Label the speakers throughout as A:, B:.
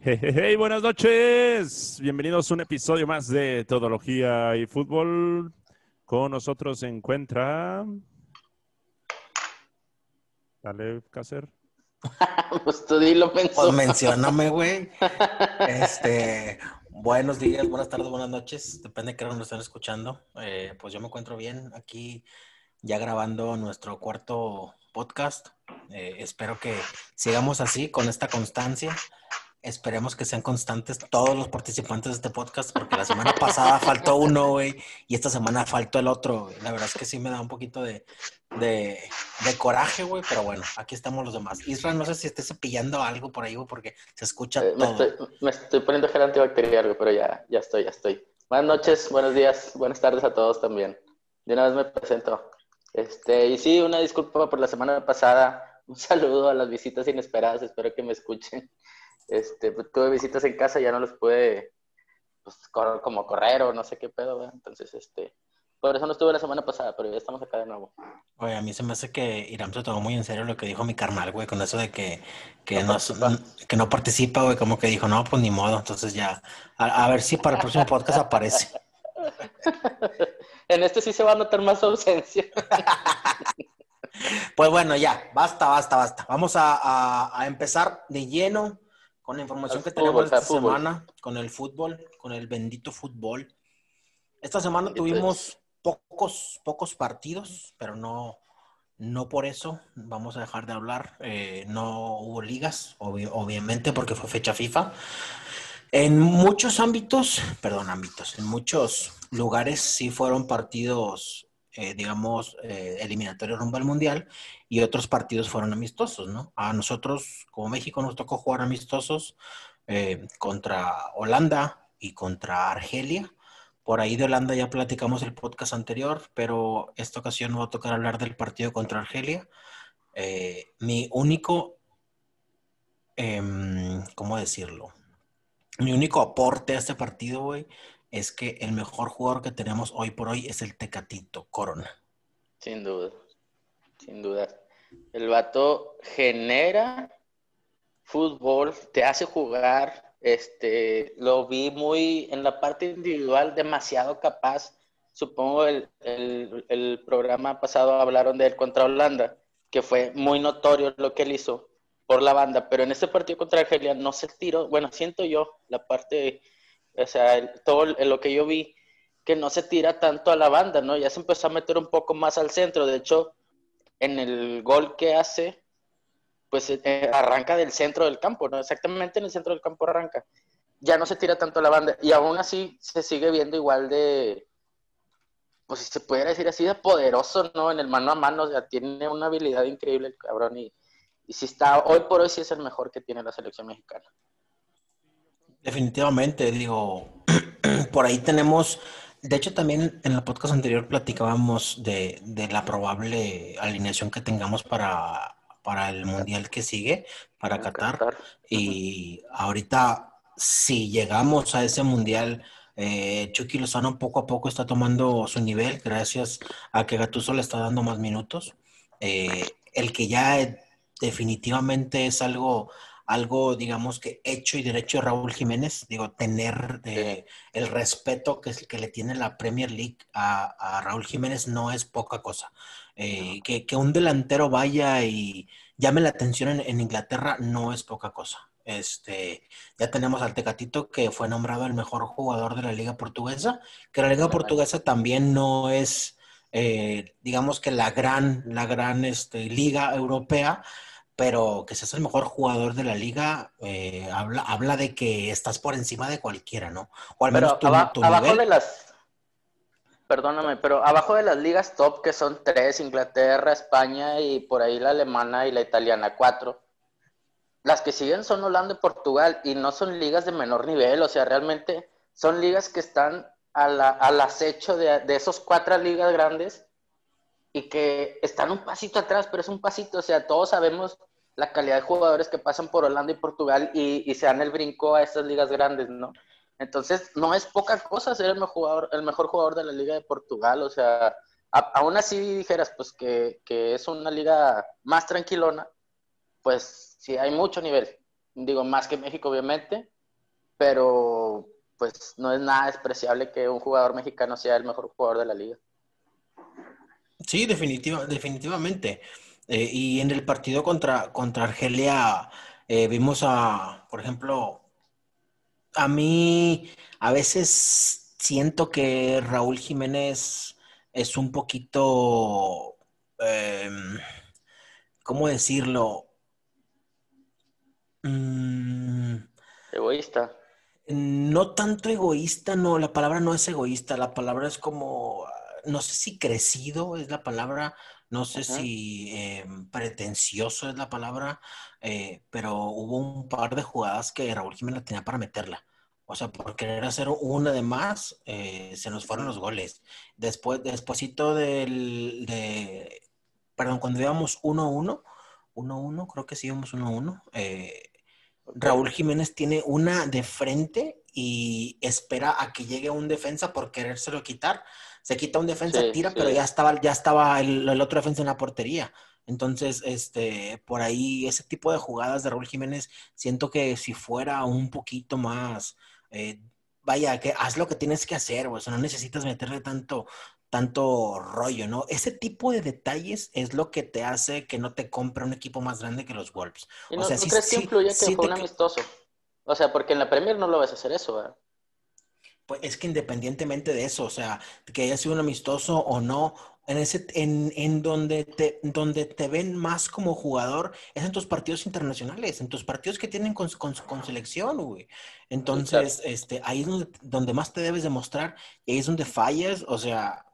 A: Hey, hey, hey, buenas noches. Bienvenidos a un episodio más de Todología y Fútbol. Con nosotros se encuentra. Dale, Cácer.
B: pues tú dilo, pensó.
C: Pues mencióname, güey. Este, buenos días, buenas tardes, buenas noches. Depende de qué hora nos estén escuchando. Eh, pues yo me encuentro bien aquí, ya grabando nuestro cuarto podcast. Eh, espero que sigamos así, con esta constancia. Esperemos que sean constantes todos los participantes de este podcast, porque la semana pasada faltó uno, güey, y esta semana faltó el otro. La verdad es que sí me da un poquito de, de, de coraje, güey, pero bueno, aquí estamos los demás. Israel, no sé si estés cepillando algo por ahí, güey, porque se escucha
B: Eh, me,
C: todo.
B: estoy, me estoy poniendo gel antibacterial, güey, pero ya, ya estoy, ya estoy. Buenas noches, buenos días, buenas tardes a todos también. De una vez me presento. Este, y sí, una disculpa por la semana pasada. Un saludo a las visitas inesperadas, espero que me escuchen. Este, pues, tuve visitas en casa, ya no los pude, pues, cor- como correr o no sé qué pedo, ¿verdad? Entonces, este, por eso no estuve la semana pasada, pero ya estamos acá de nuevo.
C: Oye, a mí se me hace que Irán se tomó muy en serio lo que dijo mi carnal, güey, con eso de que, que,
B: No
C: no, que no participa, güey, como que dijo, no, pues ni modo, entonces ya, a, a ver si para el próximo podcast aparece.
B: En este sí se va a notar más ausencia.
C: Pues bueno, ya, basta, basta, basta. Vamos a, a- a empezar de lleno con la información que tenemos esta
B: fútbol.
C: semana, con el fútbol, con el bendito fútbol. Esta semana
B: Y
C: tuvimos pocos, pocos partidos, pero no, no por eso vamos a dejar de hablar. Eh, no hubo ligas, obvi- obviamente, porque fue fecha FIFA. En muchos ámbitos, perdón, ámbitos, en muchos lugares sí fueron partidos, eh, digamos, eh, eliminatorios rumbo al Mundial y otros partidos fueron amistosos, ¿no? A nosotros, como México, nos tocó jugar amistosos eh, contra Holanda y contra Argelia. Por ahí de Holanda ya platicamos el podcast anterior, pero esta ocasión no va a tocar hablar del partido contra Argelia. Eh, mi único, em, ¿cómo decirlo? Mi único aporte a este partido, güey, es que el mejor jugador que tenemos hoy por hoy es el Tecatito Corona.
B: Sin duda, sin duda. El vato genera fútbol, te hace jugar, este, lo vi muy en la parte individual demasiado capaz. Supongo el, el, el programa pasado hablaron de él contra Holanda, que fue muy notorio lo que él hizo por la banda, pero en este partido contra Argelia no se tiró, bueno, siento yo la parte, o sea, todo lo que yo vi, que no se tira tanto a la banda, ¿no? Ya se empezó a meter un poco más al centro. De hecho, en el gol que hace, pues eh, arranca del centro del campo, ¿no? Exactamente en el centro del campo arranca. Ya no se tira tanto a la banda. Y aún así se sigue viendo igual de, pues si se pudiera decir así, de poderoso, ¿no? En el mano a mano, o sea, tiene una habilidad increíble el cabrón. Y, y si está, hoy por hoy sí es el mejor que tiene la selección mexicana.
C: Definitivamente, digo, por ahí tenemos, de hecho también en el podcast anterior platicábamos de, de la probable alineación que tengamos para, para el mundial que sigue, para Qatar.
B: Qatar.
C: Y ahorita, si llegamos a ese mundial, eh, Chucky Lozano poco a poco está tomando su nivel, gracias a que Gattuso le está dando más minutos. Eh, el que ya definitivamente es algo, algo, digamos que hecho y derecho de Raúl Jiménez, digo, tener eh, el respeto que, que le tiene la Premier League a, a Raúl Jiménez no es poca cosa. Eh, que, que un delantero vaya y llame la atención en, en Inglaterra no es poca cosa. Este, ya tenemos al Tecatito que fue nombrado el mejor jugador de la Liga Portuguesa, que la Liga. Portuguesa también no es, eh, digamos que la gran, la gran este, liga europea, pero que seas el mejor jugador de la liga, eh, habla, habla de que estás por encima de cualquiera, ¿no? O al menos
B: Pero
C: tu,
B: aba-
C: tu
B: abajo
C: nivel.
B: de las, perdóname, pero abajo de las ligas top, que son tres, Inglaterra, España y por ahí la alemana y la italiana, cuatro, las que siguen son Holanda y Portugal y no son ligas de menor nivel, o sea, realmente son ligas que están a la- al acecho de, de esos cuatro ligas grandes y que están un pasito atrás, pero es un pasito, o sea, todos sabemos la calidad de jugadores que pasan por Holanda y Portugal y, y se dan el brinco a estas ligas grandes, ¿no? Entonces, no es poca cosa ser el mejor jugador, el mejor jugador de la Liga de Portugal. O sea, aún así dijeras pues que, que, es una liga más tranquilona, pues sí hay mucho nivel. digo, más que México, obviamente, pero pues no es nada despreciable que un jugador mexicano sea el mejor jugador de la liga.
C: Sí, definitiva, definitivamente. Eh, y en el partido contra, contra Argelia eh, vimos a, por ejemplo, a mí a veces siento que Raúl Jiménez es un poquito, em, ¿cómo decirlo?
B: Mm, egoísta.
C: No tanto egoísta, no, la palabra no es egoísta, la palabra es como, no sé si crecido es la palabra, no sé si em, pretencioso es la palabra, eh, pero hubo un par de jugadas que Raúl Jiménez tenía para meterla. O sea, por querer hacer una de más, eh, se nos fueron los goles. Después, despuésito del, de, perdón, cuando íbamos 1-1, 1-1, creo que sí íbamos 1-1, eh, Raúl Jiménez tiene una de frente y espera a que llegue un defensa por querérselo quitar. Se quita un defensa, tira, pero ya estaba, ya estaba el, el, otro defensa en la portería. Entonces, este, por ahí, ese tipo de jugadas de Raúl Jiménez, siento que si fuera un poquito más eh, vaya, que haz lo que tienes que hacer, o sea, no necesitas meterle tanto, tanto rollo, ¿no? Ese tipo de detalles es lo que te hace que no te compre un equipo más grande que los Wolves.
B: ¿Y no, o sea, crees que influye que fue un amistoso? O sea, porque en la Premier no lo vas a hacer eso, ¿verdad?
C: Pues es que independientemente de eso, o sea, que haya sido un amistoso o no, en, ese, en, en donde, te, donde te ven más como jugador es en tus partidos internacionales, en tus partidos que tienen con, con, con selección, güey. Entonces, este, ahí es donde, donde más te debes demostrar y ahí es donde fallas, o sea,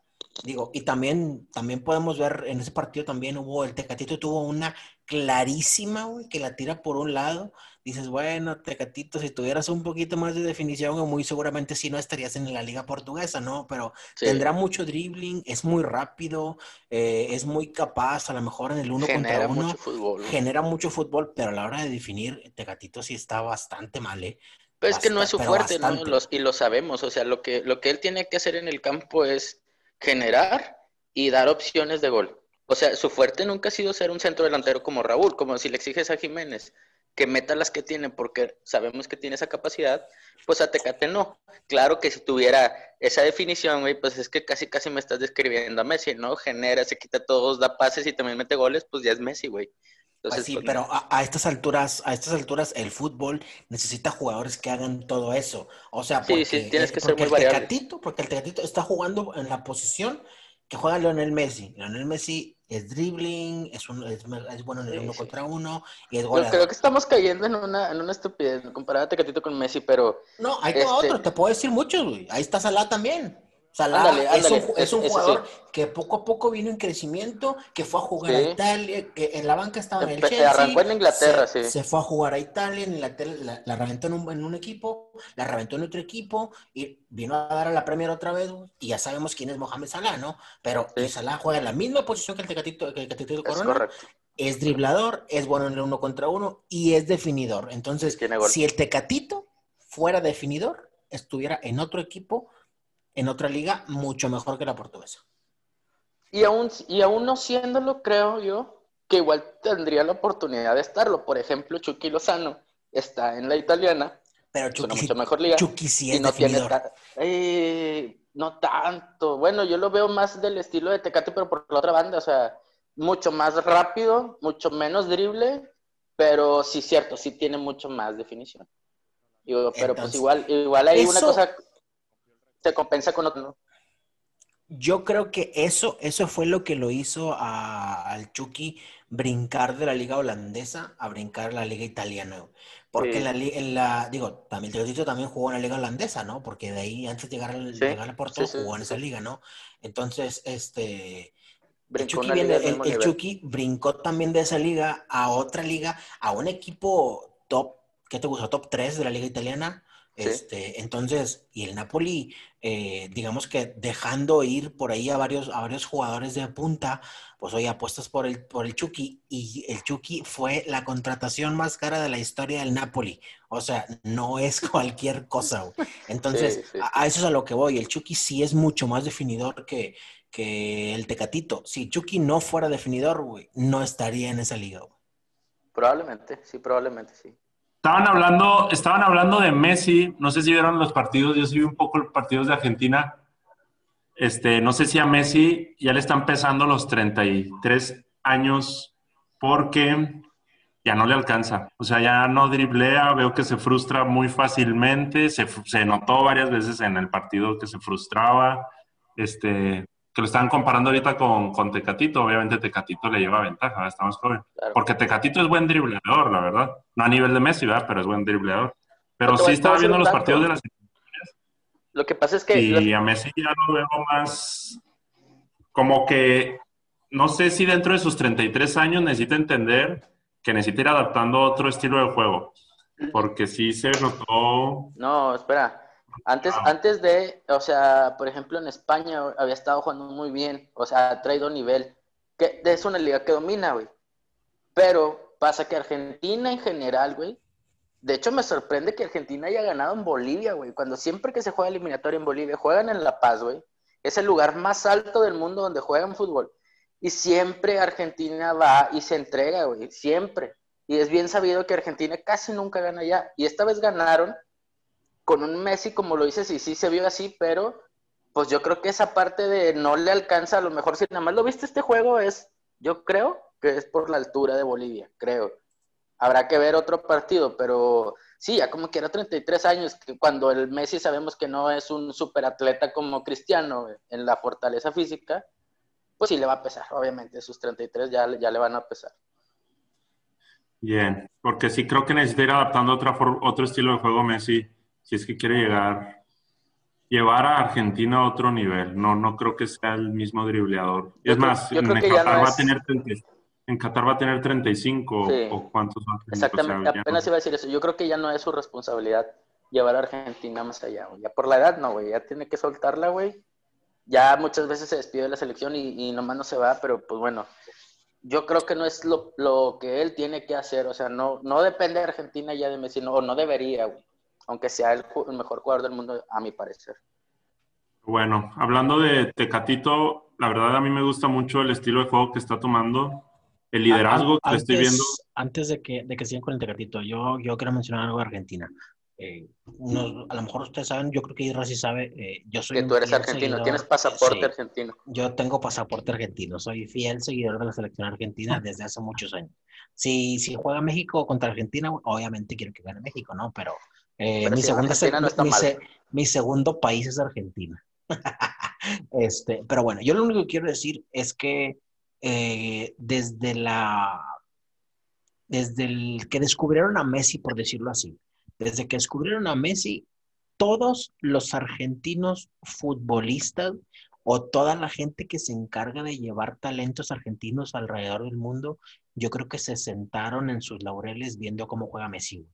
C: digo, y también, también podemos ver, en ese partido también hubo, el Tecatito tuvo una clarísima, güey, que la tira por un lado dices, bueno, Tecatito, si tuvieras un poquito más de definición, muy seguramente sí no estarías en la liga portuguesa, ¿no? Pero tendrá mucho dribbling, es muy rápido, eh, es muy capaz, a lo mejor en el uno contra uno. Mucho fútbol, Genera mucho fútbol, pero a la hora de definir, Tecatito sí está bastante mal, ¿eh?
B: Pero es que no es su fuerte, ¿no? y lo sabemos, o sea, lo que, lo que él tiene que hacer en el campo es generar y dar opciones de gol. O sea, su fuerte nunca ha sido ser un centro delantero como Raúl, como si le exiges a Jiménez que meta las que tiene porque sabemos que tiene esa capacidad, pues a Tecate no. Claro que si tuviera esa definición, güey, pues es que casi casi me estás describiendo a Messi, ¿no? Genera, se quita todos, da pases y también mete goles, pues ya es Messi, güey.
C: Sí, pues, pero a, estas alturas, a estas alturas el fútbol necesita jugadores que hagan todo eso. O sea, porque, sí, sí, tienes que ser muy el Tecatito, porque el Tecatito está jugando en la posición que juega Leonel Messi. Leonel Messi es dribbling, es, un, es, bueno en el uno contra uno y es
B: goleador. creo que estamos cayendo en una, en una estupidez, comparado a Tecatito con Messi, pero...
C: No, hay este... otro, te puedo decir muchos, güey. Ahí está Salah también. Salah es, un, jugador que poco a poco vino en crecimiento, que fue a jugar a Italia, que en la banca estaba en el Chelsea.
B: Arrancó en Inglaterra,
C: se, sí. Se fue a jugar a Italia, en Inglaterra la, la reventó en un, en un, equipo, la reventó en otro equipo, y vino a dar a la Premier otra vez, y ya sabemos quién es Mohamed Salah, ¿no? Pero Salah juega en la misma posición que el Tecatito, que el Tecatito Corona. Es correcto. Es driblador, es bueno en el uno contra uno, y es definidor. Entonces, si el Tecatito fuera definidor, estuviera en otro equipo en otra liga mucho mejor que la portuguesa.
B: Y aún, y aún no siéndolo, creo yo, que igual tendría la oportunidad de estarlo. Por ejemplo, Chucky Lozano está en la italiana.
C: Pero Chucky, mucho mejor liga. Chucky sí es
B: no eh, no tanto. Bueno, yo lo veo más del estilo de Tecate, pero por la otra banda. O sea, mucho más rápido, mucho menos drible, pero sí cierto, sí tiene mucho más definición. pero pues igual, igual hay una cosa se compensa con otro.
C: Yo creo que eso, eso fue lo que lo hizo al Chucky brincar de la liga holandesa a brincar a la liga italiana. Porque en, la, digo, también también jugó en la liga holandesa, ¿no? Porque de ahí, antes de llegar, al, llegar a Porto, jugó en esa liga, ¿no? Entonces, este, el Chucky, brincó también de esa liga a otra liga, a un equipo top, ¿qué te gusta? Top 3 de la liga italiana, este, entonces, y el Napoli, eh, digamos que dejando ir por ahí a varios, a varios jugadores de punta, pues hoy apuestas por el, por el Chucky, y el Chucky fue la contratación más cara de la historia del Napoli. O sea, no es cualquier cosa. Entonces, A, eso es a lo que voy. El Chucky sí es mucho más definidor que, que el Tecatito. Si Chucky no fuera definidor, güey, no estaría en esa liga.
B: Probablemente, sí, probablemente sí.
A: Estaban hablando, estaban hablando de Messi, no sé si vieron los partidos, yo sí vi un poco los partidos de Argentina. Este, no sé si a Messi ya le están pesando los 33 años porque ya no le alcanza. O sea, ya no driblea, veo que se frustra muy fácilmente, se, se notó varias veces en el partido que se frustraba. Este, que lo están comparando ahorita con, con, Tecatito, obviamente Tecatito le lleva ventaja, está más joven. Porque Tecatito es buen dribleador, la verdad. No a nivel de Messi, ¿verdad? Pero es buen dribleador. Pero sí estaba viendo los partidos de las
B: Lo que pasa es que...
A: Y a Messi ya lo veo más como que, no sé si dentro de sus 33 años necesita entender que necesita ir adaptando otro estilo de juego. Porque sí se notó...
B: No, espera. Antes, antes de, o sea, por ejemplo, en España había estado jugando muy bien, o sea, ha traído nivel, que es una liga que domina, güey. Pero pasa que Argentina en general, güey, de hecho me sorprende que Argentina haya ganado en Bolivia, güey, cuando siempre que se juega eliminatorio en Bolivia, juegan en La Paz, güey. Es el lugar más alto del mundo donde juegan fútbol. Y siempre Argentina va y se entrega, güey, siempre. Y es bien sabido que Argentina casi nunca gana allá. Y esta vez ganaron con un Messi, como lo dices, y sí se vio así, pero pues yo creo que esa parte de no le alcanza, a lo mejor si nada más lo viste este juego es, yo creo que es por la altura de Bolivia, creo. Habrá que ver otro partido, pero sí, ya como que era 33 años, que cuando el Messi sabemos que no es un superatleta como Cristiano en la fortaleza física, pues sí le va a pesar, obviamente, sus 33 ya, ya le van a pesar.
A: Bien, porque sí creo que necesita ir adaptando otra otro estilo de juego Messi si es que quiere llegar, llevar a Argentina a otro nivel. No, no creo que sea el mismo dribleador. es más, en, Qatar va a tener en Qatar va a tener 35 o cuántos
B: Exactamente, apenas iba a decir eso. Yo creo que ya no es su responsabilidad llevar a Argentina más allá. Ya por la edad, no, güey. Ya tiene que soltarla, güey. Ya muchas veces se despide de la selección y, y, nomás no se va, pero pues bueno, yo creo que no es lo, lo, que él tiene que hacer. O sea, no, no depende de Argentina ya de Messi, no, no debería, güey aunque sea el, mejor jugador del mundo, a mi parecer.
A: Bueno, hablando de Tecatito, la verdad a mí me gusta mucho el estilo de juego que está tomando, el liderazgo que estoy viendo.
C: Antes de que, de que sigan con el Tecatito, yo, yo quiero mencionar algo de Argentina. Eh, a lo mejor ustedes saben, yo creo que Irra sí sabe, eh, yo soy...
B: Que tú eres argentino, tienes pasaporte argentino.
C: Yo tengo pasaporte argentino, soy fiel seguidor de la selección argentina desde hace muchos años. Si, si juega México contra Argentina, obviamente quiero que gane México, ¿no? Pero eh, mi, mi, segundo país es Argentina. este, pero bueno, yo lo único que quiero decir es que eh, desde la desde el que descubrieron a Messi, por decirlo así, desde que descubrieron a Messi, todos los argentinos futbolistas o toda la gente que se encarga de llevar talentos argentinos alrededor del mundo, yo creo que se sentaron en sus laureles viendo cómo juega Messi.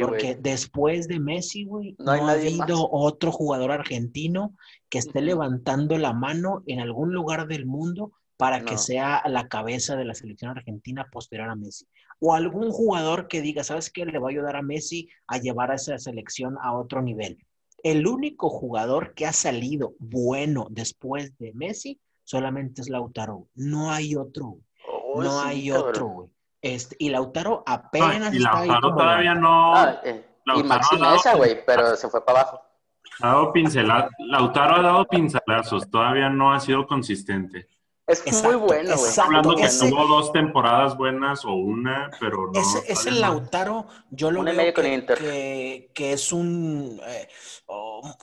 C: Porque después de Messi, güey, no, ha habido otro jugador argentino que esté levantando la mano en algún lugar del mundo para que sea la cabeza de la selección argentina posterior a Messi. O algún jugador que diga, ¿sabes qué? Le va a ayudar a Messi a llevar a esa selección a otro nivel. El único jugador que ha salido bueno después de Messi solamente es Lautaro. No hay otro. Oh, no hay otro, güey. Este, y Lautaro apenas
A: y Lautaro todavía no.
B: Ah, eh, y Maxi Mesa, güey, pero se fue para abajo.
A: Ha dado Lautaro ha dado pincelazos, todavía no ha sido consistente.
B: Es muy bueno, güey.
A: Hablando que tuvo dos temporadas buenas o una, pero no.
C: Ese, ese Lautaro, yo lo veo que, que, es un, eh,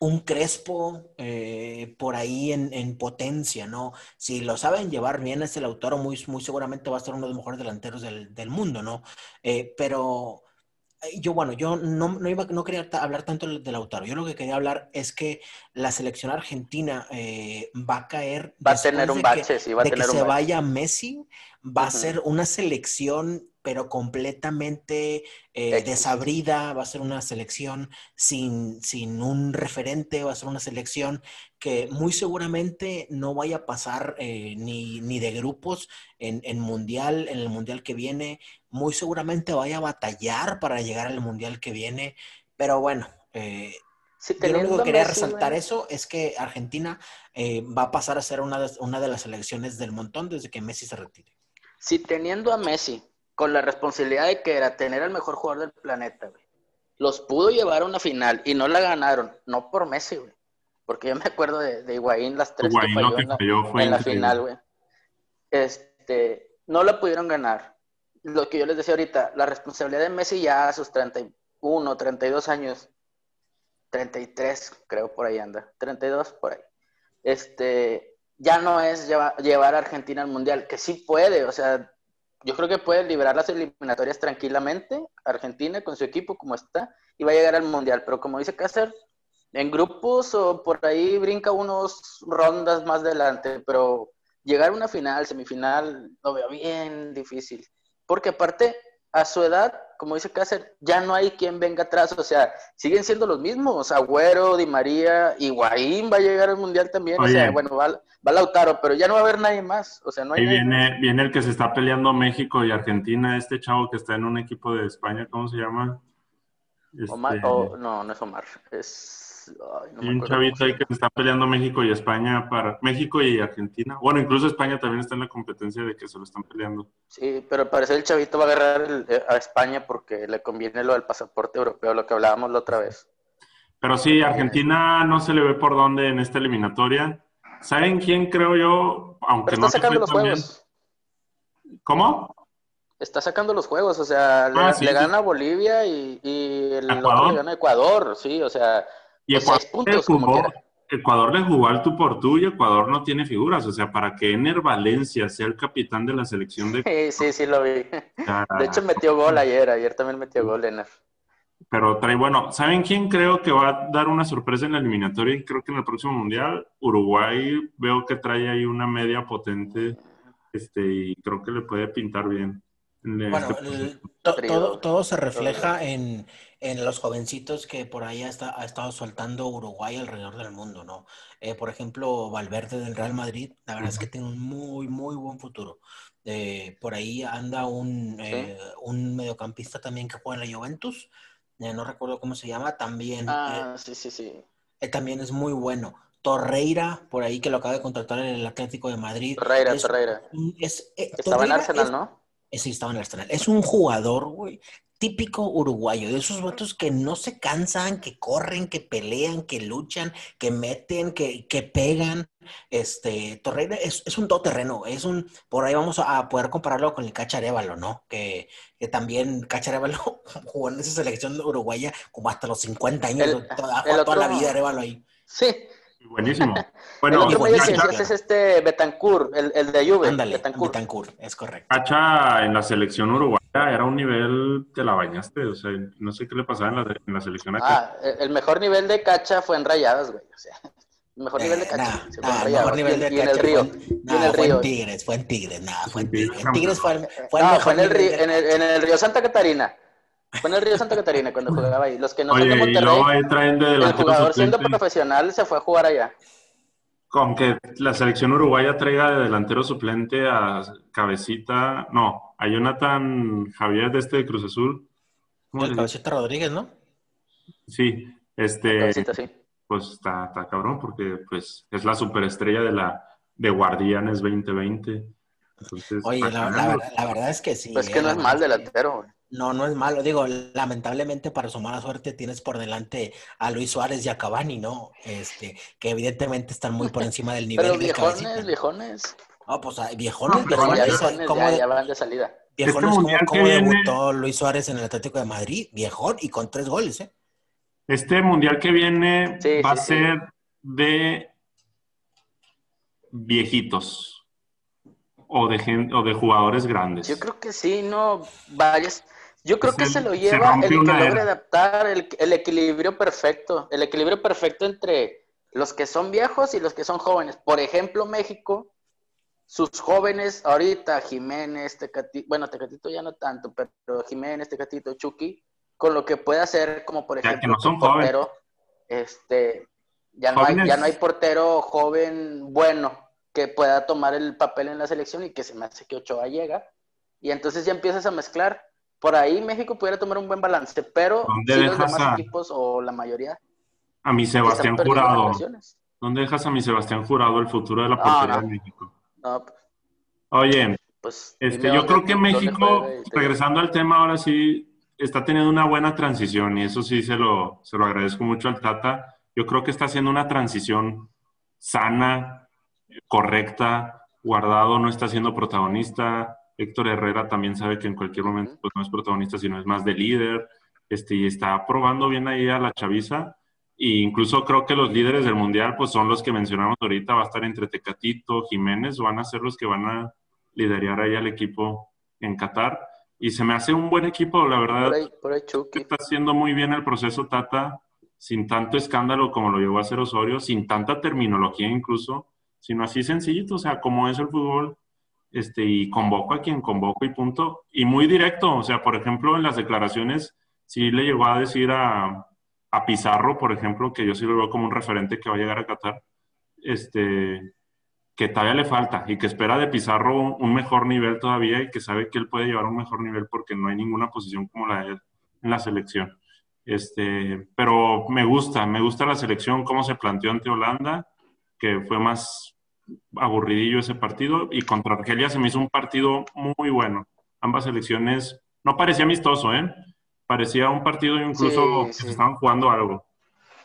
C: un Crespo eh, por ahí en, en, potencia, ¿no? Si lo saben llevar bien, ese Lautaro muy, muy seguramente va a ser uno de los mejores delanteros del, del mundo, ¿no? Eh, pero yo, bueno, yo no, no, iba, no quería hablar tanto del Lautaro. Yo lo que quería hablar es que la selección argentina eh, va a caer.
B: Va a tener un bache, sí, va a
C: de
B: que
C: se vaya Messi, va a ser una selección, pero completamente eh, desabrida, va a ser una selección sin, sin un referente, va a ser una selección que muy seguramente no vaya a pasar eh, ni, ni, de grupos en, en mundial, en el mundial que viene muy seguramente vaya a batallar para llegar al mundial que viene, pero bueno, eh, yo lo único que quería resaltar eso es que Argentina eh, va a pasar a ser una de, una de las selecciones del montón desde que Messi se retire.
B: Si teniendo a Messi con la responsabilidad de que era tener al mejor jugador del planeta, güey. Los pudo llevar a una final y no la ganaron, no por Messi, güey. Porque yo me acuerdo de, de Higuaín, las tres que falló, en, la, en la final, güey. Este, no la pudieron ganar. Lo que yo les decía ahorita, la responsabilidad de Messi ya a sus 31, 32 años, 33 creo por ahí anda, 32 por ahí. Este, ya no es llevar a Argentina al Mundial, que sí puede, o sea, yo creo que puede liberar las eliminatorias tranquilamente, Argentina con su equipo como está, y va a llegar al Mundial, pero como dice Cáceres, en grupos o por ahí brinca unos rondas más adelante, pero llegar a una final, semifinal, lo veo bien difícil. Porque aparte, a su edad, como dice Cáceres, ya no hay quien venga atrás, o sea, siguen siendo los mismos, Agüero, Di María, Higuaín va a llegar al Mundial también, o sea, bueno, va, va, Lautaro, pero ya no va a haber nadie más, o sea, no hay
A: Ahí viene, viene el que se está peleando México y Argentina, este chavo que está en un equipo de España, ¿cómo se llama?
B: Omar, este, no, no es Omar, es
A: y un chavito ahí que se está peleando México y España para México y Argentina. Bueno, incluso España también está en la competencia de que se lo están peleando.
B: Sí, pero parece el chavito va a agarrar eh, a España porque le conviene lo del pasaporte europeo, lo que hablábamos la otra vez.
A: Pero sí, Argentina no se le ve por dónde en esta eliminatoria. ¿Saben quién creo yo? Aunque
B: está sacando los juegos.
A: ¿Cómo?
B: Está sacando los juegos, o sea, le, ah, gana Bolivia y, el otro le gana Ecuador, sí, o sea,
A: y Ecuador, le jugó al tú por tú y Ecuador no tiene figuras. O sea, para que Ener Valencia sea el capitán de la selección de.
B: Sí, sí, sí, lo vi. De hecho, metió gol ayer. Ayer también metió gol Ener.
A: Pero trae, bueno, ¿saben quién creo que va a dar una sorpresa en la eliminatoria? Y creo que en el próximo mundial, Uruguay, veo que trae ahí una media potente. Este, y creo que le puede pintar bien.
C: Bueno, este todo, todo se refleja en en los jovencitos que por ahí ha, ha estado soltando Uruguay alrededor del mundo, ¿no? Eh, por ejemplo, Valverde del Real Madrid, la verdad es que tiene un muy, muy buen futuro. Eh, por ahí anda un, eh, un mediocampista también que juega en la Juventus, no recuerdo cómo se llama, también.
B: Ah, sí, sí, sí.
C: también es muy bueno. Torreira, por ahí que lo acaba de contratar en el Atlético de Madrid.
B: Torreira, Torreira. estaba en Arsenal, ¿no?
C: Sí, estaba en Arsenal. Es un jugador, güey, típico uruguayo, de esos votos que no se cansan, que corren, que pelean, que luchan, que meten, que, que pegan. Este, Torreira es, es un todoterreno, es un, por ahí vamos a poder compararlo con el Cacharévalo, ¿no? Que, que también Cacharévalo jugó en esa selección uruguaya como hasta los 50 años, toda, toda la vida Arevalo ahí.
B: Sí,
A: Buenísimo.
B: Bueno, el otro es este Betancourt, el, el de Juve.
C: Ándale, Betancourt. es correcto.
A: Cacha en la selección uruguaya era un nivel, te la bañaste, o sea, no sé qué le pasaba en la, en la selección.
B: Ah, el mejor nivel de Cacha fue en Rayadas, güey, o sea, el mejor nivel de eh, Cacha.
C: Nah, el mejor nivel de Cacha. En el Río. Fue, en, el Río. fue en Tigres, fue en Tigres, nada, fue en Tigres. En Tigres fue, fue el
B: no, fue en el, río, en, el, en el Río Santa Catarina. Fue en el Río Santa Catarina cuando jugaba ahí. Los que no son de Monterrey, el jugador siendo profesional se fue a jugar allá.
A: Con que la selección uruguaya traiga de delantero suplente a Cabecita, no, a Jonathan Javier de este de Cruz Azul.
C: El Cabecita Rodríguez, ¿no?
A: Sí, este. Cabecita, sí. Pues está, está cabrón, porque pues es la superestrella de la de Guardianes 2020.
C: Oye, la, la, verdad es que sí.
B: Pues que no es mal delantero,
C: no, no es malo. Digo, lamentablemente para su mala suerte tienes por delante a Luis Suárez y a Cavani, ¿no? Este, que evidentemente están muy por encima del nivel
B: Pero viejones, de viejones.
C: No, pues viejones, viejones,
B: ¿cómo, ya, van de salida.
C: Viejones, este ¿cómo, debutó Luis Suárez en el Atlético de Madrid? Viejón y con tres goles, ¿eh?
A: Este mundial que viene va a ser de viejitos o de, o de jugadores grandes.
B: Yo creo que sí, no, varios yo creo que se lo lleva el que logra adaptar el, equilibrio perfecto, el equilibrio perfecto entre los que son viejos y los que son jóvenes. Por ejemplo, México, sus jóvenes ahorita, Jiménez, Tecatito, bueno, Tecatito ya no tanto, pero Jiménez, Tecatito, Chucky, con lo que puede hacer, como por ejemplo, portero, este, ya no, hay, ya no hay portero joven bueno que pueda tomar el papel en la selección y que se me hace que Ochoa llega. Y entonces ya empiezas a mezclar por ahí México pudiera tomar un buen balance, pero si los demás equipos o la mayoría.
A: A mi Sebastián Jurado. ¿Dónde dejas a mi Sebastián Jurado el futuro de la portería de México? No. Oye,
B: pues...
A: Este, yo creo que México, regresando al tema ahora sí, está teniendo una buena transición y eso sí se lo, se lo agradezco mucho al Tata. Yo creo que está haciendo una transición sana, correcta, guardado no está siendo protagonista, Héctor Herrera también sabe que en cualquier momento pues, no es protagonista, sino es más de líder, este, y está probando bien ahí a la chaviza. E incluso creo que los líderes del mundial pues son los que mencionamos ahorita, va a estar entre Tecatito, Jiménez, van a ser los que van a liderar ahí al equipo en Qatar. Y se me hace un buen equipo, la verdad.
B: Por ahí,
A: está haciendo muy bien el proceso Tata, sin tanto escándalo como lo llevó a hacer Osorio, sin tanta terminología incluso, sino así sencillito, o sea, como es el fútbol, este, y convoco a quien convoco y punto. Y muy directo, o sea, por ejemplo, en las declaraciones, sí le llegó a decir a, a Pizarro, por ejemplo, que yo sí lo veo como un referente que va a llegar a Qatar, este, que todavía le falta y que espera de Pizarro un mejor nivel todavía y que sabe que él puede llevar un mejor nivel porque no hay ninguna posición como la de él en la selección. Este, pero me gusta, me gusta la selección, cómo se planteó ante Holanda, que fue más aburridillo ese partido y contra Argelia se me hizo un partido muy bueno. Ambas selecciones, no parecía amistoso, ¿eh? Parecía un partido incluso que se estaban jugando algo.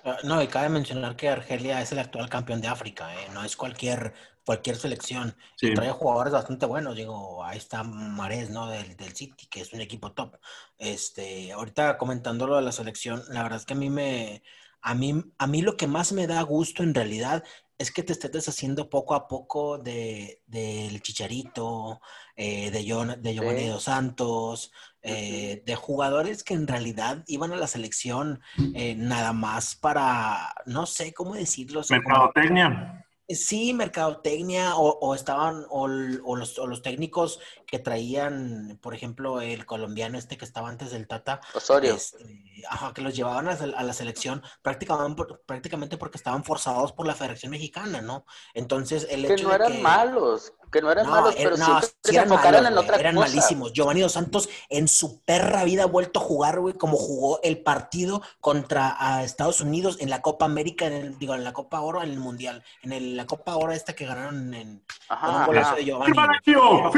C: Ah, no, y cabe mencionar que Argelia es el actual campeón de África, ¿eh? no es cualquier, cualquier selección. Y trae jugadores bastante buenos, digo, ahí está Marés, ¿no? Del, del, City, que es un equipo top. Este, ahorita comentándolo lo de la selección, la verdad es que a mí me, a mí, a mí lo que más me da gusto en realidad es que te estés deshaciendo poco a poco de, del Chicharito, eh, de, de Giovanni Dos Santos, eh, de jugadores que en realidad iban a la selección eh, nada más para, no sé cómo decirlo.
A: Mercadotecnia.
C: Sí, mercadotecnia, o, estaban, o, los, o, los, técnicos que traían, por ejemplo, el colombiano este que estaba antes del Tata.
B: Osorio.
C: Este, ajá, que los llevaban a, la selección prácticamente, prácticamente porque estaban forzados por la Federación Mexicana, ¿no? Entonces, el
B: que
C: hecho
B: no eran malos, que no eran malos, pero no, se
C: enfocaron en otra eran malísimos. Giovanni Dos Santos en su perra vida ha vuelto a jugar, güey, como jugó el partido contra a Estados Unidos en la Copa América, en el, digo, en la Copa Oro, en el Mundial, en la Copa Oro esta que ganaron en
B: Ajá, un golazo
A: de Giovanni. Gio!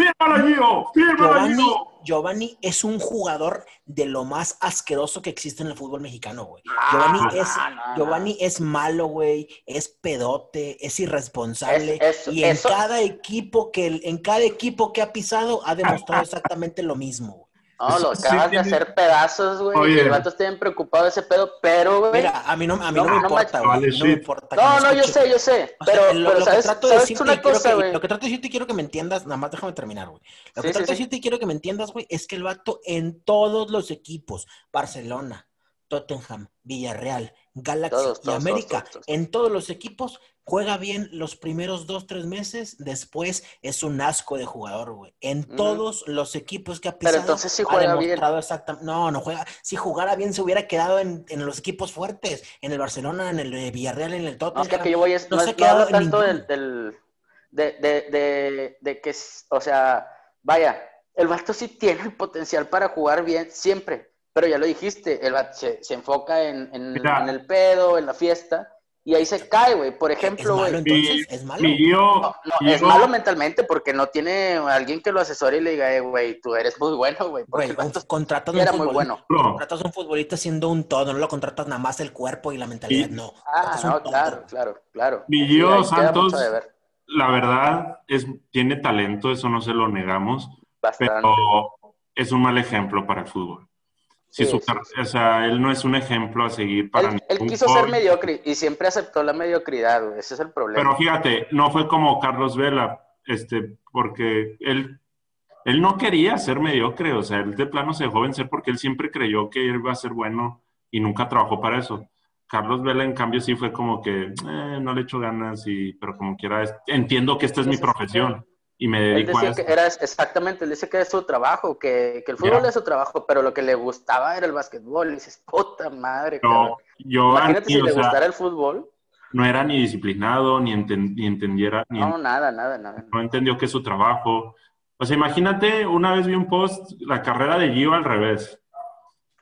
C: Giovanni, Giovanni es un jugador de lo más asqueroso que existe en el fútbol mexicano, güey. Giovanni, es, Giovanni es malo, güey, es pedote, es irresponsable. y en cada equipo que en cada equipo que ha pisado ha demostrado exactamente lo mismo.
B: No, lo acabas de hacer pedazos, güey. El vato está bien preocupado de ese pedo, pero, güey.
C: Mira, a mí no, a mí no, me importa, güey. no me importa.
B: No, no, yo sé, yo sé. Pero, lo, que trato de decirte, una cosa,
C: güey. Lo que trato de decirte y quiero que me entiendas, nada más déjame terminar, güey. Lo que trato de decirte y quiero que me entiendas, güey, es que el vato en todos los equipos, Barcelona, Tottenham, Villarreal, Galaxy y América, en todos los equipos, juega bien los primeros dos, tres meses, después es un asco de jugador, güey. En todos los equipos que ha pisado.
B: Pero entonces sí juega bien.
C: No, no juega. Si jugara bien, se hubiera quedado en, los equipos fuertes, en el Barcelona, en el Villarreal, en el Tottenham.
B: No, que yo voy a, no, se no tanto del, de, de, de, de, que, o sea, vaya, el Vasto sí tiene el potencial para jugar bien siempre, pero ya lo dijiste, el se, se enfoca en, en, en el pedo, en la fiesta y ahí se cae, güey. Por ejemplo,
C: güey. entonces? ¿Es malo?
B: no, es malo mentalmente porque no tiene alguien que lo asesore y le diga, eh, güey, tú eres muy bueno, güey.
C: Güey, contratas
B: un era muy bueno.
C: Contratas a un futbolista siendo un todo, no lo contratas nada más el cuerpo y la mentalidad, no.
B: Ah, no, claro, claro, claro.
A: Mi Santos, la verdad, es, tiene talento, eso no se lo negamos. Pero es un mal ejemplo para el fútbol. Sí, su, O sea, él no es un ejemplo a seguir para
B: Él, él quiso ser mediocre y siempre aceptó la mediocridad, güey. Ese es el problema.
A: Pero fíjate, no fue como Carlos Vela, este, porque él, él no quería ser mediocre. O sea, él de plano se dejó vencer porque él siempre creyó que él iba a ser bueno y nunca trabajó para eso. Carlos Vela, en cambio, sí fue como que eh, no le echo ganas, y, pero como quiera, entiendo que esta es mi profesión y me dedico
B: él decía que era exactamente, él dice que es su trabajo, que, que el fútbol es su trabajo, pero lo que le gustaba era el básquetbol. Y dices, puta madre.
A: No, yo
B: Imagínate si le gustara el fútbol.
A: No era ni disciplinado, ni, ni entendiera. Ni
B: no, nada, nada, nada.
A: No entendió que es su trabajo. O sea, imagínate, una vez vi un post, la carrera de Gio al revés.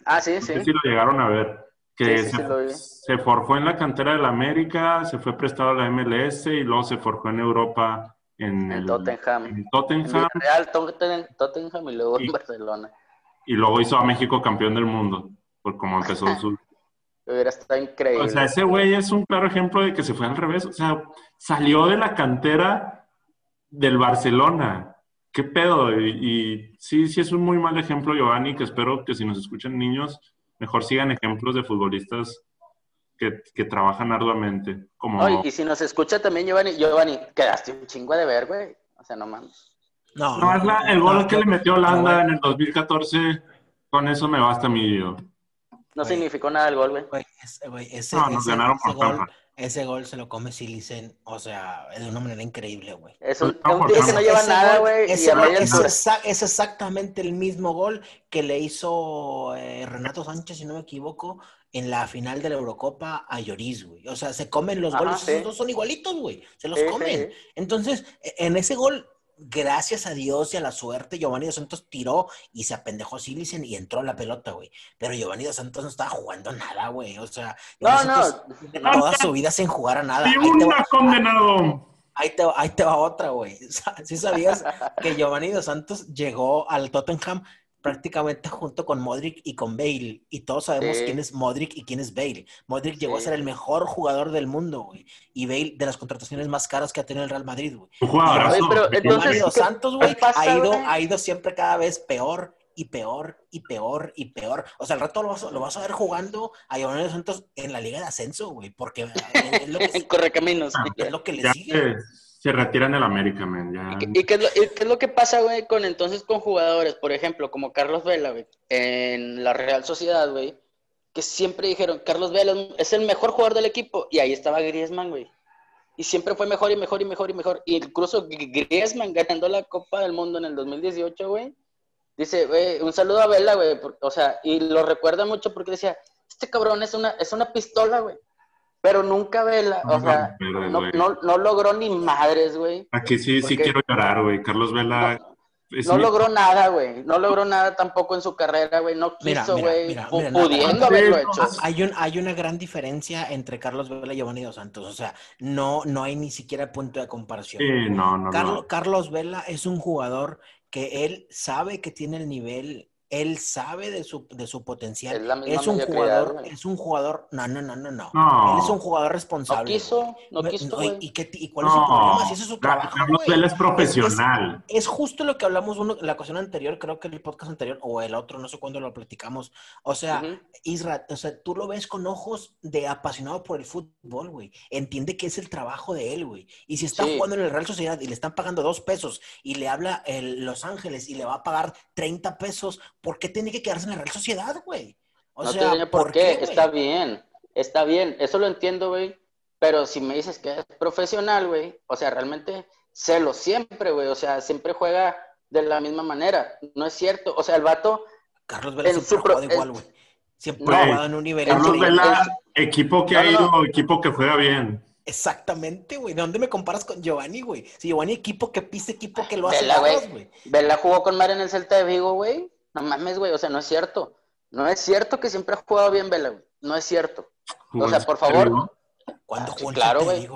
B: Ah, sí,
A: sí. si lo llegaron a ver. Que se, se forjó en la cantera de la América, se fue prestado a la MLS y luego se forjó en Europa en, el
B: Tottenham.
A: en
B: En
A: Tottenham,
B: Real, Totten- Tottenham y luego en Barcelona.
A: y luego hizo a México campeón del mundo, por cómo empezó su...
B: Hubiera estado increíble.
A: O sea, ese güey es un claro ejemplo de que se fue al revés. O sea, salió de la cantera del Barcelona. ¿Qué pedo? Y, y sí, sí es un muy mal ejemplo, Giovanni, que espero que si nos escuchan niños, mejor sigan ejemplos de futbolistas que, que trabajan arduamente. Como...
B: No, y, y si nos escucha también Giovanni, Giovanni, quedaste un chingo de ver, güey. O sea, no mames.
C: No,
A: No, es la- el gol
C: no,
A: que le metió Holanda en el 2014, con eso me basta a mí. Yo.
B: No
C: Güey.
B: significó nada el gol, güey.
C: Güey, ese,
A: No, nos
C: ese-
A: ganaron por
C: gol, ese gol se lo come Silicen, o sea, de una manera increíble, güey.
B: Es un,
A: Pues,
B: un tío que
A: no.
B: lleva
C: Ese
B: nada, güey.
C: Es, es exactamente el mismo gol que le hizo eh, Renato Sánchez, si no me equivoco, en la final de la Eurocopa a Lloris, güey. O sea, se comen los
B: Ajá,
C: goles,
B: sí.
C: esos dos son igualitos, güey. Se los
B: Sí,
C: comen.
B: sí.
C: Entonces, e- en ese gol, gracias a Dios y a la suerte, Giovanni Dos Santos tiró y se apendejó Silicen y entró la pelota, güey. Pero Giovanni Dos Santos no estaba jugando nada, güey. O sea,
B: No, no.
C: Toda su vida sin jugar a nada.
A: ¡Y
C: Ahí te va-
A: una condenado!
C: Ahí te, ahí te va otra, güey. ¿Sí sabías que Giovanni Dos Santos llegó al Tottenham prácticamente junto con Modric y con Bale? Y todos sabemos
B: Sí.
C: quién es Modric y quién es Bale. Modric llegó a ser el mejor jugador del mundo, güey. Y Bale de las contrataciones más caras que ha tenido el Real Madrid, güey.
B: Oye, pero
A: Giovanni
B: entonces-
C: Giovanni Dos
B: ¿qué-
C: Santos, güey, ha ido, ha ido siempre cada vez peor y peor y peor y peor. O sea, al rato lo vas, a- lo vas a ver jugando a Giovanni Santos en la Liga de Ascenso, güey, porque es lo que,
B: Correcaminos.
C: es lo que le
A: ya
C: sigue.
A: Se retira en el América, man. Ya.
B: ¿Y, qué- es lo, qué que pasa, güey, con entonces con jugadores, por ejemplo, como Carlos Vela, güey, en la Real Sociedad, güey, que siempre dijeron, Carlos Vela es el mejor jugador del equipo, y ahí estaba Griezmann, güey. Y siempre fue mejor y mejor y mejor y mejor. Y incluso Griezmann ganando la Copa del Mundo en el 2018, güey. Dice, güey, un saludo a Vela, güey. O sea, y lo recuerda mucho porque decía, este cabrón es una, es una pistola, güey. Pero nunca Vela, o
A: No,
B: sea,
A: pero,
B: no, no, no logró ni madres, güey.
A: Aquí sí, sí quiero llorar, güey. Carlos Vela.
B: No,
A: mi-
B: logró nada, güey. No logró nada tampoco en su carrera, güey. No quiso, güey. pudiendo haberlo
A: no,
B: hecho.
C: Hay, un, hay una gran diferencia entre Carlos Vela y Giovanni Dos Santos. O sea, no, no hay ni siquiera punto de comparación.
A: Sí, no, no,
C: Carlo-
A: no.
C: Carlos Vela es un jugador que él sabe que tiene el nivel, él sabe de su, de su potencial.
B: Es la misma
C: Es un jugador,
B: güey.
C: es un jugador, no, no, no, no, no.
A: No.
C: Él es un jugador
B: No
C: responsable.
B: quiso, no quiso,
C: No, ¿y-
B: güey.
C: ¿Y, qué- y cuál es su
A: No,
C: problema? Si ese es su trabajo, güey.
A: Vela es
C: Es-
A: profesional.
C: Es justo lo que hablamos uno, la ocasión anterior, creo que el podcast anterior o el otro, no sé cuándo lo platicamos. O sea,
B: Ujú.
C: Isra, o sea, tú lo ves con ojos de apasionado por el fútbol, güey. Entiende que es el trabajo de él, güey. Y si está
B: Sí.
C: jugando en el Real Sociedad y le están pagando dos pesos y le habla el Los Ángeles y le va a pagar 30 pesos, ¿por qué tiene que quedarse en la Real Sociedad, güey? O
B: no
C: sea,
B: tiene por, qué, está bien, está bien, eso lo entiendo, güey, pero si me dices que es profesional, güey, o sea, realmente celo siempre, güey, o sea, siempre juega de la misma manera, no es cierto, o sea, el vato,
C: Carlos Vela siempre
B: su
C: ha jugado
B: pro-
C: igual,
B: en-
C: güey. Siempre ha jugado en un nivel
A: Carlos. Vela, equipo que
B: No,
A: ha ido,
B: no.
A: equipo que juega bien.
C: Exactamente, güey. ¿De dónde me comparas con Giovanni, güey? Si Giovanni equipo que pisa, equipo que lo hace
B: güey. Vela jugó con Mar en el Celta de Vigo, güey, no mames, güey, o sea, no es cierto, no es cierto que siempre ha jugado bien Vela, güey, no es cierto, O sea, por favor.
C: ¿Cuándo
B: Ah,
C: jugó
B: claro, güey.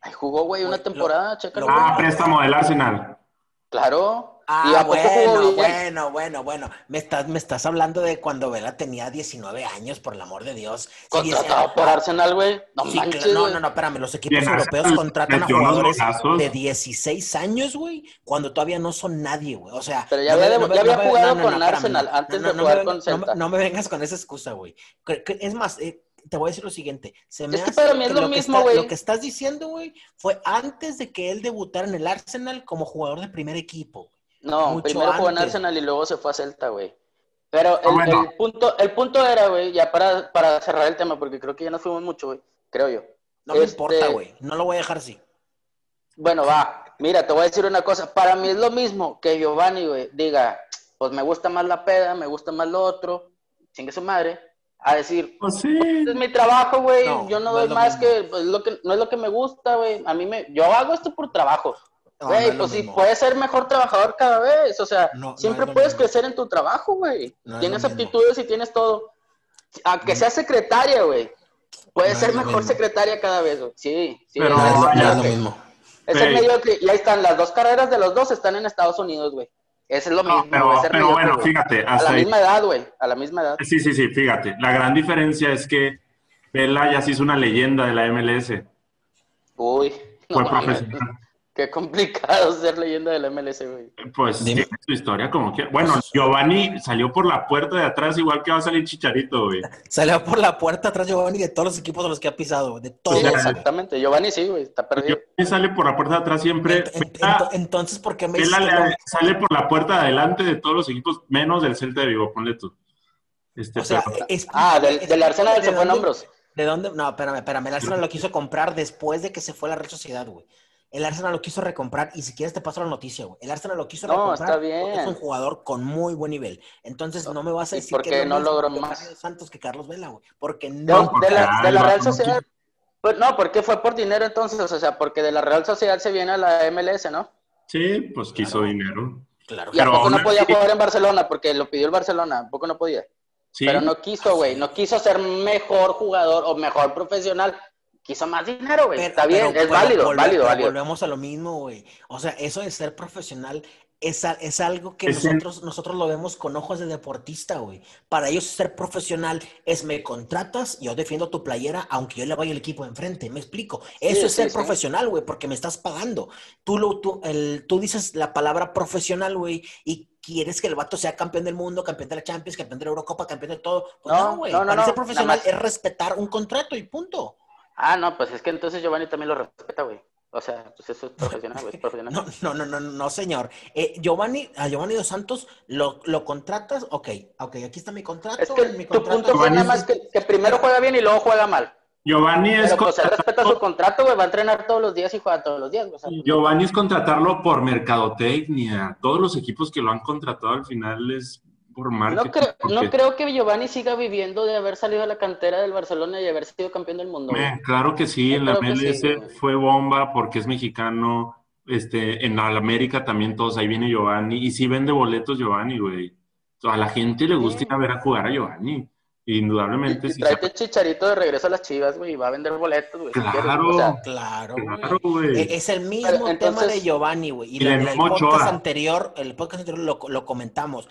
B: Ay, jugó, güey, una temporada, chécalo.
A: Ah, préstamo del Arsenal.
B: claro,
C: Ah, bueno, bueno, bueno, bueno. Me estás, me estás hablando de cuando Vela tenía 19 años, por el amor de Dios.
B: Contratado por Arsenal, güey, no
C: Sí,
B: manches,
C: no, no, no, espérame, los equipos europeos contratan a jugadores de 16 años, güey, cuando todavía no son nadie, güey. O sea,
B: Pero ya
C: no
B: había-
C: no me-
B: ya había
C: no me-
B: jugado
C: no, no,
B: con Arsenal
C: no,
B: antes
C: no,
B: de
C: no
B: jugar
C: me
B: con
C: vengas- no me-
B: Celta.
C: No me vengas con esa excusa, güey. Es más, eh, te voy a decir lo siguiente. Se me
B: Es que
C: hace
B: para mí es
C: que
B: lo
C: que
B: mismo, güey.
C: Lo que estás diciendo, güey, fue antes de que él debutara en el Arsenal como jugador de primer equipo.
B: No,
C: Mucho
B: primero jugó en
C: antes.
B: Arsenal y luego se fue a Celta, güey. Pero el,
A: Ah, bueno.
B: el punto, el punto era, güey, ya para, para cerrar el tema, porque creo que ya nos fuimos mucho, güey, creo yo.
C: No me
B: Este,
C: importa, güey. No lo voy a dejar así.
B: Bueno, va. Mira, te voy a decir una cosa. Para mí es lo mismo que Giovanni, güey, diga, pues me gusta más la peda, me gusta más lo otro, chingue su madre, a decir,
A: Pues sí.
B: este es mi trabajo, güey,
C: No,
B: yo no
C: no
B: doy más
C: mismo.
B: que, pues, lo que, no es lo que me gusta, güey, a mí me, yo hago esto por trabajo. Güey,
C: no
B: pues sí,
C: mismo.
B: puedes ser mejor trabajador cada vez, o sea,
C: No,
B: siempre puedes
C: mismo.
B: crecer en tu trabajo, güey. Tienes
C: mismo.
B: aptitudes y tienes todo. Aunque seas secretaria, güey, puedes
C: No
B: ser mejor
C: mismo.
B: secretaria cada vez, güey. Sí, sí.
A: Pero
B: no,
C: No,
B: no,
C: no
A: vaya,
C: es lo mismo.
B: Es el mediocre. Y ahí están, las dos carreras de los dos están en Estados Unidos, güey. Ese es lo mismo.
A: pero,
B: es el
A: pero
B: mediocre,
A: bueno,
B: güey.
A: fíjate,
B: A la
A: ahí-
B: misma edad, güey. A la misma edad.
A: Sí, sí, sí, fíjate. La gran diferencia es que Vela ya se hizo una leyenda de la MLS.
B: Uy.
A: Fue profesional.
B: Qué complicado ser leyenda del MLS, güey.
A: Pues
C: Dime.
A: tiene su historia como que. Bueno, Giovanni salió por la puerta de atrás, igual que va a salir Chicharito, güey.
C: Salió por la puerta atrás Giovanni de todos los equipos a los que ha pisado, güey, de todos.
B: Sí, exactamente. Giovanni sí, güey. Está perdido.
A: Giovanni sale por la puerta de atrás siempre.
C: Ent- ent-
A: Vela-
C: ent- entonces, ¿por qué me
A: Vela
C: que
A: le- sale por la puerta de adelante de todos los equipos, menos del Celta de Vigo, ponle tú. Este,
C: O sea, es-
B: Ah, del, del Arsenal se
C: ¿de
B: fue en hombros.
C: ¿De dónde? No, espérame, espérame. El Arsenal lo quiso comprar después de que se fue a la Real Sociedad, güey. El Arsenal lo quiso recomprar y si quieres te paso la noticia, güey. El Arsenal lo quiso
B: No,
C: recomprar
B: está
C: porque
B: bien.
C: es un jugador con muy buen nivel. Entonces no me vas a
B: ¿Y
C: decir
B: por
C: que
B: no logró más?
C: Santos que Carlos Vela, güey. Porque
B: De,
C: no.
B: de la, de la Real
A: no,
B: Sociedad. Pues no, porque fue por dinero entonces, o sea, porque de la Real Sociedad se viene a la MLS, ¿no?
A: sí, pues quiso
C: Claro.
A: dinero.
C: Claro.
B: Y a poco no podía jugar en Barcelona, porque lo pidió el Barcelona, a poco no podía.
A: Sí,
B: Pero no quiso, güey, no quiso ser mejor jugador o mejor profesional. Quiso más dinero, güey. Está bien,
C: pero-
B: es válido,
C: volve-
B: válido,
C: pero
B: válido.
C: Volvemos a lo mismo, güey. O sea, eso de ser profesional es, a- es algo que
A: Es
C: nosotros, nosotros lo vemos con ojos de deportista, güey. Para ellos ser profesional es me contratas, yo defiendo tu playera, aunque yo le vaya el equipo enfrente. Me explico. Eso
B: Sí,
C: es ser
B: sí, sí.
C: profesional, güey, porque me estás pagando. Tú, lo, tú, el, tú dices la palabra profesional, güey, y quieres que el vato sea campeón del mundo, campeón de la Champions, campeón de la Eurocopa, campeón de todo. Pues
B: No,
C: no, güey.
B: no, no,
C: Para
B: no,
C: ser profesional
B: más.
C: es respetar un contrato y punto.
B: Ah, no, pues es que entonces Giovanni también lo respeta, güey. O sea, pues eso es profesional, güey, es profesional.
C: No, no, no, no, no, señor. Eh, Giovanni, a Giovanni Dos Santos lo, lo contratas, ok, ok, aquí está mi contrato.
B: Es que
C: mi
B: tu punto fue
A: Giovanni
B: nada más que, que primero juega bien y luego juega mal.
A: Giovanni es,
B: Pero pues él respeta su contrato, güey, va a entrenar todos los días y juega todos los días. O sea, pues,
A: Giovanni es contratarlo por mercadotecnia. Todos los equipos que lo han contratado al final es por marketing.
B: no, creo, no creo que Giovanni siga viviendo de haber salido de la cantera del Barcelona y haber sido campeón del mundo,
A: claro que sí, en la MLS
B: sí,
A: fue bomba porque es mexicano. Este, en la América también todos, ahí viene Giovanni. Y sí vende boletos Giovanni, güey. A la gente le gusta
B: Sí.
A: ir a ver a jugar a Giovanni. Indudablemente
B: Y tráete Chicharito de regreso a las Chivas, güey, y va a vender boletos, güey.
A: Claro.
B: quieres, o sea,
C: Claro, güey.
A: Claro, güey.
C: E- Es el mismo
B: Pero,
C: tema de Giovanni, güey. Y, en el podcast anterior, el podcast anterior lo, lo comentamos.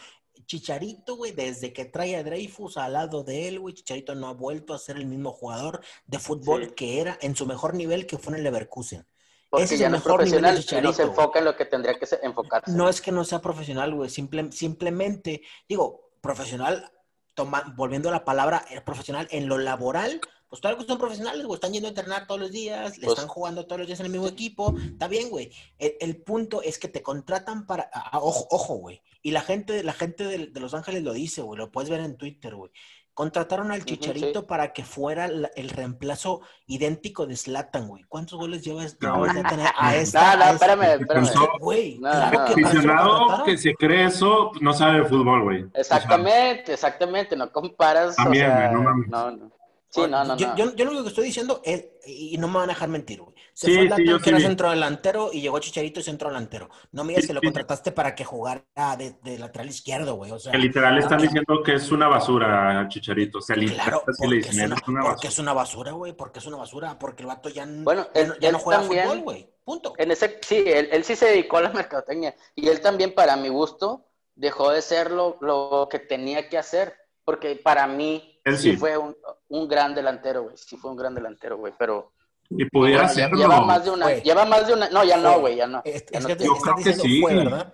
C: Chicharito, güey, desde que trae a Dreyfus al lado de él, güey, Chicharito no ha vuelto a ser el mismo jugador de fútbol
B: Sí.
C: que era en su mejor nivel que fue en el Leverkusen.
B: porque
C: ese es
B: ya
C: el
B: no es
C: mejor nivel de
B: profesional no se enfoca en lo que tendría que se- enfocarse.
C: No es que no sea profesional, güey. simple- simplemente, digo, profesional, toma, volviendo a la palabra eh, profesional en lo laboral, pues todos los que son profesionales, güey, están yendo a entrenar todos los días, le
B: Pues-
C: están jugando todos los días en el mismo equipo. Está bien, güey. El, el punto es que te contratan para. ojo, ojo, güey. Y la gente, la gente de, de Los Ángeles lo dice, güey. Lo puedes ver en Twitter, güey. Contrataron al Chicharito
B: sí.
C: para que fuera la- el reemplazo idéntico de Zlatan, güey. ¿Cuántos goles
A: No,
C: lleva a
B: No,
C: esta?
B: no,
C: a esta-
B: espérame, espérame.
C: Güey,
B: No,
C: claro
B: no.
C: que
A: Aficionado que se cree eso, no sabe de fútbol, güey. O sea,
B: Exactamente, exactamente, no comparas.
A: También,
B: o sea,
A: no mames.
B: no, no. Sí, no, no,
C: yo,
B: no.
C: Yo, yo lo único que estoy diciendo es, y no me van a dejar mentir, güey. Se
A: Sí,
C: fue
A: sí,
C: Zlatan,
A: yo
C: que
A: sí
C: era
A: vi.
C: centro delantero y llegó Chicharito y centro delantero. No me digas
A: Sí,
C: que lo
A: sí.
C: contrataste para que jugara de, de lateral izquierdo, güey. O sea,
A: que literal están
C: no,
A: diciendo que es una basura, Chicharito. O sea, literal,
C: Claro, porque
A: le
C: es, una,
A: "Eres una
C: porque
A: basura".
C: es una basura, güey. Porque es una basura. Porque el vato ya,
B: Bueno,
C: ya,
B: él-
C: no, ya no
B: él
C: juega
B: también-
C: fútbol, güey. Punto.
B: En ese, sí, él, él sí se dedicó a la mercadotecnia. Y él también, para mi gusto, dejó de ser lo, lo que tenía que hacer. Porque para mí,
A: Él
B: sí,
A: sí.
B: fue un, un gran delantero, güey. Sí fue un gran delantero, güey. Pero
A: Y pudiera
B: bueno,
A: serlo.
B: lleva más de una,
C: Güey.
B: lleva más de una, no, ya no,
C: Fue.
B: güey, ya no.
C: Es,
B: Ya
C: es
B: no
C: que
B: te-
A: Yo
C: estás
A: creo que
C: diciendo
A: sí.
C: fue, ¿verdad?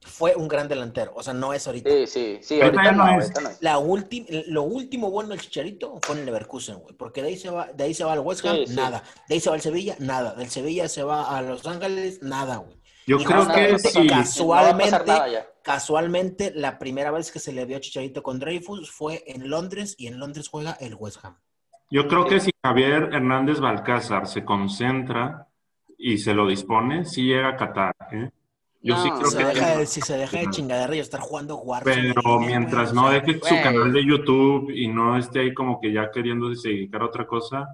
C: Fue un gran delantero. O sea, no es ahorita.
B: Sí, sí, sí,
A: Ahorita
B: ahorita
A: ya no
B: no,
A: es.
B: ahorita no es.
C: La última, lo último bueno del Chicharito fue en el Leverkusen, güey. Porque de ahí se va, de ahí se va al West Ham,
B: Sí, sí.
C: nada. De ahí se va al Sevilla, nada. Del Sevilla se va a Los Ángeles, nada, güey.
A: Yo
C: Y
A: creo que sí.
C: Casualmente,
B: No
C: casualmente, la primera vez que se le vio a Chicharito con Dreyfus fue en Londres y en Londres juega el West Ham.
A: Yo creo que si Javier Hernández Balcázar se concentra y se lo dispone, sí llega a Qatar. ¿eh? Yo sí
B: No,
A: creo
C: Se
A: que
C: deja
A: sí.
C: de- si se deja de chingadera y estar jugando Warzone.
A: Pero mientras no deje su canal de YouTube y no esté ahí como que ya queriendo dedicar a otra cosa,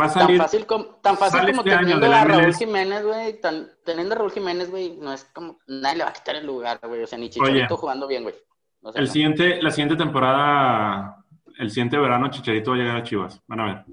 A: va a
B: Tan
A: salir.
B: fácil, como, tan fácil como
A: este año
B: teniendo a Raúl
A: MLS.
B: Jiménez, güey. tan- Teniendo a Raúl Jiménez, güey, no es como. Nadie le va a quitar el lugar, güey. O sea, ni Chicharito
A: Oye.
B: jugando bien, güey. O sea,
A: El
B: no.
A: siguiente, la siguiente temporada, el siguiente verano, Chicharito va a llegar a Chivas. Van a ver.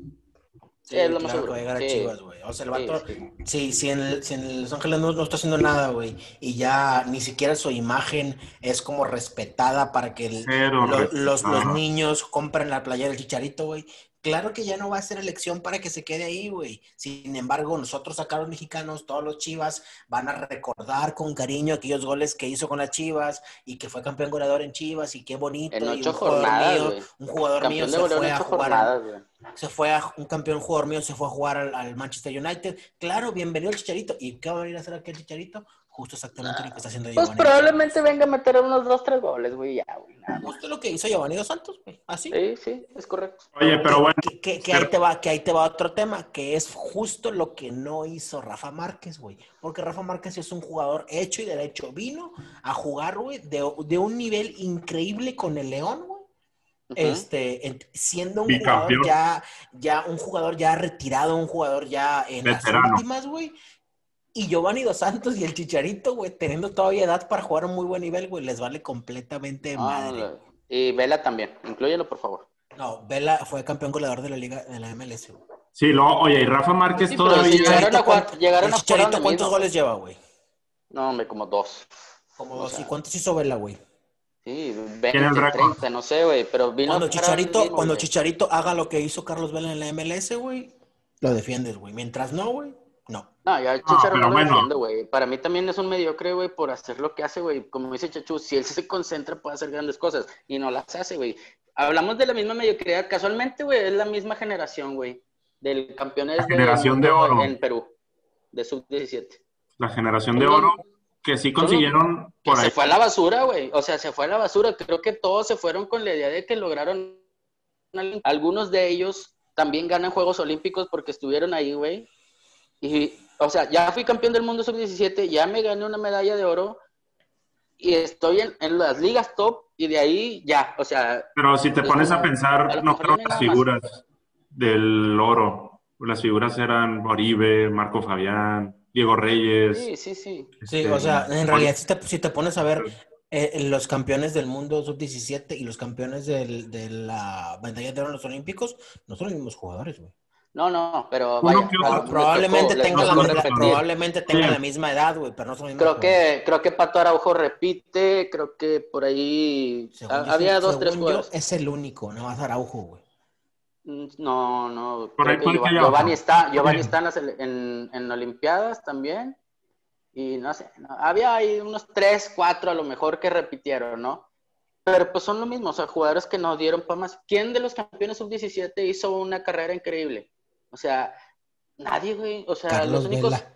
C: Sí,
B: es lo más
C: claro que
B: seguro.
C: va a llegar a
B: Sí.
C: Chivas, güey. O sea, el
B: Sí,
C: vato,
B: sí.
C: sí, si en, el- si en Los Ángeles no, no está haciendo nada, güey, y ya ni siquiera su imagen es como respetada para que el-
A: Cero
C: lo- los, los niños compren la playera del Chicharito, güey. Claro que ya no va a ser elección para que se quede ahí, güey. Sin embargo, nosotros acá los mexicanos, todos los Chivas, van a recordar con cariño aquellos goles que hizo con las Chivas y que fue campeón goleador en Chivas y qué bonito.
B: En
C: y
B: ocho
C: un jugador
B: jornadas,
C: mío,
B: güey.
C: un jugador mío
B: Campeón
C: se fue a jugar
B: jornadas,
C: se fue a un campeón jugador mío, se fue a jugar al, al Manchester United. Claro, bienvenido el Chicharito. ¿Y qué va a venir a hacer aquí el Chicharito? Justo exactamente lo que está haciendo
B: Pues
C: Giovanni.
B: probablemente venga a meter unos dos, tres goles, güey, ya, güey. nada.
C: Justo lo que hizo Giovanni Dos Santos, güey. Así.
B: Sí, sí, es correcto.
A: Oye, pero bueno,
C: Que, que- que ahí te va, que ahí te va otro tema, que es justo lo que no hizo Rafa Márquez, güey. Porque Rafa Márquez es un jugador hecho y derecho. Vino a jugar, güey, de, de un nivel increíble con el León, güey. Este, en- siendo un
A: Bicampeón.
C: jugador ya, ya, un jugador ya retirado, un jugador ya en
A: Veterano.
C: las últimas, güey. Y Giovanni Dos Santos y el Chicharito, güey, teniendo todavía edad para jugar a un muy buen nivel, güey, les vale completamente
B: Ah,
C: madre.
B: y Vela también, inclúyelo, por favor.
C: No, Vela fue campeón goleador de la liga, de la MLS, güey.
A: sí, lo, oye, y Rafa Márquez
B: Sí,
A: todavía.
B: llegaron a jugar,
C: ¿cuánto-
B: llegaron
C: el
B: a jugar
C: Chicharito,
B: donde
C: ¿cuántos
B: mismo.
C: goles lleva, güey?
B: No, hombre, como dos.
C: Como
B: O
C: dos.
B: sea,
C: ¿Y cuántos hizo Vela, güey?
B: Sí,
A: Tiene el
B: 20,
A: récord.
B: 30, no sé, güey, pero vino
C: Cuando Chicharito,
B: mismo,
C: cuando. Chicharito haga lo que hizo Carlos Vela en la MLS, güey, lo defiendes, güey. Mientras no, güey, no.
B: No, ya el Chicharo
A: pero
B: no, lo
A: bueno.
B: defiendo, güey. Para mí también es un mediocre, güey, por hacer lo que hace, güey. Como dice Chachu, si él se concentra puede hacer grandes cosas y no las hace, güey. Hablamos de la misma mediocridad. Casualmente, güey, es la misma generación, güey, del campeones
A: La
B: del
A: generación de
B: mundo
A: oro.
B: en Perú, de sub-17.
A: La generación de oro que sí consiguieron
B: Que
A: por
B: se
A: ahí.
B: fue a la basura, güey. O sea, se fue a la basura. Creo que todos se fueron con la idea de que lograron. Algunos de ellos también ganan Juegos Olímpicos porque estuvieron ahí, güey. Y, o sea, ya fui campeón del mundo sub-17, ya me gané una medalla de oro y estoy en, en las ligas top y de ahí ya, o sea,
A: Pero si te
B: Es
A: pones a
B: a
A: pensar,
B: lo
A: no fueron las
B: más.
A: figuras del oro. Las figuras eran Oribe, Marco Fabián, Diego Reyes.
B: sí, sí, sí.
C: Sí,
A: este,
C: o sea, en realidad, si te, si te pones a ver eh, los campeones del mundo sub-17 y los campeones del- de la medalla de oro en los Olímpicos, no son los mismos jugadores, güey.
B: No, no, pero vaya. a- les
C: Probablemente
B: les
C: tengan la, misma-
B: repetir.
C: probablemente tengan
A: Sí.
C: la misma edad, güey, pero no son los mismos
B: Creo que, creo que Pato Araujo repite, creo que por ahí
C: yo,
B: había dos, tres jugadores.
C: es el único, nada más Araujo, güey.
B: Mm, No, no.
A: Por
B: creo
A: ahí
B: que Giovanni está, Giovanni está en, en, en Olimpiadas también. Y no sé, no, había ahí unos tres, cuatro a lo mejor que repitieron, ¿no? Pero pues son lo mismo, o sea, jugadores que no dieron para más. ¿Quién de los campeones sub-17 hizo una carrera increíble? O sea, nadie, güey. O sea,
C: Carlos
B: los únicos.
C: Vela.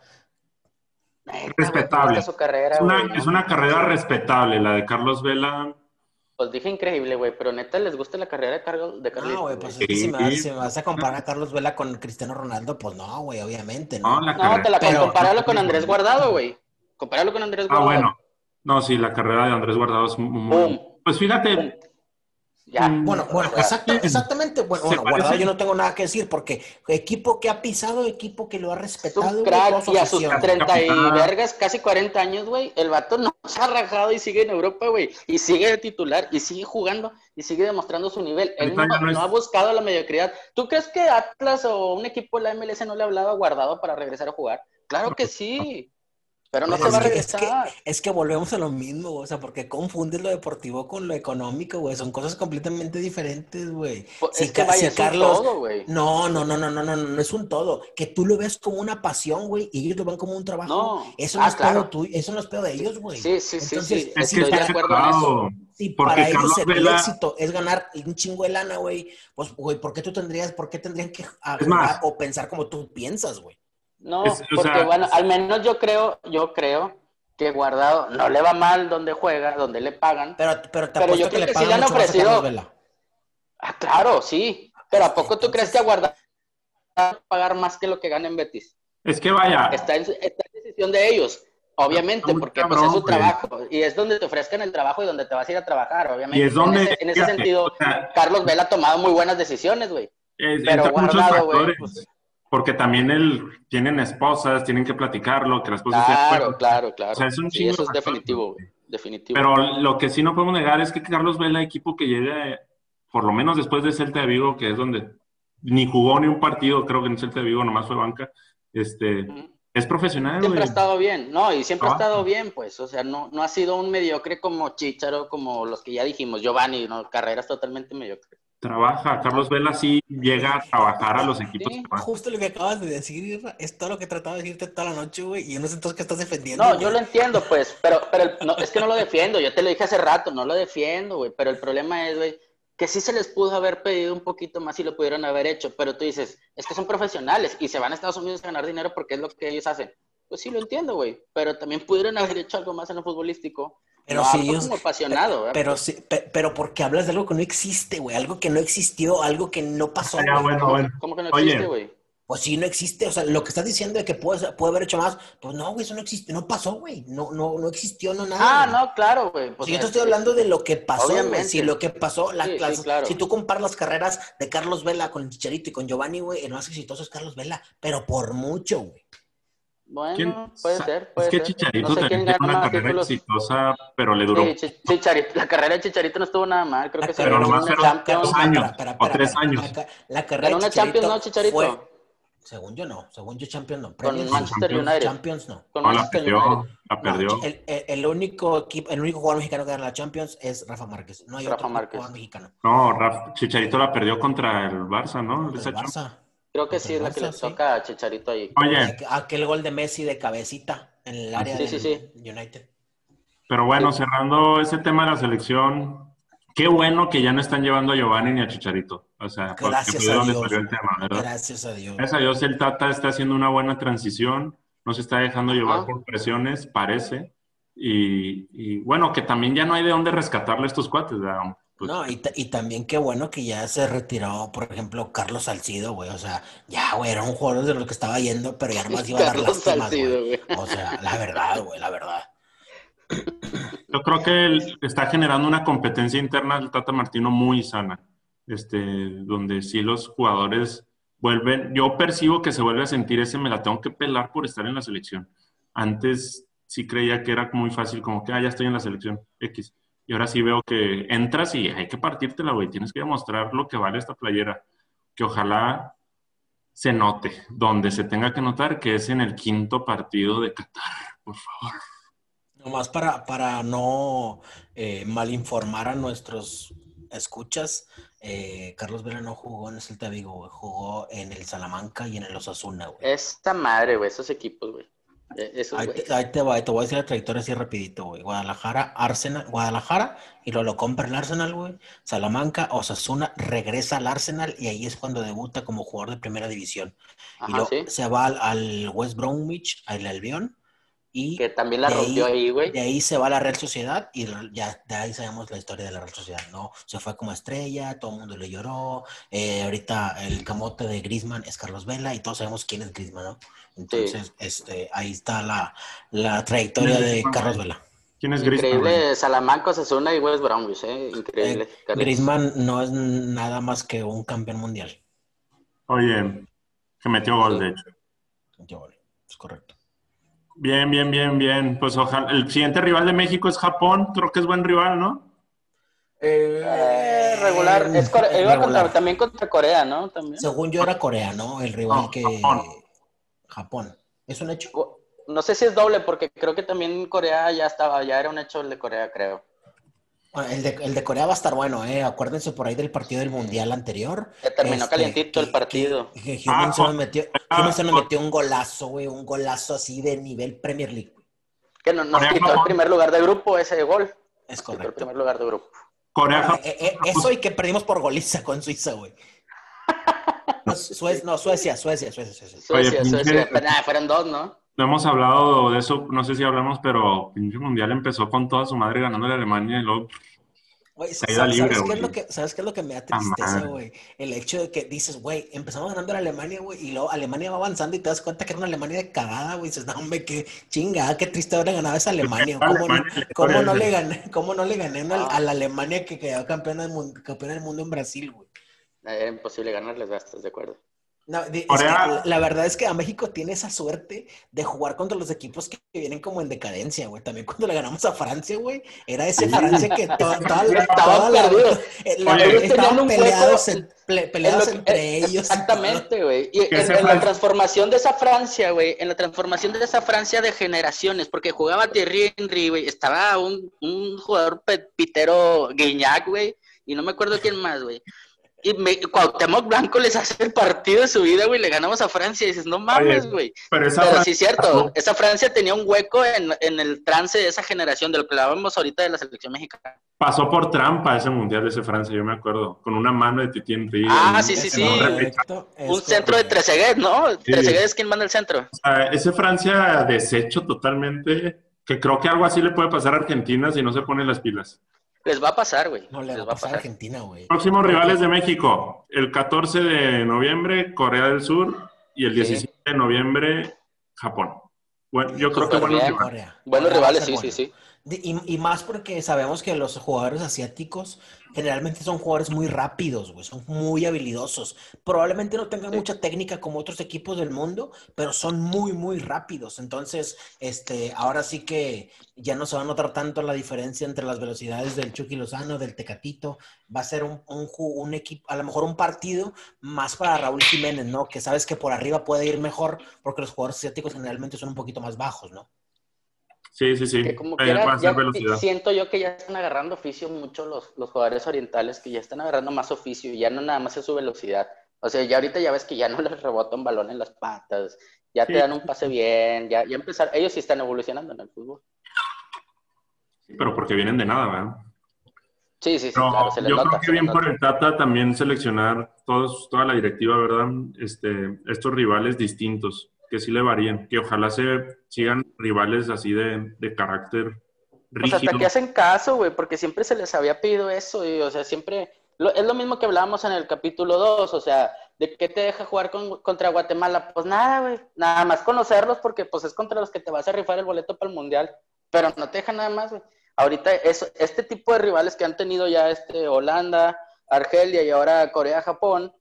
B: Neta, güey,
A: Respetable.
B: ¿cómo está su carrera,
A: Es una,
B: güey, no?
A: es una carrera respetable, la de Carlos Vela.
B: Pues dije increíble, güey, pero neta les gusta la carrera de, Carlos, de Carlitos.
C: No, güey,
B: güey?
C: pues es que si me, vas,
A: Sí.
C: si me vas a comparar a Carlos Vela con Cristiano Ronaldo, pues no, güey, obviamente,
A: No,
C: ¿no?
A: la
B: No,
A: carrera.
B: te la
C: Pero-
B: compáralo con Andrés Guardado, güey. Compáralo con Andrés
A: Ah,
B: Guardado.
A: bueno. No, sí, la carrera de Andrés Guardado es muy...
B: Boom.
A: Pues fíjate.
B: Ya.
A: Mm,
C: Bueno, bueno, exacto, exactamente. Bueno, bueno, Guardado yo no tengo nada que decir porque equipo que ha pisado, equipo que lo ha
B: Es
C: respetado.
B: un crack y a sus
C: afición.
B: 30 y vergas, casi 40 años, güey, el vato no se ha rajado y sigue en Europa, güey, y sigue de titular y sigue jugando y sigue demostrando su nivel. Él no,
A: no
B: ha buscado la mediocridad. ¿Tú crees que Atlas o un equipo de la MLS no le ha hablado a Guardado para regresar a jugar? Claro que sí, pero no
C: Pero
B: se va a
C: es que- es que-
B: regresar.
C: Es que volvemos a lo mismo, güey, o sea, porque confundes lo deportivo con lo económico, güey. Son cosas completamente diferentes, güey.
B: Pues,
C: Si
B: es que
C: Ca-
B: vaya,
C: si
B: es un
C: Carlos-
B: todo, güey.
C: No, no, no, no, no, no, no es un todo. Que tú lo ves como una pasión, güey, y ellos lo ven como un trabajo.
B: No.
C: Eso no
B: Ah,
C: es
B: claro.
C: pedo tuyo, eso no es pedo de ellos, güey.
B: Sí, sí, sí,
C: Entonces,
B: sí.
A: es que
B: Estoy de acuerdo en eso.
C: Si
A: Porque
C: para ellos
A: Carlos
C: el,
A: Vela-
C: éxito es ganar un chingo de lana, güey, pues, güey, ¿por qué tú tendrías, por qué tendrían que jugar o pensar como tú piensas, güey?
B: No,
A: Es-
B: porque
A: sea,
B: bueno,
A: es-
B: al menos yo creo, yo creo que Guardado no le va mal donde juega, donde le pagan.
C: Pero, pero te
B: Pero yo
C: que
B: creo
C: le
B: que sí le han ofrecido-. Ah, claro, sí. Pero ¿a poco tú crees que a Guardado va a pagar más que lo que gana en Betis?
A: es que vaya,
B: Está en, está en decisión de ellos, obviamente, porque pues, es su trabajo. Y es donde te ofrezcan el trabajo y donde te vas a ir a trabajar, obviamente.
A: y es donde...
B: en ese, en ese
A: fíjate,
B: sentido,
A: o sea,
B: Carlos Vela ha tomado muy buenas decisiones, güey. pero Guardado, güey, pues-
A: Porque también él, tienen esposas, tienen que platicarlo, que estén de
B: Claro, claro, claro.
A: O sea, es un
B: Sí, eso es definitivo. Definitivo.
A: Pero lo que sí no podemos negar es que Carlos Vela, equipo que llegue, por lo menos después de Celta de Vigo, que es donde ni jugó ni un partido, creo que en Celta de Vigo nomás fue banca. Este, es profesional,
B: Siempre ha estado bien, no, y siempre ha estado bien, pues, o sea, no, no ha sido un mediocre como Chicharo, como los que ya dijimos, Giovanni, no, carreras totalmente mediocre.
A: Trabaja. Carlos Vela sí llega a trabajar a los equipos.
B: Sí.
A: que.
C: Justo lo que acabas de decir, es todo lo que trataba de decirte toda la noche, güey, y yo no sé entonces qué estás defendiendo.
B: No,
C: güey.
B: yo lo entiendo, pues, pero, pero el- no, es que no lo defiendo, yo te lo dije hace rato, no lo defiendo, güey, pero el problema es, güey, que sí se les pudo haber pedido un poquito más y lo pudieron haber hecho, pero tú dices, es que son profesionales y se van a Estados Unidos a ganar dinero porque es lo que ellos hacen. Pues sí, lo entiendo, güey, pero también pudieron haber hecho algo más en lo futbolístico.
C: Pero
B: no
C: si
B: hablo
C: ellos-
B: como apasionado, ¿verdad?
C: Pero, sí, pe- pero porque hablas de algo que no existe, güey, algo que no existió, algo que no pasó.
A: Ah, bueno,
B: ¿Cómo,
A: bueno.
B: cómo que no
A: Oye.
B: existe, güey?
C: Pues sí, no existe. O sea, lo que estás diciendo de que puede, puede haber hecho más, pues no, güey, eso no existe, no pasó, güey. No, no, no existió, no nada.
B: Ah,
C: güey.
B: no, claro, güey. pues,
C: Si yo te
B: es-
C: estoy hablando de lo que pasó, güey.
B: Obviamente.
C: Si lo que pasó, la
B: Sí, sí,
C: clase-
B: claro.
C: si tú comparas las carreras de Carlos Vela con Chicharito y con Giovanni, güey, el más exitoso es Carlos Vela, pero por mucho, güey.
B: Bueno,
A: ¿Quién-
B: puede ser, puede
A: es que
B: ser.
A: Chicharito
B: no sé
A: también tiene una carrera
B: títulos.
A: exitosa, pero le duró.
B: Sí, Chi- Chicharito, la carrera de Chicharito no estuvo nada mal, creo que se
A: Pero
B: ganó
A: nomás
B: una
A: fueron
B: Champions.
A: dos años.
C: Espera,
A: o tres años.
C: La, la carrera
B: Ganó
C: de
B: una Champions, ¿no,
C: Chicharito fue- según yo no, según yo Champions no.
B: Con
C: Premier sí.
B: Manchester
A: Champions.
B: United.
C: Champions no.
B: Con
A: No, la
B: Manchester
A: perdió.
B: United.
A: La perdió.
C: No, el, el- el único equipo, el único jugador mexicano que gana la Champions es Rafa Márquez. No hay
B: Rafa
C: otro
B: Márquez.
C: jugador mexicano.
A: No, Raf- Chicharito la perdió contra el Barça, ¿no?
C: El Barça.
B: Creo que sí, es la que le toca a Chicharito ahí.
A: Oye,
C: Aqu- Aquel gol de Messi de cabecita en el área
B: Sí, sí,
C: del United.
A: pero bueno, cerrando ese tema de la selección, qué bueno que ya no están llevando a Giovanni ni a Chicharito. O sea, porque
C: Gracias
A: de
C: a
A: donde
C: Dios.
A: salió el tema, ¿verdad?
C: Gracias a Dios.
A: Gracias a Dios el Tata está haciendo una buena transición, no se está dejando llevar por presiones, parece. Y, y, bueno, que también ya no hay de dónde rescatarle a estos cuates. ¿verdad? Pues,
C: No, y, y también qué bueno que ya se retiró, por ejemplo, Carlos Salcido, güey. O sea, ya, güey, era un jugador de los que estaba yendo, pero ya nomás iba a dar
B: Salcido,
C: güey.
B: güey.
C: O sea, la verdad, güey, la verdad.
A: Yo creo que él está generando una competencia interna del Tata Martino muy sana, este, donde sí los jugadores vuelven, yo percibo que se vuelve a sentir ese me la tengo que pelar por estar en la selección. Antes sí creía que era muy fácil, como que, ah, ya estoy en la selección X. Y ahora sí veo que entras y hay que partírtela, güey, tienes que demostrar lo que vale esta playera, que ojalá se note, donde se tenga que notar, que es en el quinto partido de Qatar, por favor.
C: Nomás para, para no eh, malinformar a nuestros escuchas, eh, Carlos Vela no jugó en el Celta Vigo, güey. Jugó en el Salamanca y en el Osasuna, güey.
B: Esta madre, güey, esos equipos, güey. Esos,
C: Ahí te, ahí te voy a decir la trayectoria así rapidito, güey. Guadalajara, Arsenal, Guadalajara, y luego lo compra el Arsenal, güey. Salamanca, Osasuna, regresa al Arsenal y ahí es cuando debuta como jugador de primera división. y luego
B: sí.
C: se va al, al West Bromwich, al Albion, y
B: Que también la
C: de
B: rompió ahí, güey.
C: de ahí se va a la Real Sociedad y ya de ahí sabemos la historia de la Real Sociedad, ¿no? Se fue como estrella, todo el mundo le lloró. eh, ahorita el camote de Griezmann es Carlos Vela y todos sabemos quién es Griezmann, ¿no? Entonces, este, ahí está la, la trayectoria de Carlos Vela.
A: ¿Quién es Griezmann?
B: Increíble, Salamanca, Osasuna y West Bromwich, eh. Increíble.
C: Eh. Griezmann no es nada más que un campeón mundial.
A: Oye, que metió gol,
B: Sí.
A: de hecho.
C: Yo, es correcto.
A: Bien, bien, bien, bien. Pues ojalá. El siguiente rival de México es Japón. Creo que es buen rival, ¿no?
B: Eh, regular. Es Core-
C: Eh,
B: iba
C: regular.
B: contra- también contra Corea, ¿no? También.
C: Según yo era Corea, ¿no? El rival
A: No,
C: que...
A: Japón.
C: Japón. ¿Es un hecho?
B: No sé si es doble, porque creo que también Corea ya estaba, ya era un hecho el de Corea, creo.
C: El, de, el de Corea va a estar bueno, ¿eh? Acuérdense por ahí del partido del Mundial anterior.
B: Ya terminó
C: Este,
B: calientito el
C: que-
B: partido.
C: Que, que
A: Ah,
C: Hummels se nos metió,
A: ah,
C: se nos metió un golazo, güey, un golazo así de nivel Premier League.
B: Que no- nos
A: Corea,
B: quitó el primer lugar de grupo ese gol.
C: Es
B: Quitó el
C: correcto.
B: primer lugar de grupo.
A: Corea, Japón.
C: eh, eh, eso y que perdimos por goliza con Suiza, güey. No, Suecia, Suecia, Suecia, Suecia.
B: Suecia, Suecia. Pero nada, fueron dos, ¿no?
A: No hemos hablado de eso, no sé si hablamos, pero pinche mundial empezó con toda su madre ganándole a Alemania y luego.
C: Güey,
A: Caída
C: ¿sabes,
A: libre,
C: ¿sabes qué
A: güey.
C: es lo que, ¿Sabes qué es lo que me da tristeza, güey? El hecho de que dices, güey, empezamos ganando a Alemania, güey, y luego Alemania va avanzando y te das cuenta que era una Alemania de cagada, güey. Dices, no, hombre, qué chingada, qué triste haber ganado esa Alemania. ¿Cómo, no-
A: Alemania, la
C: cómo no le gané, cómo no le gané a,
B: Ah.
C: a la Alemania que quedó campeona del mundo, campeona del mundo en Brasil, güey?
B: Era imposible ganarles. ¿estás de acuerdo?
C: La verdad es que a México tiene esa suerte de jugar contra los equipos que, vienen como en decadencia, güey. También cuando le ganamos a Francia, güey, era ese Francia que toda, toda, toda la, estaban peleados, peleados entre ellos.
B: Exactamente, güey. Y en, la transformación de esa Francia, güey, en la transformación de esa Francia de generaciones, porque jugaba Thierry Henry, güey, estaba un, un jugador pitero Guiñac, güey, y no me acuerdo quién más, güey. Y me, Cuauhtémoc Blanco les hace el partido de su vida, güey, le ganamos a Francia. Y dices, no mames, güey. Pero, sí es cierto, esa Francia tenía un hueco en, en, el trance de esa generación, de lo que hablábamos ahorita de la selección mexicana.
A: Pasó por trampa ese mundial de ese Francia, yo me acuerdo, con una mano de Titi Henry.
B: Ah, sí, sí, sí. Un centro de Trezeguet, ¿no? Sí. Trezeguet es quien manda el centro.
A: O sea, ese Francia deshecho totalmente, que creo que algo así le puede pasar a Argentina si no se pone las pilas.
B: Les va a pasar, güey.
C: No, le va, a pasar a Argentina, güey.
A: Próximos rivales de México. El 14 de noviembre, Corea del Sur. Y el 17 de noviembre, Japón. Bueno, yo creo que buenos
B: rivales. Buenos rivales, sí, sí, sí.
C: Y, más porque sabemos que los jugadores asiáticos generalmente son jugadores muy rápidos, güey, son muy habilidosos. Probablemente no tengan mucha técnica como otros equipos del mundo, pero son muy, muy rápidos. Entonces, este, ahora sí que ya no se va a notar tanto la diferencia entre las velocidades del Chucky Lozano, del Tecatito. Va a ser un, un, un equipo, a lo mejor un partido más para Raúl Jiménez, ¿no? Que sabes que por arriba puede ir mejor porque los jugadores asiáticos generalmente son un poquito más bajos, ¿no?
A: Sí, sí, sí.
B: como siento yo que ya están agarrando oficio mucho los, los jugadores orientales, que ya están agarrando más oficio, y ya no nada más es su velocidad. O sea, ya ahorita ya ves que ya no les rebota un balón en las patas, ya te dan un pase bien, ya, ya empezar, ellos sí están evolucionando en el fútbol.
A: Sí, pero porque vienen de nada, ¿verdad?
B: Sí, sí, sí, claro, se les
A: Yo
B: creo
A: que bien por el Tata también seleccionar todos, toda la directiva, ¿verdad? Este, estos rivales distintos que sí le varíen, que ojalá se sigan rivales así de, de carácter rígido.
B: O sea, hasta que hacen caso, güey, porque siempre se les había pedido eso, y, o sea, siempre... es lo mismo que hablábamos en el capítulo 2, o sea, ¿de qué te deja jugar contra Guatemala? Pues nada, güey, nada más conocerlos porque pues es contra los que te vas a rifar el boleto para el Mundial, pero no te deja nada más, güey. Ahorita eso, este tipo de rivales que han tenido ya este Holanda, Argelia y ahora Corea, Japón,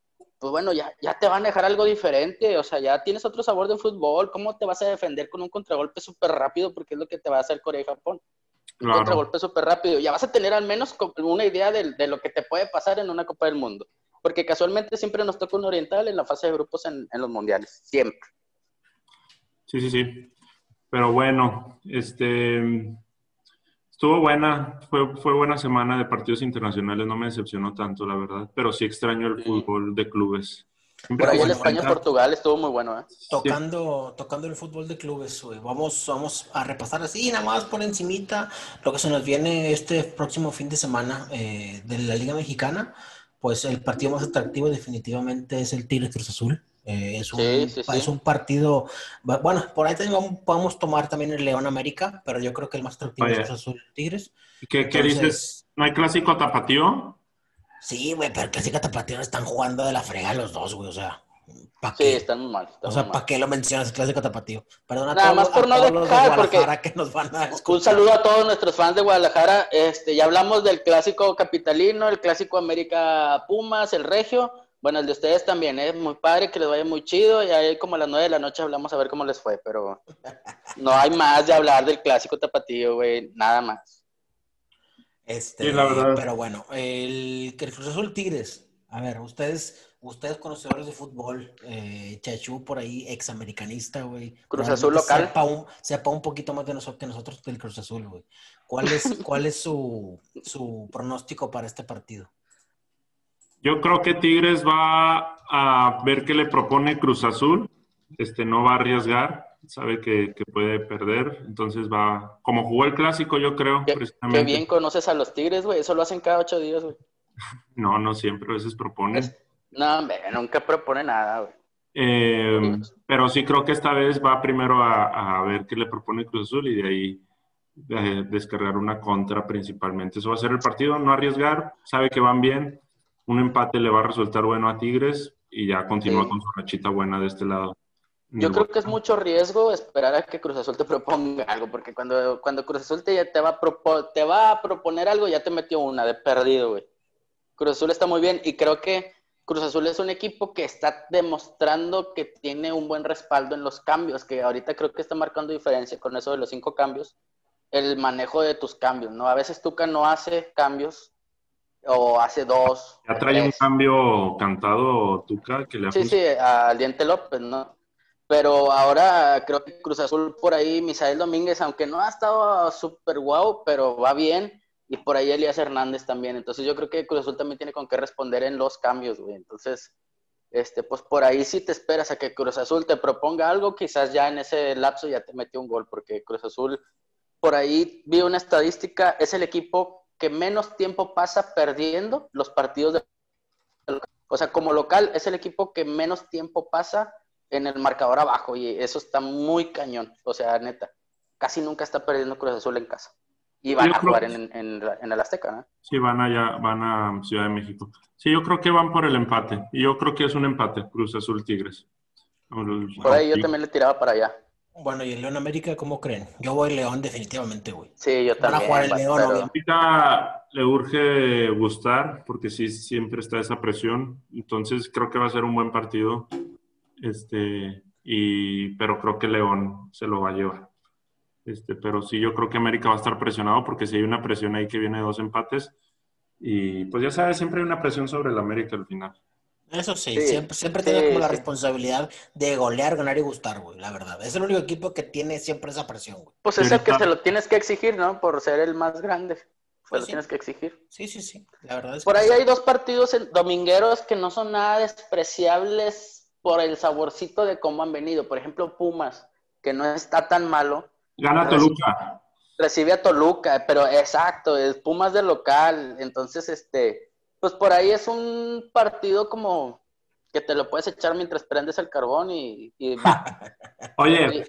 B: pues bueno, ya, ya te van a dejar algo diferente, o sea, ya tienes otro sabor de fútbol, ¿cómo te vas a defender con un contragolpe súper rápido? Porque es lo que te va a hacer Corea y Japón. Un contragolpe súper rápido, ya vas a tener al menos una idea de, de, lo que te puede pasar en una Copa del Mundo, porque casualmente siempre nos toca un oriental en la fase de grupos en, en los mundiales, siempre.
A: Sí, sí, sí. Pero bueno, este, Estuvo buena, fue, fue buena semana de partidos internacionales, no me decepcionó tanto, la verdad, pero sí extraño el fútbol de clubes.
B: Por ahí en España-Portugal estuvo muy bueno, ¿eh?
C: Tocando, tocando el fútbol de clubes, Vamos, vamos a repasar así, nada más por encimita, lo que se nos viene este próximo fin de semana eh, de la Liga Mexicana. Pues el partido más atractivo definitivamente es el Tigres Cruz Azul. Eh, es, un, es un partido, bueno, por ahí podemos tomar también el León América, pero yo creo que el más atractivo es Azul Tigres.
A: ¿Qué, ¿Qué, dices? ¿No hay clásico tapatío?
C: Sí, güey, pero el clásico tapatío están jugando de la frega los dos, güey, o sea.
B: sí, están mal.
C: o sea, ¿para qué lo mencionas el clásico tapatío?
B: Perdona Nada más por no dejar, porque que nos van a un saludo a todos nuestros fans de Guadalajara. Este, ya hablamos del clásico capitalino, el clásico América Pumas, el Regio. Bueno, el de ustedes también, es ¿eh? muy padre, que les vaya muy chido. Y ahí como a las nueve de la noche hablamos a ver cómo les fue, pero no hay más de hablar del clásico tapatío, güey, nada más.
C: Este, sí, la verdad. Pero bueno, el, el Cruz Azul Tigres. A ver, ustedes, ustedes conocedores de fútbol, eh, Chachú por ahí, examericanista, güey.
B: Cruz Azul local.
C: Sepa un, sepa un poquito más de nosotros que nosotros del Cruz Azul, güey. ¿Cuál es, cuál es su, su pronóstico para este partido?
A: Yo creo que Tigres va a ver qué le propone Cruz Azul. Este no va a arriesgar, sabe que, puede perder, entonces va, como jugó el clásico, yo creo.
B: Qué, bien conoces a los Tigres, güey, eso lo hacen cada ocho días, güey.
A: No, no siempre, a veces propone.
B: no, hombre, nunca propone nada, güey.
A: Eh, pero sí creo que esta vez va primero a, a, ver qué le propone Cruz Azul y de ahí eh, descargar una contra principalmente. Eso va a ser el partido, no arriesgar, sabe que van bien, un empate le va a resultar bueno a Tigres y ya continúa con su rachita buena de este lado.
B: Yo creo que es mucho riesgo esperar a que Cruz Azul te proponga algo, porque cuando, cuando Cruz Azul te, te, va a te va a proponer algo, ya te metió una de perdido, güey. Cruz Azul está muy bien y creo que Cruz Azul es un equipo que está demostrando que tiene un buen respaldo en los cambios, que ahorita creo que está marcando diferencia con eso de los cinco cambios, el manejo de tus cambios, ¿no? A veces Tuca no hace cambios o hace dos.
A: Ya trae un cambio cantado Tuca que le
B: Sí, sí, al Diente López, ¿no? Pero ahora creo que Cruz Azul por ahí, Misael Domínguez, aunque no ha estado súper guau, pero va bien y por ahí Elías Hernández también. Entonces yo creo que Cruz Azul también tiene con qué responder en los cambios, güey. Entonces, este, pues por ahí sí te esperas a que Cruz Azul te proponga algo, quizás ya en ese lapso ya te metió un gol, porque Cruz Azul, por ahí vi una estadística, es el equipo que menos tiempo pasa perdiendo los partidos de... O sea, como local es el equipo que menos tiempo pasa en el marcador abajo y eso está muy cañón. O sea, neta, casi nunca está perdiendo Cruz Azul en casa. Y van a jugar en, en, en, el Azteca, ¿no?
A: Sí, van allá, van a Ciudad de México. Sí, yo creo que van por el empate. Y yo creo que es un empate, Cruz Azul Tigres.
B: Por ahí yo también le tiraba para allá.
C: Bueno, ¿y el León América cómo creen? Yo voy León definitivamente, güey.
B: Sí, yo también.
C: Van a jugar el León,
A: Ahorita le urge gustar, porque sí, siempre está esa presión. Entonces creo que va a ser un buen partido. Este, y, pero creo que León se lo va a llevar. Este, pero sí, yo creo que América va a estar presionado porque si hay una presión ahí que viene de dos empates. Y pues ya sabes, siempre hay una presión sobre el América al final.
C: Eso sí, siempre, siempre tiene como la responsabilidad de golear, ganar y gustar, güey, la verdad. Es el único equipo que tiene siempre esa presión, güey.
B: Pues es el que se lo tienes que exigir, ¿no? Por ser el más grande. Pues lo tienes que exigir.
C: Sí, sí, sí. La verdad es
B: Por ahí hay dos partidos domingueros que no son nada despreciables por el saborcito de cómo han venido. Por ejemplo, Pumas, que no está tan malo,
A: Gana Toluca.
B: Recibe a Toluca, pero exacto, es Pumas de local. Entonces, este, pues por ahí es un partido como que te lo puedes echar mientras prendes el carbón y,
A: Oye.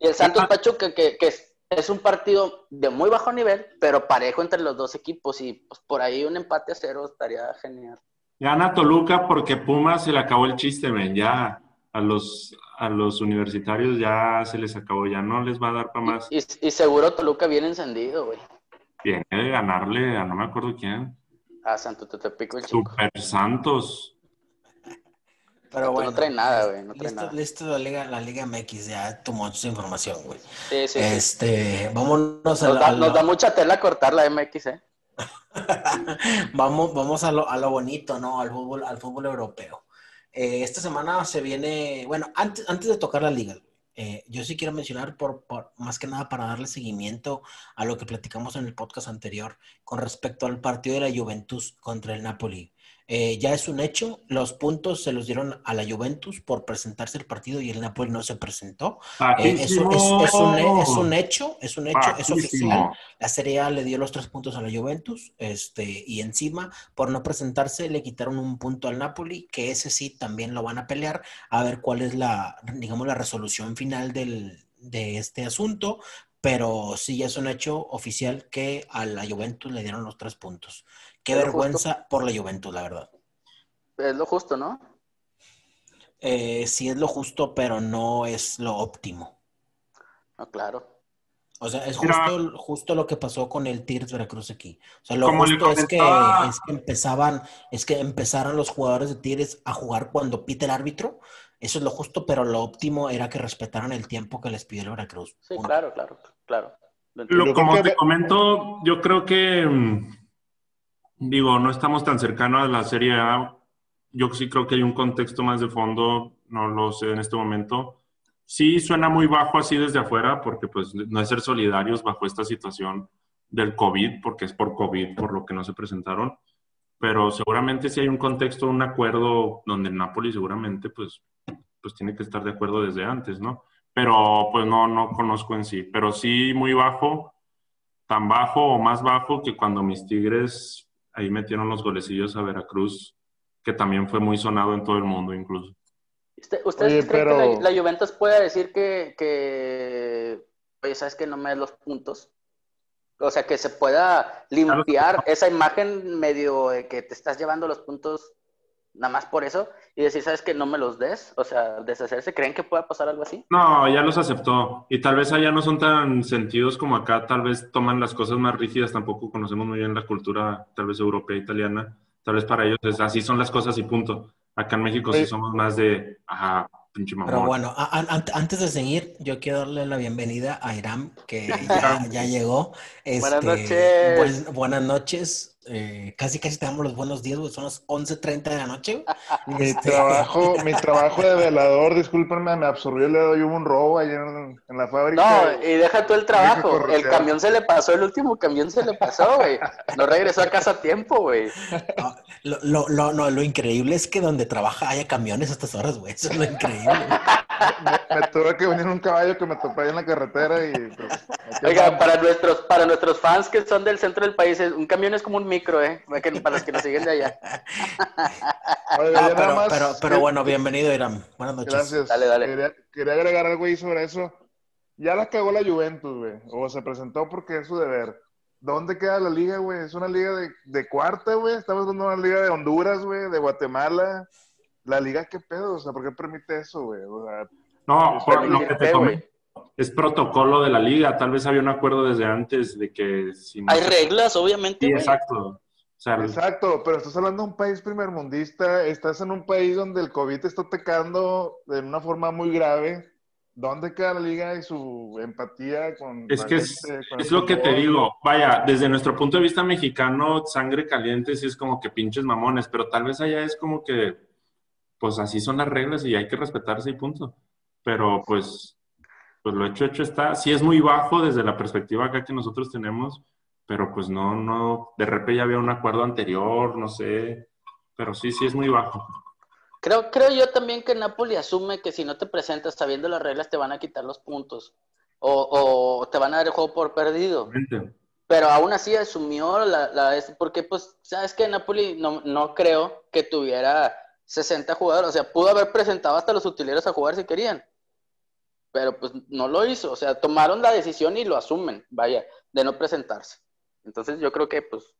B: Y, el Santos Pachuca, que, que es, un partido de muy bajo nivel, pero parejo entre los dos equipos. Y pues por ahí un empate a cero estaría genial.
A: Gana Toluca porque Pumas se le acabó el chiste, ven, ya a los, a los universitarios ya se les acabó, ya no les va a dar para más.
B: Y, seguro Toluca viene encendido, güey.
A: Viene de ganarle a no me acuerdo quién.
B: A Santo Tetepico el chico.
A: Super Santos.
C: Pero bueno.
B: No trae nada, güey. No
C: trae
B: listo,
C: nada. Listo la Liga, la Liga MX, ya tomó su información, güey.
B: Sí, sí.
C: Este, vámonos
B: a, nos, da, nos da mucha tela cortar la MX, ¿eh?
C: vamos vamos a lo, a lo bonito, ¿no? Al fútbol, al fútbol europeo. Eh, esta semana se viene, bueno, antes, antes de tocar la liga, eh, yo sí quiero mencionar, por, por, más que nada para darle seguimiento a lo que platicamos en el podcast anterior con respecto al partido de la Juventus contra el Napoli. Eh, ya es un hecho, los puntos se los dieron a la Juventus por presentarse el partido y el Napoli no se presentó. Eh, es, un, es, un, es, un, hecho, es un hecho, es oficial. La Serie A le dio los tres puntos a la Juventus este, y encima, por no presentarse, le quitaron un punto al Napoli, que ese sí también lo van a pelear, a ver cuál es la, digamos, la resolución final del, de este asunto, pero sí ya es un hecho oficial que a la Juventus le dieron los tres puntos. Qué vergüenza por la Juventus, la verdad.
B: Es lo justo, ¿no?
C: Eh, sí es lo justo, pero no es lo óptimo.
B: No, claro.
C: O sea, es justo, justo lo que pasó con el Tigres Veracruz aquí. O sea, lo justo es que, es que empezaban, es que empezaron los jugadores de Tigres a jugar cuando pita el árbitro. Eso es lo justo, pero lo óptimo era que respetaran el tiempo que les pidió el Veracruz.
B: Sí, claro, claro, claro.
A: Lo, como te comento, yo creo que mm, Digo, no estamos tan cercanos a la Serie A. Yo sí creo que hay un contexto más de fondo, no lo sé en este momento. Sí suena muy bajo así desde afuera, porque pues no es ser solidarios bajo esta situación del COVID, porque es por COVID, por lo que no se presentaron. Pero seguramente sí hay un contexto, un acuerdo donde el Napoli seguramente pues, pues tiene que estar de acuerdo desde antes, ¿no? Pero pues no, no conozco en sí. Pero sí muy bajo, tan bajo o más bajo que cuando mis Tigres ahí metieron los golecillos a Veracruz, que también fue muy sonado en todo el mundo incluso.
B: ¿Ustedes creen que la, Juventus puede decir que, que, oye, sabes que no me des los puntos? O sea, que se pueda limpiar esa imagen medio de que te estás llevando los puntos nada más por eso y decir, ¿sabes que no me los des? O sea, deshacerse, ¿creen que pueda pasar algo así?
A: No, ya los aceptó. Y tal vez allá no son tan sentidos como acá, tal vez toman las cosas más rígidas, tampoco conocemos muy bien la cultura tal vez europea, italiana. Tal vez para ellos es así son las cosas y punto. Acá en México sí somos más de, ajá, pinche mamón.
C: Pero bueno, antes de seguir, yo quiero darle la bienvenida a Iram, que ya, llegó.
B: buenas este,
C: noches. buenas noches. Eh, casi casi te damos los buenos días, güey. Son las 11.30 de la noche.
D: Mi, este, trabajo, mi trabajo de velador, discúlpenme, me absorbió el dedo y hubo un robo ayer en, la fábrica.
B: No, y deja tú el trabajo. El camión se le pasó, el último camión se le pasó, güey. No regresó a casa a tiempo, güey.
C: lo, lo, no, lo increíble es que donde trabaja haya camiones a estas horas, güey. Eso es lo increíble.
D: Me, tuve que venir un caballo que me topé ahí en la carretera y... Pues,
B: Oiga, para nuestros, para nuestros fans que son del centro del país, un camión es como un micro, ¿eh? Para los que nos siguen de allá.
C: Ah, pero, pero, bueno, bienvenido, Iram. Buenas noches.
D: Gracias.
B: Dale, dale.
D: Quería, agregar algo ahí sobre eso. Ya la cagó la Juventus, güey. O se presentó porque es su deber. ¿Dónde queda la liga, güey? Es una liga de, de cuarta, güey. Estamos viendo una liga de Honduras, güey, de Guatemala. La liga, ¿qué pedo? O sea, ¿por qué permite eso, güey? O sea,
A: no, por lo que te comento es protocolo de la liga. Tal vez había un acuerdo desde antes de que...
B: Si Hay reglas, obviamente.
A: Sí, exacto.
D: Exacto, pero estás hablando de un país primermundista, estás en un país donde el COVID está atacando de una forma muy grave. ¿Dónde queda la liga y su empatía con...
A: Es que es, es lo que te digo. Vaya, desde nuestro punto de vista mexicano, sangre caliente sí es como que pinches mamones, pero tal vez allá es como que, pues así son las reglas y hay que respetarse y punto. Pero pues pues lo hecho, hecho está. Sí es muy bajo desde la perspectiva acá que nosotros tenemos, pero pues no, no, de repente ya había un acuerdo anterior, no sé, pero sí, sí es muy bajo.
B: Creo, creo yo también que Napoli asume que si no te presentas sabiendo las reglas te van a quitar los puntos o, o te van a dar el juego por perdido. Pero aún así asumió la, la, porque pues, sabes que Napoli no, no creo que tuviera 60 jugadores, o sea, pudo haber presentado hasta los utileros a jugar si querían pero pues no lo hizo, o sea, tomaron la decisión y lo asumen, vaya, de no presentarse. Entonces yo creo que pues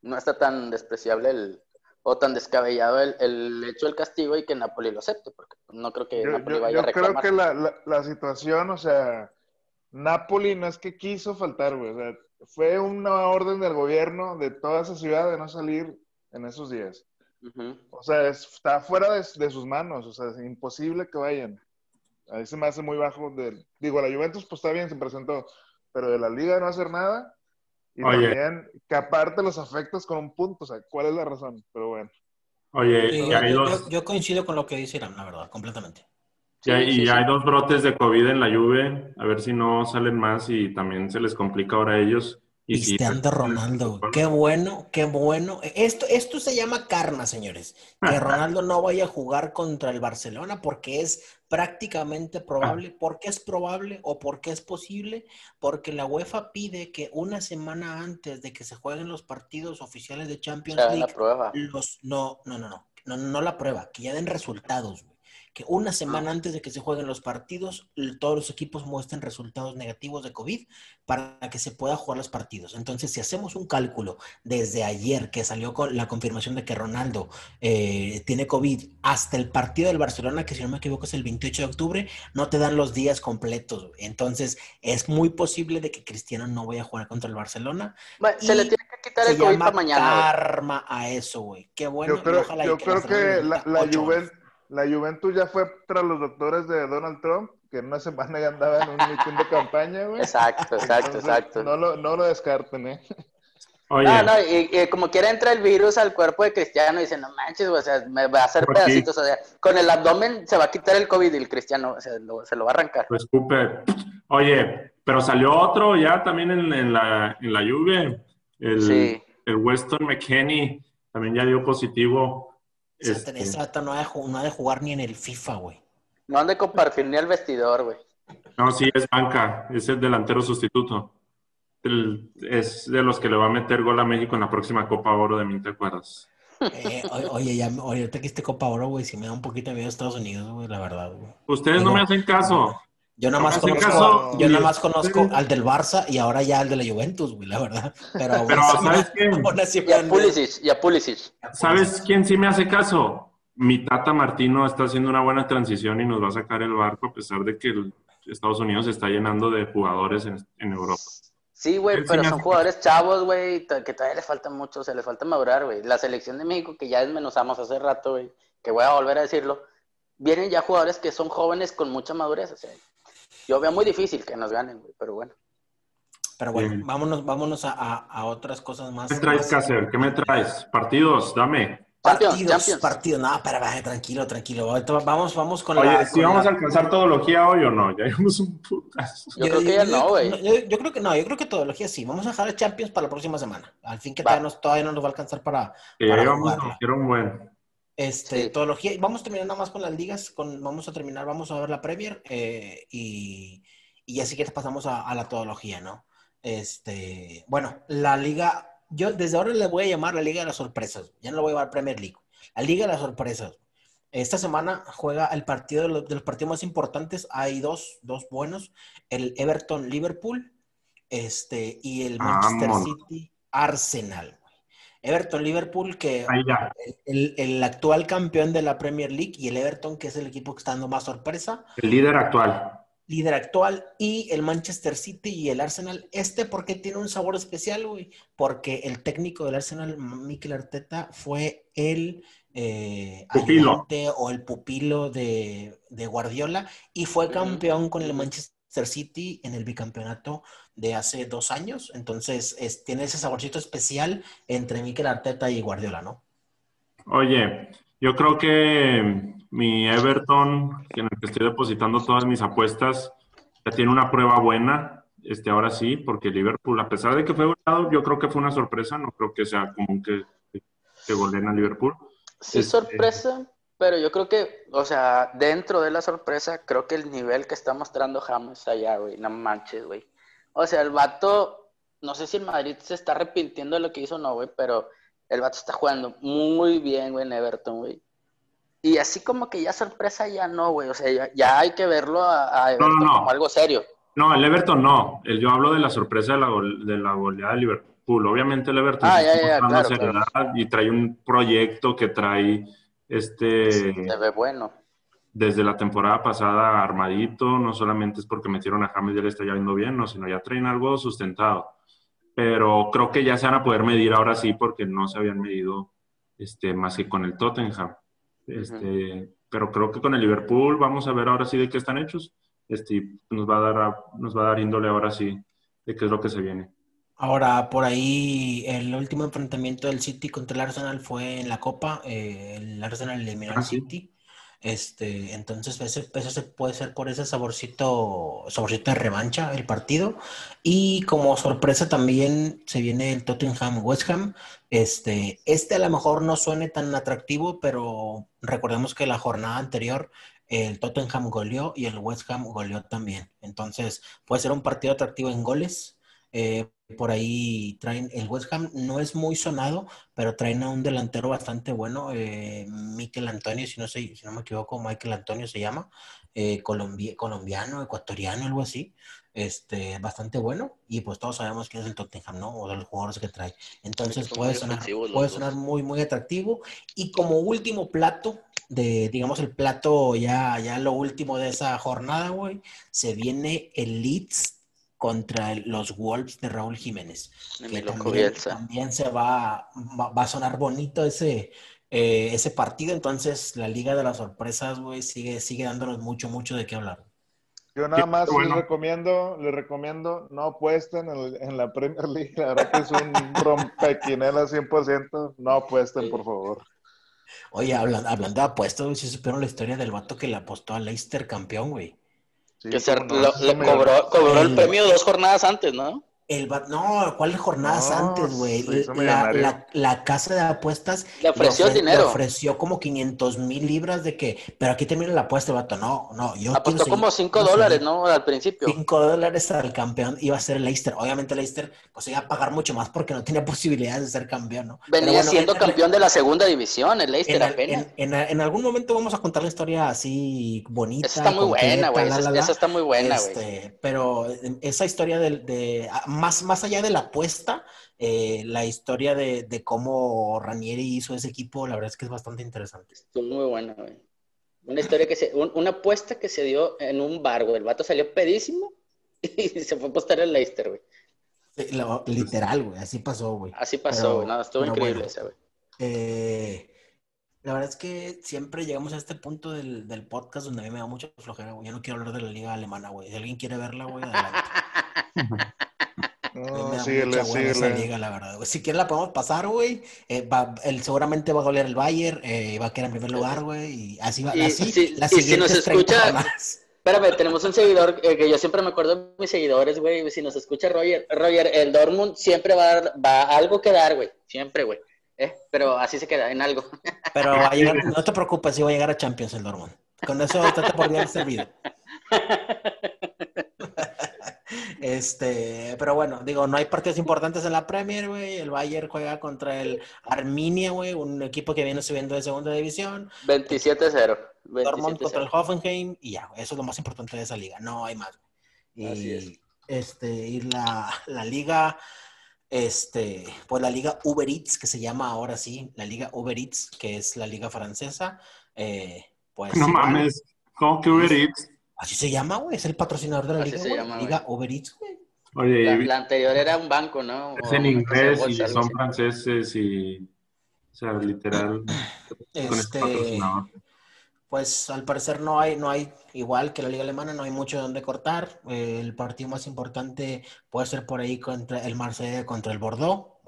B: no está tan despreciable el, o tan descabellado el, el hecho del castigo y que Napoli lo acepte, porque no creo que Napoli vaya a reclamar.
D: Yo creo que la, la, situación, o sea, Napoli no es que quiso faltar, güey, o sea, fue una orden del gobierno de toda esa ciudad de no salir en esos días. O sea, está fuera de, de, sus manos, o sea, es imposible que vayan. Ahí se me hace muy bajo. Del, digo, la Juventus, pues está bien, se presentó, pero de la liga no hacer nada. Y también que aparte los afectas con un punto. O sea, ¿cuál es la razón? Pero bueno.
A: Oye,
C: yo, coincido con lo que dice Irán, la verdad, completamente.
A: y hay dos brotes de COVID en la Juve, a ver si no salen más y también se les complica ahora a ellos.
C: Cristiano Ronaldo, qué bueno, qué bueno. Esto, esto se llama karma, señores. Que Ronaldo no vaya a jugar contra el Barcelona porque es prácticamente probable. ¿Por qué es probable o por qué es posible? Porque la UEFA pide que una semana antes de que se jueguen los partidos oficiales de Champions League, los no, no, no, no, no, no la prueba, que ya den resultados que una semana antes de que se jueguen los partidos, todos los equipos muestren resultados negativos de COVID para que se pueda jugar los partidos. Entonces, si hacemos un cálculo desde ayer que salió con la confirmación de que Ronaldo eh, tiene COVID hasta el partido del Barcelona, que si no me equivoco es el 28 de octubre, no te dan los días completos. Entonces, es muy posible de que Cristiano no vaya a jugar contra el Barcelona.
B: se le tiene que quitar el COVID para mañana.
C: Karma a eso, güey. Qué bueno.
D: Yo creo, yo creo que la, la Juventus la Juventus ya fue tras los doctores de Donald Trump, que en una semana ya andaba en un mitin de campaña, güey.
B: Exacto, exacto, exacto.
D: No lo, no lo descarten, ¿eh?
B: Oye. No, no, y, como quiera entra el virus al cuerpo de Cristiano y dice, no manches, o sea, me va a hacer pedacitos, o sea, con el abdomen se va a quitar el COVID y el Cristiano o sea, se lo va a arrancar.
A: Pues escupe. Oye, pero salió otro ya también en, la, en la lluvia, el, sí. el Weston McKenney también ya dio positivo
C: este... no, ha de, jugar ni en el FIFA, güey.
B: No han de compartir ni el vestidor, güey.
A: No, sí, es banca, es el delantero sustituto. es de los que le va a meter gol a México en la próxima Copa Oro de mí, ¿te acuerdas?
C: Eh, oye, ya, oye, ahorita que este Copa Oro, güey, si me da un poquito de miedo a Estados Unidos, güey, la verdad, güey.
A: Ustedes no me hacen caso.
C: Yo nada más conozco, yo nada más conozco al del Barça y ahora ya al de la Juventus, güey, la verdad. Pero,
A: ¿sabes quién?
B: Y a Pulisic, y a Pulisic.
A: ¿Sabes quién sí me hace caso? Mi tata Martino está haciendo una buena transición y nos va a sacar el barco a pesar de que Estados Unidos se está llenando de jugadores en, Europa.
B: Sí, güey, pero son jugadores chavos, güey, que todavía les falta mucho, se les falta madurar, güey. La selección de México, que ya desmenuzamos hace rato, güey, que voy a volver a decirlo, vienen ya jugadores que son jóvenes con mucha madurez, o sea, yo veo muy difícil que nos ganen, güey, pero bueno.
C: Pero bueno, vámonos, vámonos a, a, otras cosas más.
A: ¿Qué traes, Cácer? ¿Qué me traes? Partidos, dame.
C: Partidos, partidos. No, pero vaya, tranquilo, tranquilo. Vamos, vamos con
A: Oye,
C: la.
A: ¿si vamos a alcanzar todología hoy o no? Ya vimos un
B: putazo. Yo, creo que ya no, güey.
C: Yo, creo que no, yo creo que todología sí. Vamos a dejar el Champions para la próxima semana. Al fin que todavía, no nos va a alcanzar para.
A: para vamos a un buen.
C: Este, todología. Vamos a terminar nada más con las ligas. Con, vamos a terminar, vamos a ver la Premier eh, y, y así que pasamos a, a la todología, ¿no? Este, bueno, la liga yo desde ahora le voy a llamar la Liga de las Sorpresas. Ya no lo voy a llamar Premier League. La Liga de las Sorpresas. Esta semana juega el partido de los, partidos más importantes. Hay dos, dos buenos. El Everton-Liverpool este, y el Manchester City-Arsenal. Everton-Liverpool, que el, el, actual campeón de la Premier League, y el Everton, que es el equipo que está dando más sorpresa.
A: El líder actual
C: líder actual, y el Manchester City y el Arsenal. Este, porque tiene un sabor especial, güey? Porque el técnico del Arsenal, Mikel Arteta, fue el eh, ayudante o el pupilo de, Guardiola y fue campeón con el Manchester City en el bicampeonato de hace dos años. Entonces, tiene ese saborcito especial entre Mikel Arteta y Guardiola, ¿no?
A: Oye, yo creo que mi Everton, en el que estoy depositando todas mis apuestas, ya tiene una prueba buena, este, ahora sí, porque Liverpool, a pesar de que fue goleado, yo creo que fue una sorpresa, no creo que sea común que, que goleen a Liverpool.
B: Sí, este, sorpresa, pero yo creo que, o sea, dentro de la sorpresa, creo que el nivel que está mostrando James allá, güey, no manches, güey. O sea, el vato, no sé si el Madrid se está arrepintiendo de lo que hizo o no, güey, pero el vato está jugando muy bien, güey, en Everton, güey. Y así como que ya sorpresa ya no, güey. O sea, ya, hay que verlo a, Everton como algo serio.
A: No, el Everton no. El, yo hablo de la sorpresa de la, de la goleada de Liverpool. Obviamente el Everton
B: ah, ya,
A: y trae un proyecto que trae este...
B: se ve bueno.
A: Desde la temporada pasada armadito, no solamente es porque metieron a James y él está ya viendo bien, no, sino ya traen algo sustentado. Pero creo que ya se van a poder medir ahora sí porque no se habían medido este, más que con el Tottenham. Este, Pero creo que con el Liverpool vamos a ver ahora sí de qué están hechos. Este, nos, va a dar, nos va a dar índole ahora sí de qué es lo que se viene.
C: Ahora, por ahí, el último enfrentamiento del City contra el Arsenal fue en la Copa. Eh, el Arsenal eliminó al ah, City. Este, entonces, ese, puede ser por ese saborcito, saborcito de revancha el partido. Y como sorpresa también se viene el Tottenham West Ham. Este, este a lo mejor no suene tan atractivo, pero recordemos que la jornada anterior el Tottenham goleó y el West Ham goleó también. Entonces, puede ser un partido atractivo en goles. Eh, por ahí traen, el West Ham no es muy sonado, pero traen a un delantero bastante bueno, eh, Miquel Antonio, si no, sé, si no me equivoco, Michael Antonio se llama, eh, colombiano, ecuatoriano, algo así, este, bastante bueno, y pues todos sabemos quién es el Tottenham, ¿no? O de los jugadores que trae. Entonces puede sonar, puede sonar muy, muy atractivo. Y como último plato, de, digamos, el plato ya, ya lo último de esa jornada, güey, se viene el Leeds contra los Wolves de Raúl Jiménez. Que también, se va, va, a sonar bonito ese, eh, ese partido. Entonces, la Liga de las Sorpresas, güey, sigue, sigue dándonos mucho, mucho de qué hablar.
D: Yo nada más les recomiendo, les recomiendo, no apuesten en, la Premier League, la verdad que es un rompequinela 100%, no apuesten, por favor.
C: Oye, hablando, hablando de apuestos, si supieron la historia del vato que le apostó a Leicester campeón, güey
B: que se, le cobró, cobró el, premio dos jornadas antes, ¿no?
C: El, no, ¿cuáles jornadas antes, güey? La, la, casa de apuestas
B: le ofreció dinero. Le
C: ofreció como 500 mil libras de que, pero aquí termina la apuesta, vato. No, no, yo.
B: Apostó como 5 dólares, ¿no? Al principio.
C: 5 dólares al campeón iba a ser el Leicester. Obviamente, el Leicester pues iba a pagar mucho más porque no tenía posibilidades de ser campeón, ¿no?
B: Venía siendo campeón de la segunda división, el Leicester
C: apenas. En, en, algún momento vamos a contar la historia así bonita.
B: Esa está muy buena, güey. Esa, está muy buena, güey.
C: Este, pero esa historia de, de más, allá de la apuesta, eh, la historia de, cómo Ranieri hizo ese equipo, la verdad es que es bastante interesante.
B: Es muy buena, güey. Una historia que se, una apuesta que se dio en un bar, güey. El vato salió pedísimo y se fue a apostar el Leicester, güey.
C: literal, güey, así pasó, güey.
B: Así pasó, güey, no, estuvo increíble ese, güey.
C: Eh, la verdad es que siempre llegamos a este punto del, del, podcast donde a mí me da mucha flojera, güey. Yo no quiero hablar de la liga alemana, güey. Si alguien quiere verla, güey, adelante. No, síguele, liga, la verdad. Si quieren la podemos pasar, güey. Eh, él seguramente va a golear el Bayern, eh, va a quedar en primer lugar, güey. Y así va. así,
B: si, la y si nos escucha, Espérame, tenemos un seguidor eh, que yo siempre me acuerdo de mis seguidores, güey. Si nos escucha Roger, Roger, el Dortmund siempre va a, va a algo que dar, güey. Siempre, güey. ¿eh? Pero así se queda, en algo.
C: Pero va a llegar, no te preocupes, si va a llegar a Champions el Dortmund. Con eso te por bien servido. Este, pero bueno, digo, no hay partidos importantes en la Premier, güey. El Bayern juega contra el Arminia, güey, un equipo que viene subiendo de segunda división.
B: 27-0.
C: Dortmund contra el Hoffenheim y ya, eso es lo más importante de esa liga, no hay más. Y, este, y la, la liga este, pues la liga Uber Eats, que se llama ahora sí, la liga Uber Eats, que es la liga francesa, eh, pues...
A: No mames, ¿cómo que Uber Eats?
C: Así se llama, güey, es el patrocinador de la liga, se llama, liga Uber Eats, güey.
B: Oye, la, anterior era un banco, ¿no?
A: Es en inglés y son franceses y... O sea, literal.
C: Este, pues al parecer no hay, no hay, igual que la liga alemana, no hay mucho donde cortar. el partido más importante puede ser por ahí contra el Marsella contra el Bordeaux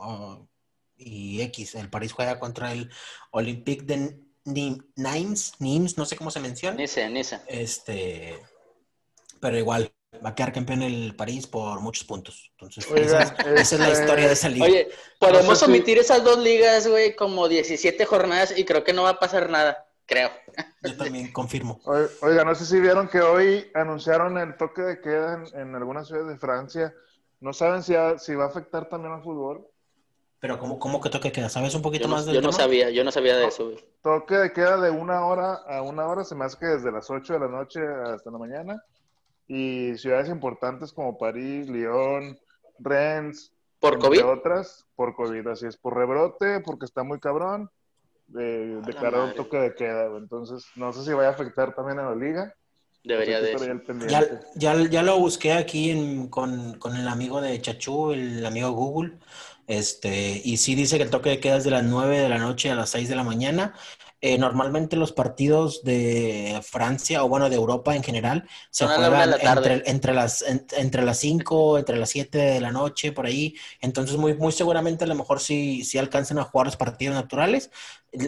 C: y X. El París juega contra el Olympique de Nimes, Nimes, no sé cómo se menciona.
B: Nice, Nice.
C: Este, pero igual, va a quedar campeón el París por muchos puntos. Entonces, esa, es, la este, historia de esa liga.
B: Oye, podemos omitir esas dos ligas, güey, como 17 jornadas y creo que no va a pasar nada creo.
C: Yo también confirmo.
D: Oiga, no sé si vieron que hoy anunciaron el toque de queda en, algunas ciudades de Francia. ¿No saben si, si va a afectar también al fútbol?
C: Pero ¿cómo, cómo que toque de queda? ¿Sabes un poquito más
B: de Yo no sabía, yo no sabía de eso.
D: Toque de queda de una hora a una hora, se me hace que desde las 8 de la noche hasta la mañana. Y ciudades importantes como París, Lyon, Rennes.
B: ¿Por COVID?
D: otras, por COVID, así es, por rebrote, porque está muy cabrón de declarar un toque de queda. Entonces, no sé si vaya a afectar también a la liga.
B: Debería de.
C: Ya, ya, ya, lo busqué aquí con, con, el amigo de Chachú, el amigo Google. Este, y sí dice que el toque de queda es de las 9 de la noche a las 6 de la mañana. Eh, normalmente los partidos de Francia o bueno de Europa en general se juegan entre, entre, las entre las 5, entre las 7 de la noche, por ahí. Entonces muy, muy seguramente a lo mejor sí, sí alcancen a jugar los partidos naturales.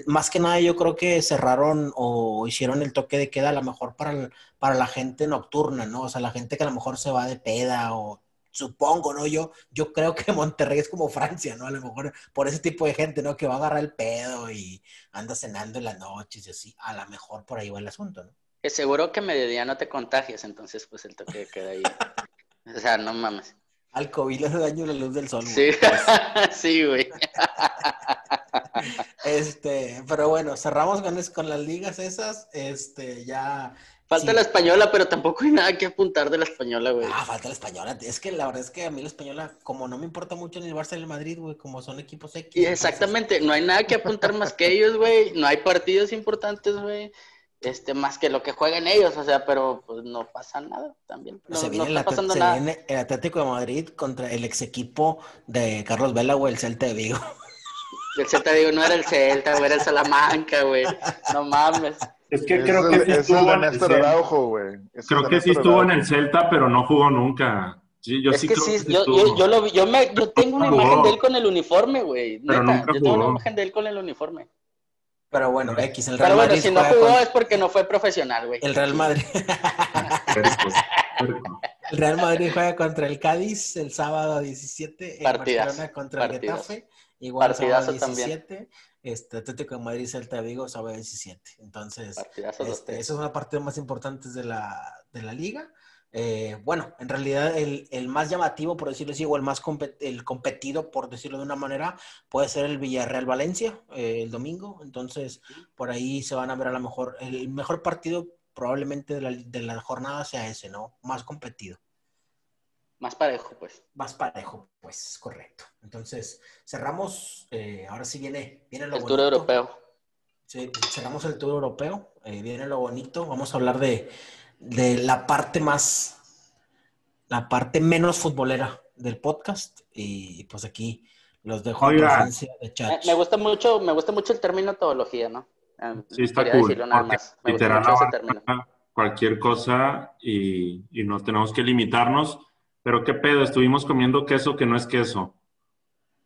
C: Más que nada yo creo que cerraron o hicieron el toque de queda a lo mejor para, para la gente nocturna, ¿no? O sea, la gente que a lo mejor se va de peda o supongo, ¿no? Yo, yo creo que Monterrey es como Francia, ¿no? A lo mejor por ese tipo de gente, ¿no? Que va a agarrar el pedo y anda cenando en las noches y así. A lo mejor por ahí va el asunto, ¿no?
B: Que seguro que mediodía no te contagias, entonces pues el toque queda ahí. o sea, no mames.
C: Al COVID le hace daño la luz del sol.
B: Sí, sí, güey.
C: este, pero bueno, cerramos con, con las ligas esas. Este, ya
B: Falta la española, pero tampoco hay nada que apuntar de la española, güey.
C: Ah, falta la española. Es que la verdad es que a mí la española, como no me importa mucho ni el Barça ni el Madrid, güey, como son equipos X.
B: Y exactamente, no hay nada que apuntar más que ellos, güey. No hay partidos importantes, güey. Este, más que lo que juegan ellos, o sea, pero pues no pasa nada también. No,
C: se viene, el, Atlético de Madrid contra el ex equipo de Carlos Vela, güey, el Celta de Vigo.
B: El Celta de Vigo no era el Celta, güey, era el Salamanca, güey. No mames.
A: Es que creo que sí estuvo en el Celta.
D: güey.
A: Creo que sí estuvo en el Celta, pero no jugó nunca. Sí, yo sí
B: que
A: creo
B: sí, que yo, yo, yo, lo, yo, me, yo tengo una imagen de él con el uniforme, güey. Neta, yo tengo una imagen de él con el uniforme.
C: Pero bueno, X,
B: el Real Pero bueno, Madrid si no jugó es porque no fue profesional, güey.
C: El Real Madrid. el Real Madrid juega contra el Cádiz el sábado 17.
B: Partidas.
C: Barcelona contra el Getafe. Igual sábado 17. También. Este, Atlético de Madrid, Celta de Vigo, sábado 17. Entonces, este, esa es una parte más importante de la, de la liga. Eh, bueno, en realidad el, el, más llamativo, por decirlo así, o el más el competido, por decirlo de una manera, puede ser el Villarreal Valencia eh, el domingo. Entonces, por ahí se van a ver a lo mejor, el mejor partido probablemente de la, de la jornada sea ese, ¿no? Más competido.
B: Más parejo, pues.
C: Más parejo, pues, correcto. Entonces, cerramos, eh, ahora sí viene, viene
B: lo El tour europeo.
C: Sí, cerramos el tour europeo, eh, viene lo bonito. Vamos a hablar de, de, la parte más, la parte menos futbolera del podcast y pues aquí los dejo a presencia
B: de chat. Me, gusta mucho, me gusta mucho el término teología, ¿no?
A: Ah, sí, está cool. nada más. Me gusta mucho ese término. Cualquier cosa y, y no tenemos que limitarnos. Pero qué pedo, estuvimos comiendo queso que no es queso.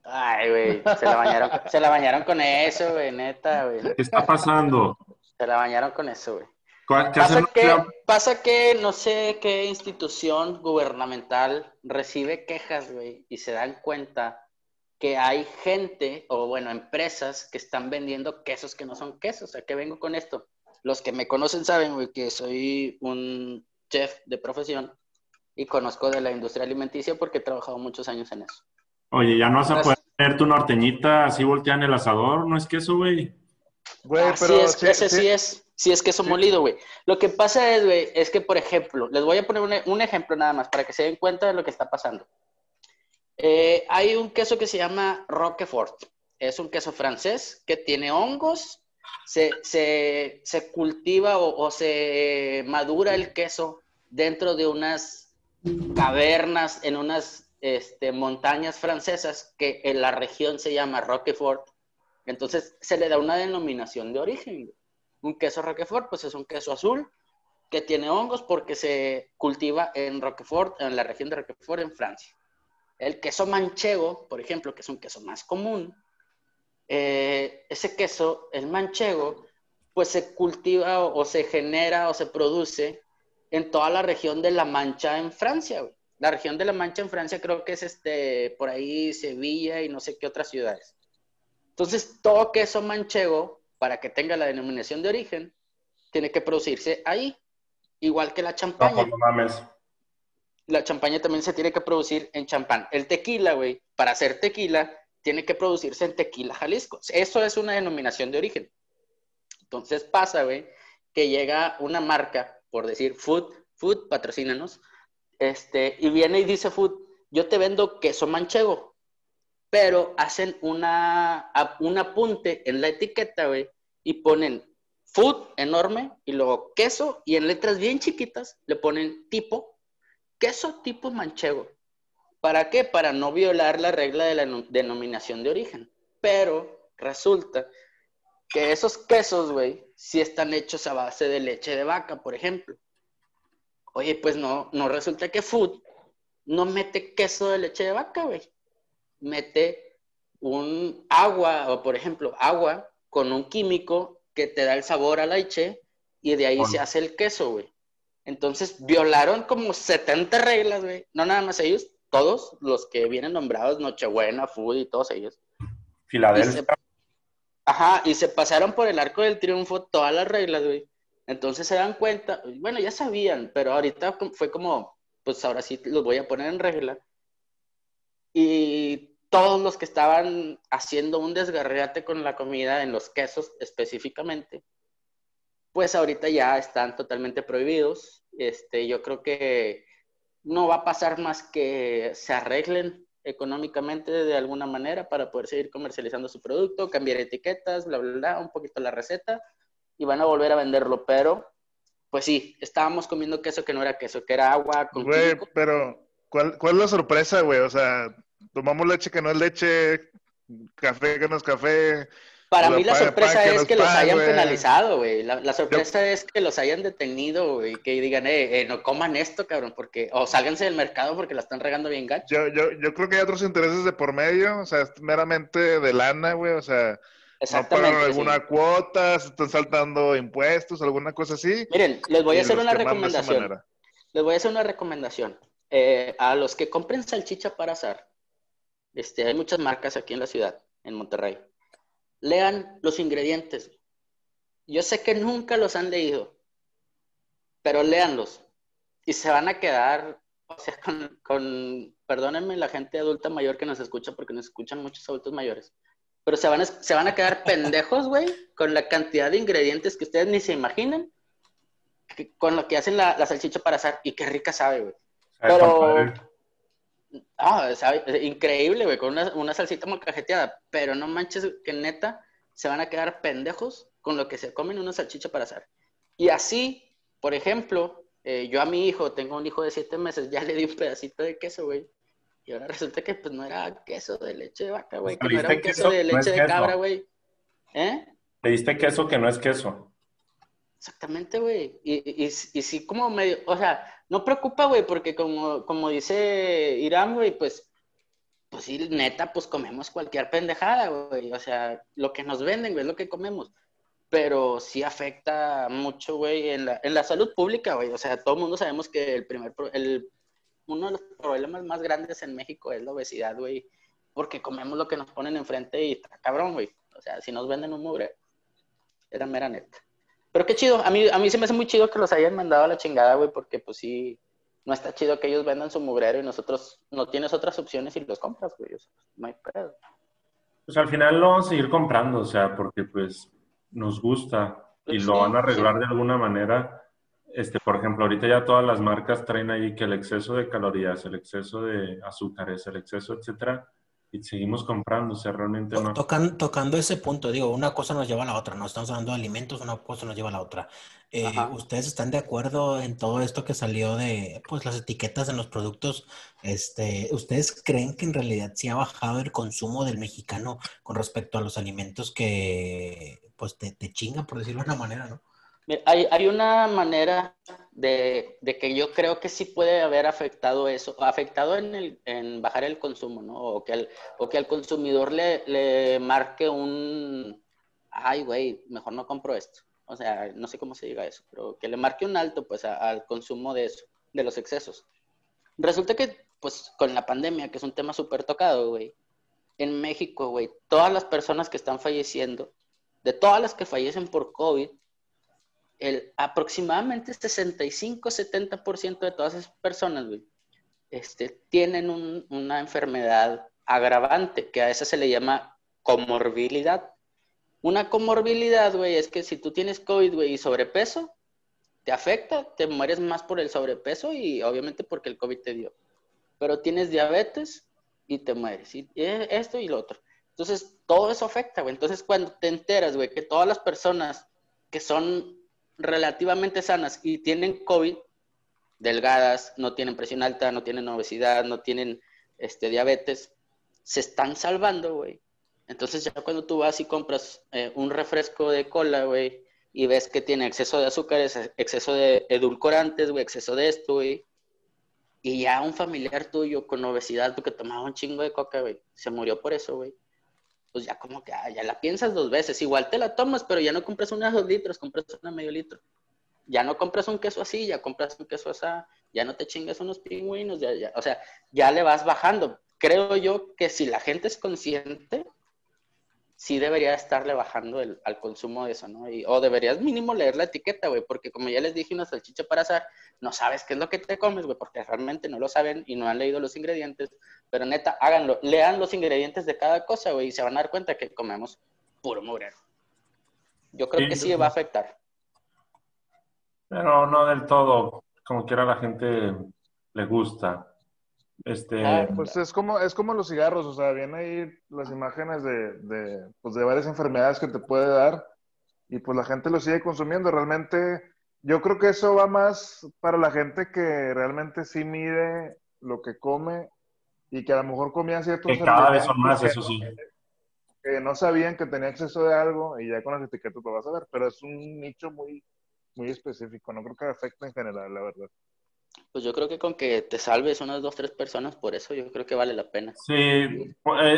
B: Ay, güey, se la bañaron, se la bañaron con eso, güey, neta, güey.
A: ¿Qué está pasando?
B: Se la bañaron con eso, güey. Pasa que, pasa que no sé qué institución gubernamental recibe quejas, güey, y se dan cuenta que hay gente, o bueno, empresas que están vendiendo quesos que no son quesos. ¿A qué vengo con esto? Los que me conocen saben, güey, que soy un chef de profesión y conozco de la industria alimenticia porque he trabajado muchos años en eso.
A: Oye, ya no vas a poder tener tu norteñita así volteada en el asador, ¿no es queso, güey?
B: Güey, pero... es, ese sí es, sí es queso molido, güey. Lo que pasa es, güey, es que, por ejemplo, les voy a poner un, ejemplo nada más para que se den cuenta de lo que está pasando. Eh, hay un queso que se llama Roquefort. Es un queso francés que tiene hongos, se, se, cultiva o, o, se madura el queso dentro de unas cavernas, en unas este, montañas francesas que en la región se llama Roquefort. Entonces se le da una denominación de origen. Un queso Roquefort, pues es un queso azul que tiene hongos porque se cultiva en Roquefort, en la región de Roquefort, en Francia. El queso manchego, por ejemplo, que es un queso más común, eh, ese queso, el manchego, pues se cultiva o, se genera o se produce en toda la región de La Mancha en Francia. La región de La Mancha en Francia creo que es este, por ahí Sevilla y no sé qué otras ciudades. Entonces, todo queso manchego, para que tenga la denominación de origen, tiene que producirse ahí, igual que la champaña. No, mames. La champaña también se tiene que producir en champán. El tequila, güey, para hacer tequila, tiene que producirse en Tequila, Jalisco. Eso es una denominación de origen. Entonces pasa, güey, que llega una marca, por decir Food, Food, patrocínanos, este, y viene y dice Food, yo te vendo queso manchego, pero hacen una, un apunte en la etiqueta, güey, y ponen food enorme y luego queso y en letras bien chiquitas le ponen tipo, queso tipo manchego. ¿Para qué? Para no violar la regla de la denominación de origen. Pero resulta que esos quesos, güey, sí están hechos a base de leche de vaca, por ejemplo. Oye, pues no, no resulta que Food no mete queso de leche de vaca, güey. Mete un agua, o por ejemplo, agua con un químico que te da el sabor a la leche y de ahí se hace el queso, güey. Entonces violaron como 70 reglas, güey. No nada más ellos, todos los que vienen nombrados, Nochebuena, Food y todos ellos.
A: Filadelfia.
B: Ajá, y se pasaron por el arco del triunfo todas las reglas, güey. Entonces se dan cuenta, bueno, ya sabían, pero ahorita fue como, pues ahora sí los voy a poner en regla. Y todos los que estaban haciendo un desgarreate con la comida en los quesos específicamente, pues ahorita ya están totalmente prohibidos. Este, yo creo que no va a pasar más que se arreglen económicamente de alguna manera para poder seguir comercializando su producto, cambiar etiquetas, bla, bla, bla, un poquito la receta y van a volver a venderlo, pero pues sí, estábamos comiendo queso que no era queso, que era agua con
D: Güey, pero ¿cuál, ¿cuál es la sorpresa, güey? O sea, tomamos leche que no es leche, café que no es café.
B: Para mí la sorpresa es que, los hayan penalizado, güey. La, sorpresa es que los hayan detenido, güey. Que digan, eh, eh, no coman esto, cabrón, porque... O sálganse del mercado porque la están regando bien gacho.
D: Yo, yo, yo creo que hay otros intereses de por medio, o sea, es meramente de lana, güey, o sea... ¿No alguna cuota? ¿Se están saltando impuestos? ¿Alguna cosa así?
B: Miren, les voy a hacer una recomendación. Les voy a hacer una recomendación. Eh, a los que compren salchicha para asar, este, hay muchas marcas aquí en la ciudad, en Monterrey. Lean los ingredientes. Yo sé que nunca los han leído, pero léanlos. Y se van a quedar, o sea, con, con perdónenme la gente adulta mayor que nos escucha, porque nos escuchan muchos adultos mayores pero se van a, se van a quedar pendejos, güey, con la cantidad de ingredientes que ustedes ni se imaginan, con lo que hacen la, salchicha para asar, y qué rica sabe, güey. Pero... Ah, sabe, increíble, güey, con una, una salsita cajeteada, pero no manches que neta se van a quedar pendejos con lo que se comen una salchicha para asar. Y así, por ejemplo, eh, yo a mi hijo, tengo un hijo de siete meses, ya le di un pedacito de queso, güey. Y ahora resulta que pues no era queso de leche de vaca, güey, que no era queso, de leche de cabra, güey. ¿Eh?
A: Le diste queso que no es queso.
B: Exactamente, güey. Y, y, y, sí, como medio, o sea, no preocupa, güey, porque como, como dice Irán, güey, pues, pues sí, neta, pues comemos cualquier pendejada, güey. O sea, lo que nos venden, güey, es lo que comemos. Pero sí afecta mucho, güey, en la, en la salud pública, güey. O sea, todo el mundo sabemos que el primer, el uno de los problemas más grandes en México es la obesidad, güey, porque comemos lo que nos ponen enfrente y está cabrón, güey. O sea, si nos venden un mugre, era mera neta. Pero qué chido, a mí, a mí se me hace muy chido que los hayan mandado a la chingada, güey, porque pues sí, no está chido que ellos vendan su mugrero y nosotros no tienes otras opciones y los compras, güey. O sea, no hay pedo.
A: Pues al final lo vamos a seguir comprando, o sea, porque pues nos gusta y lo van a arreglar de alguna manera este, por ejemplo, ahorita ya todas las marcas traen ahí que el exceso de calorías, el exceso de azúcares, el exceso, etcétera, y seguimos comprando, o sea, realmente no.
C: tocando ese punto, digo, una cosa nos lleva a la otra, no estamos hablando de alimentos, una cosa nos lleva a la otra. Eh, ¿Ustedes están de acuerdo en todo esto que salió de, pues, las etiquetas en los productos? Este, ¿Ustedes creen que en realidad sí ha bajado el consumo del mexicano con respecto a los alimentos que, pues, te, te chingan, por decirlo de una manera, ¿no?
B: Hay, hay una manera de, de, que yo creo que sí puede haber afectado eso, afectado en, el, en bajar el consumo, ¿no? O que al, o que consumidor le, le marque un, ay, güey, mejor no compro esto. O sea, no sé cómo se diga eso, pero que le marque un alto, pues, al consumo de eso, de los excesos. Resulta que, pues, con la pandemia, que es un tema súper tocado, güey, en México, güey, todas las personas que están falleciendo, de todas las que fallecen por COVID, el aproximadamente 65-70% de todas esas personas, güey, este, tienen una enfermedad agravante, que a esa se le llama comorbilidad. Una comorbilidad, güey, es que si tú tienes COVID, güey, y sobrepeso, te afecta, te mueres más por el sobrepeso y obviamente porque el COVID te dio. Pero tienes diabetes y te mueres, y esto y lo otro. Entonces, todo eso afecta, güey. Entonces, cuando te enteras, güey, que todas las personas que son relativamente sanas y tienen COVID, delgadas, no tienen presión alta, no tienen obesidad, no tienen este, diabetes, se están salvando, güey. Entonces ya cuando tú vas y compras eh, un refresco de cola, güey, y ves que tiene exceso de azúcares, exceso de edulcorantes, güey, exceso de esto, güey, y ya un familiar tuyo con obesidad, porque tomaba un chingo de coca, güey, se murió por eso, güey pues ya como que ah, ya la piensas dos veces. Igual te la tomas, pero ya no compras una dos litros, compras una medio litro. Ya no compras un queso así, ya compras un queso así, ya no te chingas unos pingüinos, ya, ya, o sea, ya le vas bajando. Creo yo que si la gente es consciente, sí debería estarle bajando el, al consumo de eso, ¿no? Y, o deberías mínimo leer la etiqueta, güey, porque como ya les dije, una salchicha para asar, no sabes qué es lo que te comes, güey, porque realmente no lo saben y no han leído los ingredientes, pero neta, háganlo, lean los ingredientes de cada cosa, güey, y se van a dar cuenta que comemos puro mugrero. Yo creo que sí va a afectar.
A: Pero no del todo, como quiera la gente le gusta. Este...
D: Ah, pues es como, es como los cigarros, o sea, vienen ahí las imágenes de, de, pues de varias enfermedades que te puede dar y pues la gente lo sigue consumiendo. Realmente yo creo que eso va más para la gente que realmente sí mide lo que come y que a lo mejor comía ciertos...
A: Que cada vez son más, eso sí.
D: Que no sabían que tenía acceso de algo y ya con las etiquetas lo vas a ver, pero es un nicho muy, muy específico, no creo que afecte en general, la verdad.
B: Pues yo creo que con que te salves unas dos, tres personas, por eso yo creo que vale la pena.
A: Sí, eh,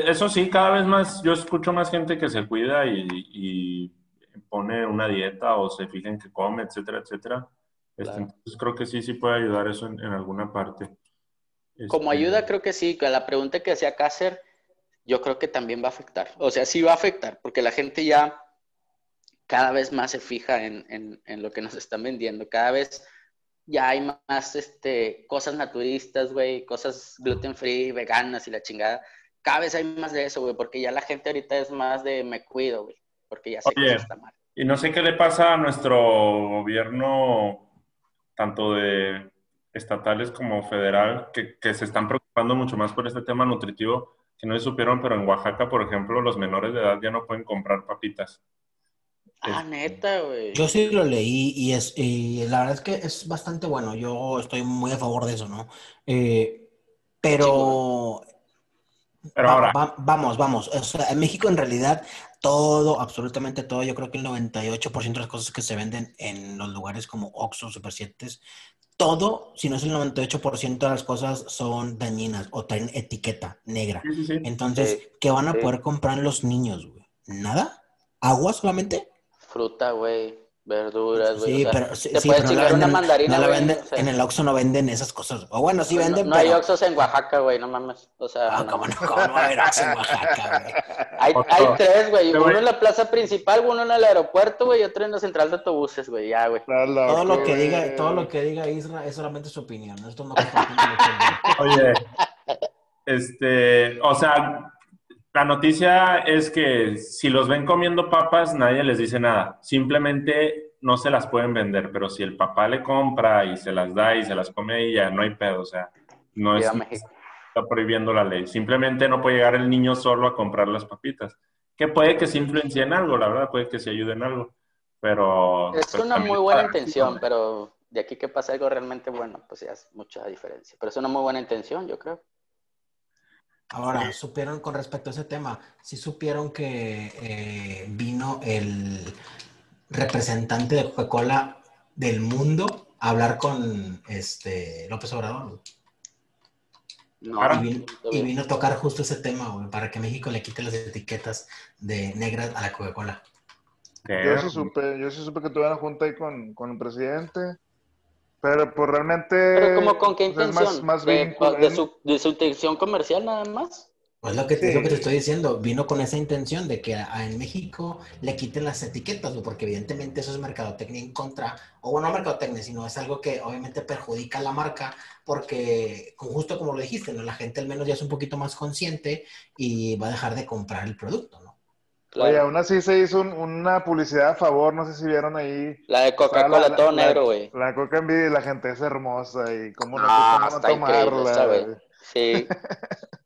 A: eso sí, cada vez más, yo escucho más gente que se cuida y, pone una dieta o se fija en que come, etcétera, etcétera. Este, entonces creo que sí, sí puede ayudar eso en, alguna parte.
B: Como este, ayuda, creo que sí. La pregunta que hacía Cácer, yo creo que también va a afectar. O sea, sí va a afectar, porque la gente ya cada vez más se fija en, en, en lo que nos están vendiendo. Cada vez ya hay más este, cosas naturistas, güey, cosas gluten free, veganas y la chingada. Cada vez hay más de eso, güey, porque ya la gente ahorita es más de me cuido, güey, porque ya sé que está mal.
A: Y no sé qué le pasa a nuestro gobierno, tanto de estatales como federal, que, que se están preocupando mucho más por este tema nutritivo, que no se supieron, pero en Oaxaca, por ejemplo, los menores de edad ya no pueden comprar papitas.
B: Ah, neta, güey.
C: Yo sí lo leí y, es, y la verdad es que es bastante bueno. Yo estoy muy a favor de eso, ¿no? Eh, Pero
A: Pero ahora,
C: vamos, vamos. O sea, en México en realidad todo, absolutamente todo, yo creo que el 98% de las cosas que se venden en los lugares como Oxxo, Super 7, todo, si no es el 98% de las cosas son dañinas o traen etiqueta negra.
A: sí, sí, sí.
C: Entonces, ¿qué van a
B: Sí.
C: poder comprar los niños, güey? ¿Nada? ¿Agua solamente?
B: Fruta, güey. Verduras, güey.
C: Sí,
B: o sea,
C: pero, sí,
B: te
C: sí,
B: puedes
C: pero no
B: una mandarina,
C: no la
B: güey,
C: venden-
B: o sea,
C: en el Oxxo no venden esas cosas. O bueno, sí venden,
B: no, no hay. Oxxos en Oaxaca, güey, no mames. O sea,
C: Ah,
B: no.
C: ¿cómo no? ¿Cómo no va a haber Oxxo en Oaxaca, güey?
B: Hay, tres, güey. Uno
A: voy-
B: en la plaza principal, uno en el aeropuerto, güey, y otro en la central de autobuses, güey. Ya, güey.
C: Todo lo que
D: güey.
C: diga, todo lo que diga Isra es solamente su opinión. Esto no.
A: Oye, este, o sea, la noticia es que si los ven comiendo papas, nadie les dice nada. Simplemente no se las pueden vender, pero si el papá le compra y se las da y se las come ahí, ya no hay pedo. O sea, no es, está prohibiendo la ley. Simplemente no puede llegar el niño solo a comprar las papitas. Que puede que se influencie en algo, la verdad, puede que se ayude en algo. Pero.
B: Es
A: pues,
B: una muy buena intención, pero de aquí que pasa algo realmente bueno, pues ya es mucha diferencia. Pero es una muy buena intención, yo creo.
C: Ahora, supieron con respecto a ese tema, sí supieron que eh, vino el representante de Coca-Cola del mundo a hablar con este López Obrador.
B: No.
C: Y vino, y vino a tocar justo ese tema, güey, para que México le quite las etiquetas de negras a la Coca-Cola.
D: Yo sí supe, yo sí supe que tuve una junta ahí con, con el presidente, pero pues realmente...
B: Pero como con qué
D: pues, es
B: intención?
D: más, más
B: ¿De,
D: vínculo.
B: de su, de su intención comercial nada más?
C: Pues lo que,
D: Sí.
C: es lo que te estoy diciendo, vino con esa intención de que a- en México le quiten las etiquetas, porque evidentemente eso es mercadotecnia en contra, o bueno, no mercadotecnia, sino es algo que obviamente perjudica a la marca, porque justo como lo dijiste, ¿no? La gente al menos ya es un poquito más consciente y va a dejar de comprar el producto, ¿no?
D: Oye, aún así se hizo un- una publicidad a favor, no sé si vieron ahí.
B: La de Coca-Cola,
D: La-
B: todo
D: la-
B: negro, güey.
D: La coca en vida y la gente es hermosa y cómo no,
B: Ah,
D: cómo no tomarla.
B: Sí.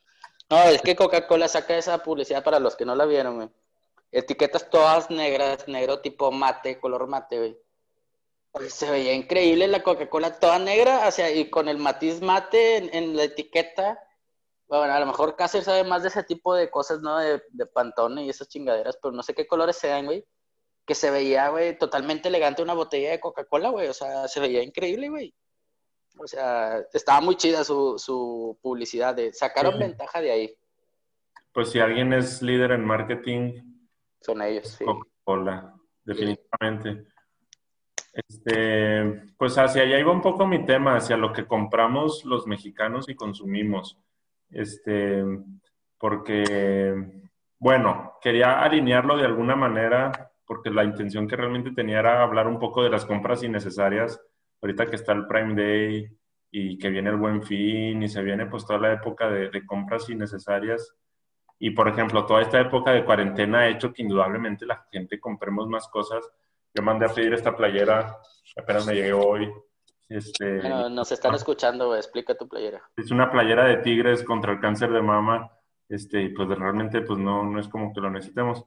B: No, es que Coca-Cola saca esa publicidad para los que no la vieron, güey. Etiquetas todas negras, negro tipo mate, color mate, güey. Se veía increíble la Coca-Cola toda negra, o sea, y con el matiz mate en, en la etiqueta. Bueno, a lo mejor Cáceres sabe más de ese tipo de cosas, ¿no? De, de Pantone y esas chingaderas, pero no sé qué colores sean, güey. Que se veía, güey, totalmente elegante una botella de Coca-Cola, güey. O sea, se veía increíble, güey. O sea, estaba muy chida su, su publicidad. De, sacaron
A: Sí.
B: ventaja de ahí.
A: Pues si alguien es líder en marketing,
B: Son ellos, sí.
A: Coca-Cola, definitivamente. Este, pues hacia allá iba un poco mi tema, hacia lo que compramos los mexicanos y consumimos. Este, porque, bueno, quería alinearlo de alguna manera, porque la intención que realmente tenía era hablar un poco de las compras innecesarias, ahorita que está el Prime Day y que viene el Buen Fin y se viene pues toda la época de, compras innecesarias. Y por ejemplo, toda esta época de cuarentena ha hecho que indudablemente la gente compremos más cosas. Yo mandé a pedir esta playera, apenas me llegó hoy. Este,
B: Bueno, nos están escuchando, güey. Explica tu playera.
A: es una playera de tigres contra el cáncer de mama. Este, y pues realmente pues no, no es como que lo necesitemos.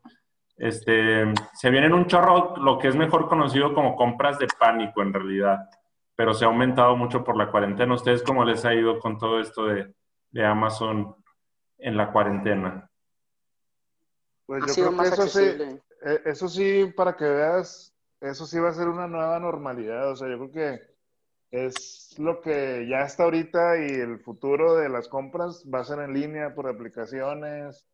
A: Este, se vienen un chorro, lo que es mejor conocido como compras de pánico en realidad, pero se ha aumentado mucho por la cuarentena. ¿Ustedes cómo les ha ido con todo esto de, de Amazon en la cuarentena?
D: Pues
B: Ha
D: yo creo que eso sí, eh, eso sí, para que veas, eso sí va a ser una nueva normalidad. O sea, yo creo que es lo que ya está ahorita y el futuro de las compras va a ser en línea por aplicaciones.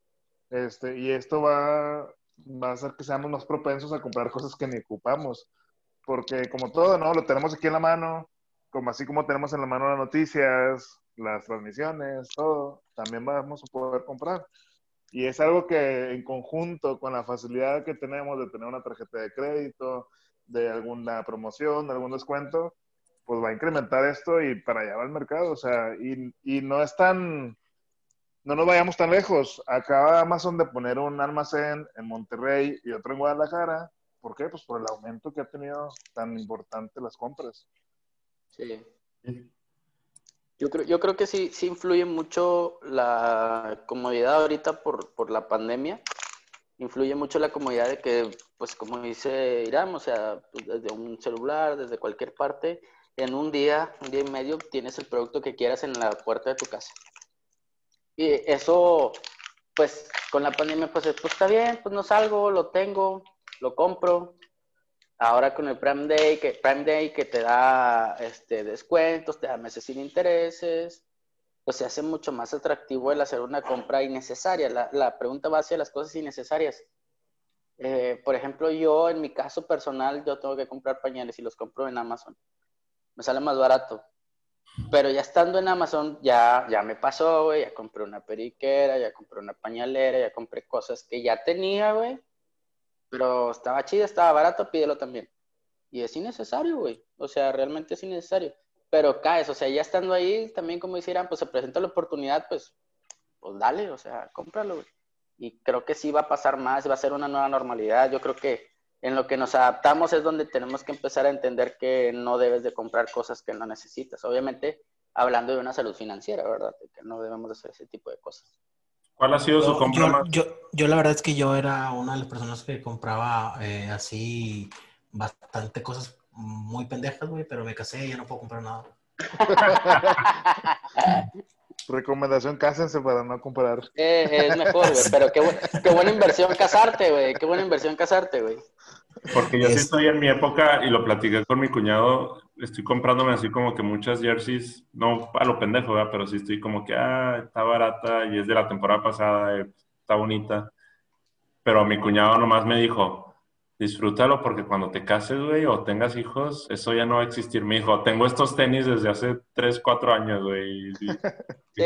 D: Este, y esto va, va a hacer que seamos más propensos a comprar cosas que ni ocupamos. Porque como todo, ¿no? Lo tenemos aquí en la mano, como así como tenemos en la mano las noticias, las transmisiones, todo, también vamos a poder comprar. Y es algo que en conjunto con la facilidad que tenemos de tener una tarjeta de crédito, de alguna promoción, de algún descuento, pues va a incrementar esto y para allá va el mercado. O sea, y, y no es tan, no nos vayamos tan lejos. Acaba Amazon de poner un almacén en Monterrey y otro en Guadalajara. ¿Por qué? Pues por el aumento que ha tenido tan importante las compras.
B: Sí. Yo creo, yo creo que sí, sí influye mucho la comodidad ahorita por, por la pandemia. Influye mucho la comodidad de que, pues como dice Irán, o sea, pues, desde un celular, desde cualquier parte, en un día, un día y medio, tienes el producto que quieras en la puerta de tu casa. Y eso, pues, con la pandemia, pues, pues está bien, pues no salgo, lo tengo, lo compro. Ahora con el Prime Day, que, Prime Day que te da este, descuentos, te da meses sin intereses, pues se hace mucho más atractivo el hacer una compra innecesaria. La, la pregunta va hacia las cosas innecesarias. Eh, por ejemplo, yo en mi caso personal, yo tengo que comprar pañales y los compro en Amazon. Me sale más barato. Pero ya estando en Amazon, ya, ya me pasó, güey, ya compré una periquera, ya compré una pañalera, ya compré cosas que ya tenía, güey. Pero estaba chido, estaba barato, pídelo también. Y es innecesario, güey. O sea, realmente es innecesario. Pero caes, o sea, ya estando ahí, también como hicieran, pues se presenta la oportunidad, pues, pues dale, o sea, cómpralo, güey. Y creo que sí va a pasar más, va a ser una nueva normalidad. Yo creo que en lo que nos adaptamos es donde tenemos que empezar a entender que no debes de comprar cosas que no necesitas. Obviamente, hablando de una salud financiera, ¿verdad? Que no debemos de hacer ese tipo de cosas.
A: ¿Cuál ha sido su compra
C: yo,
A: más?
C: Yo, yo, la verdad es que yo era una de las personas que compraba eh, así bastante cosas muy pendejas, güey, pero me casé y ya no puedo comprar nada.
D: Recomendación, cásense para no comprar.
B: Eh, es mejor, güey, pero qué, qué, buena inversión casarte, güey. Qué buena inversión casarte, güey.
A: Porque yo sí estoy en mi época y lo platiqué con mi cuñado. Estoy comprándome así como que muchas jerseys, no a lo pendejo, ¿verdad? pero sí estoy como que, ah, está barata y es de la temporada pasada, eh, está bonita. Pero mi cuñado nomás me dijo, disfrútalo porque cuando te cases, güey, o tengas hijos, eso ya no va a existir. Mi hijo, tengo estos tenis desde hace 3, 4 años, güey. Y,
B: sí,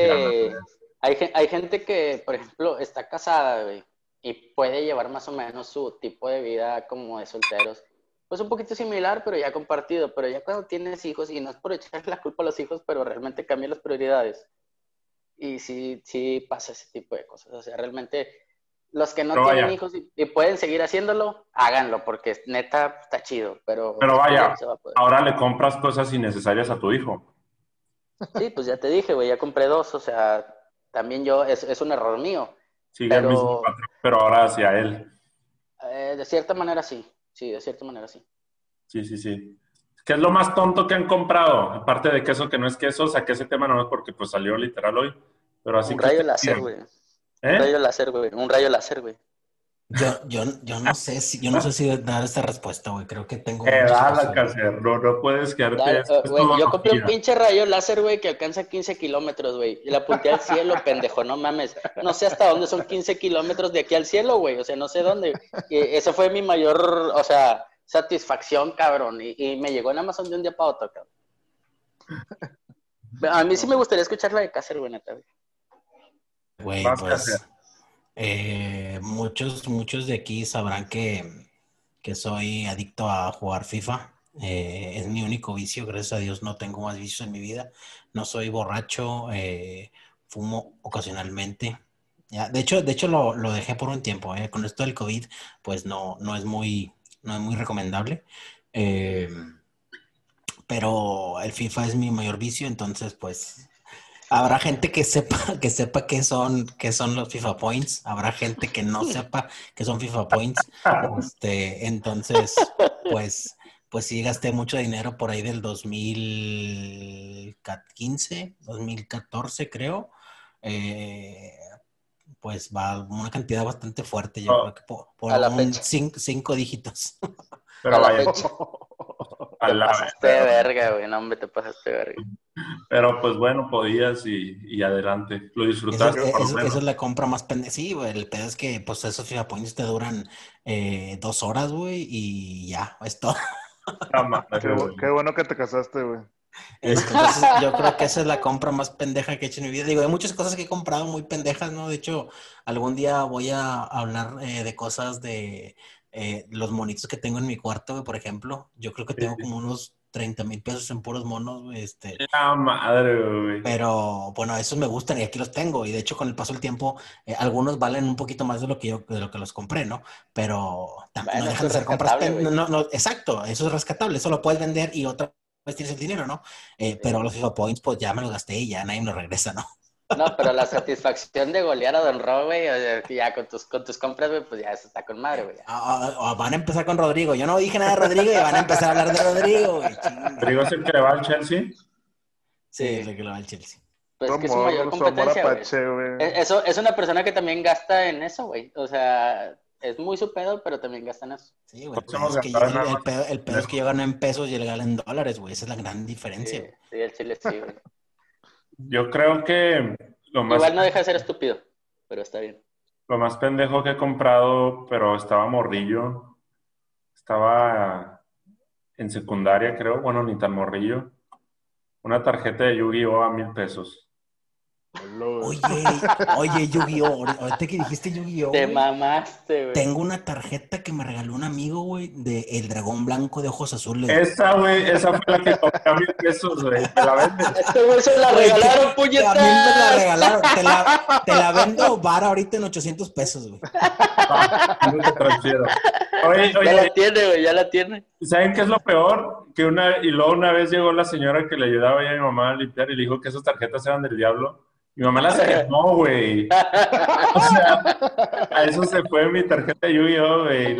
B: hay, hay gente que, por ejemplo, está casada, güey, y puede llevar más o menos su tipo de vida como de solteros. Pues un poquito similar, pero ya compartido. Pero ya cuando tienes hijos, y no es por echarle la culpa a los hijos, pero realmente cambian las prioridades. Y sí, sí pasa ese tipo de cosas. O sea, realmente los que no
A: Pero
B: tienen
A: vaya.
B: hijos y, y pueden seguir haciéndolo, háganlo, porque neta está chido. Pero,
A: Pero vaya,
B: va
A: ahora le compras cosas innecesarias a tu hijo.
B: Sí, pues ya te dije, güey, ya compré dos. O sea, también yo, es, es un error mío.
A: Sigue el
B: Pero-
A: mismo patrón, pero ahora hacia él.
B: Eh, de cierta manera sí. Sí, de cierta manera sí.
A: Sí, sí, sí. ¿Qué es lo más tonto que han comprado? Aparte de queso que no es queso, saqué ese tema nomás porque pues salió literal hoy. Pero así
B: un
A: que
B: rayo láser, Un
A: ¿Eh?
B: rayo láser, güey. Un rayo láser, güey.
C: Yo, yo, yo no sé si, yo no sé si dar esta respuesta, güey. Creo que tengo.
A: Eh. Cacer, no, no puedes quedarte.
B: Dale,
A: es- es
B: güey, yo compré un pinche rayo láser, güey, que alcanza 15 kilómetros, güey. Y la apunté al cielo, pendejo, no mames. No sé hasta dónde son 15 kilómetros de aquí al cielo, güey. O sea, no sé dónde. Y esa fue mi mayor, o sea, satisfacción, cabrón. Y, y me llegó en Amazon de un día para otro, cabrón. A mí sí me gustaría escuchar la de Cácer, güey, neta, güey.
C: Güey, pues eh, muchos, muchos de aquí sabrán que, que soy adicto a jugar FIFA. Eh, es mi único vicio, gracias a Dios no tengo más vicios en mi vida. No soy borracho, eh, fumo ocasionalmente. Ya, de hecho, de hecho lo, lo dejé por un tiempo. Con esto del COVID, pues no, no es muy, no es muy recomendable. Pero el FIFA es mi mayor vicio, entonces pues Habrá gente que sepa, que sepa qué son, qué son los FIFA Points. Habrá gente que no sepa qué son FIFA Points. Este, entonces, pues, pues sí gasté mucho dinero por ahí del 2015, 2014, creo. Eh, pues va una cantidad bastante fuerte, yo
A: Oh.
C: creo que por, por
B: A la
C: un
B: fecha.
C: cin- cinco dígitos.
A: Pero
B: a la
A: vaya,
B: fecha.
A: a
B: Te
A: la-
B: pasaste de verga, güey. No, hombre, te pasaste de verga.
A: Pero pues bueno, podías y, y adelante. Lo disfrutaste
C: esa- es la compra más pendeja. Sí, güey, el pedo es que pues esos FIFA Points te duran eh, dos horas, güey, y ya, es todo.
D: Qué, bueno que te casaste, güey.
C: Entonces, yo creo que esa es la compra más pendeja que he hecho en mi vida. Digo, hay muchas cosas que he comprado muy pendejas, ¿no? De hecho, algún día voy a hablar eh, de cosas de eh, los monitos que tengo en mi cuarto, güey, por ejemplo. Yo creo que
A: Sí,
C: tengo
A: sí.
C: como unos 30 mil pesos en puros monos, güey, este.
A: Ah, madre, güey.
C: Pero bueno, esos me gustan y aquí los tengo. Y de hecho, con el paso del tiempo, eh, algunos valen un poquito más de lo que yo, de lo que los compré, ¿no? Pero no dejan de ser compras. No, no, exacto, eso es rescatable, eso lo puedes vender y otra vez tienes el dinero, ¿no? Eh, Pero los FIFA Points, pues ya me los gasté y ya nadie me los regresa, ¿no?
B: No, pero la satisfacción de golear a Don Ro, güey, o sea, que ya con tus, con tus compras, güey, pues ya eso está con madre, güey.
C: Ah, ah, ah, van a empezar con Rodrigo. Yo no dije nada de Rodrigo y van a empezar a hablar de Rodrigo, güey.
A: ¿Rodrigo es el que le va al Chelsea?
C: Sí, es el que lo va al Chelsea.
B: Pues es que es su mayor competencia, güey. E, eso es una persona que también gasta en eso, güey. O sea, es muy su pedo, pero también gasta en eso.
C: Sí, güey. Pues es que el, pedo, el pedo es que yo gano en pesos y él gana en dólares, güey. Esa es la gran diferencia.
B: Sí, sí el chile sí, güey.
A: Yo creo que
B: lo más... Igual no deja de ser estúpido, pero está bien.
A: Lo más pendejo que he comprado, pero estaba morrillo. Estaba en secundaria, creo. Bueno, ni tan morrillo. Una tarjeta de Yu-Gi-Oh! a mil pesos.
C: Oye, oye, Yu-Gi-Oh! Ahorita que dijiste Yu-Gi-Oh!
B: Te mamaste, güey.
C: Tengo una tarjeta que me regaló un amigo, güey, de El Dragón Blanco de Ojos Azules.
A: Esa, güey, esa fue la que compré a mil pesos, güey. Te la venden.
B: Este güey se la regalaron, puñetas.
C: A mí me la regalaron. Te la, te la vendo bar ahorita en 800 pesos, güey.
A: no te transfiero.
B: Oye, oye, ya la tiene, güey, ya la tiene.
A: ¿Saben qué es lo peor? Que una, y luego una vez llegó la señora que le ayudaba a mi mamá a limpiar y le dijo que esas tarjetas eran del diablo. Mi mamá las quemó, güey. O sea, a eso se fue mi tarjeta de Yu-Gi-Oh, güey.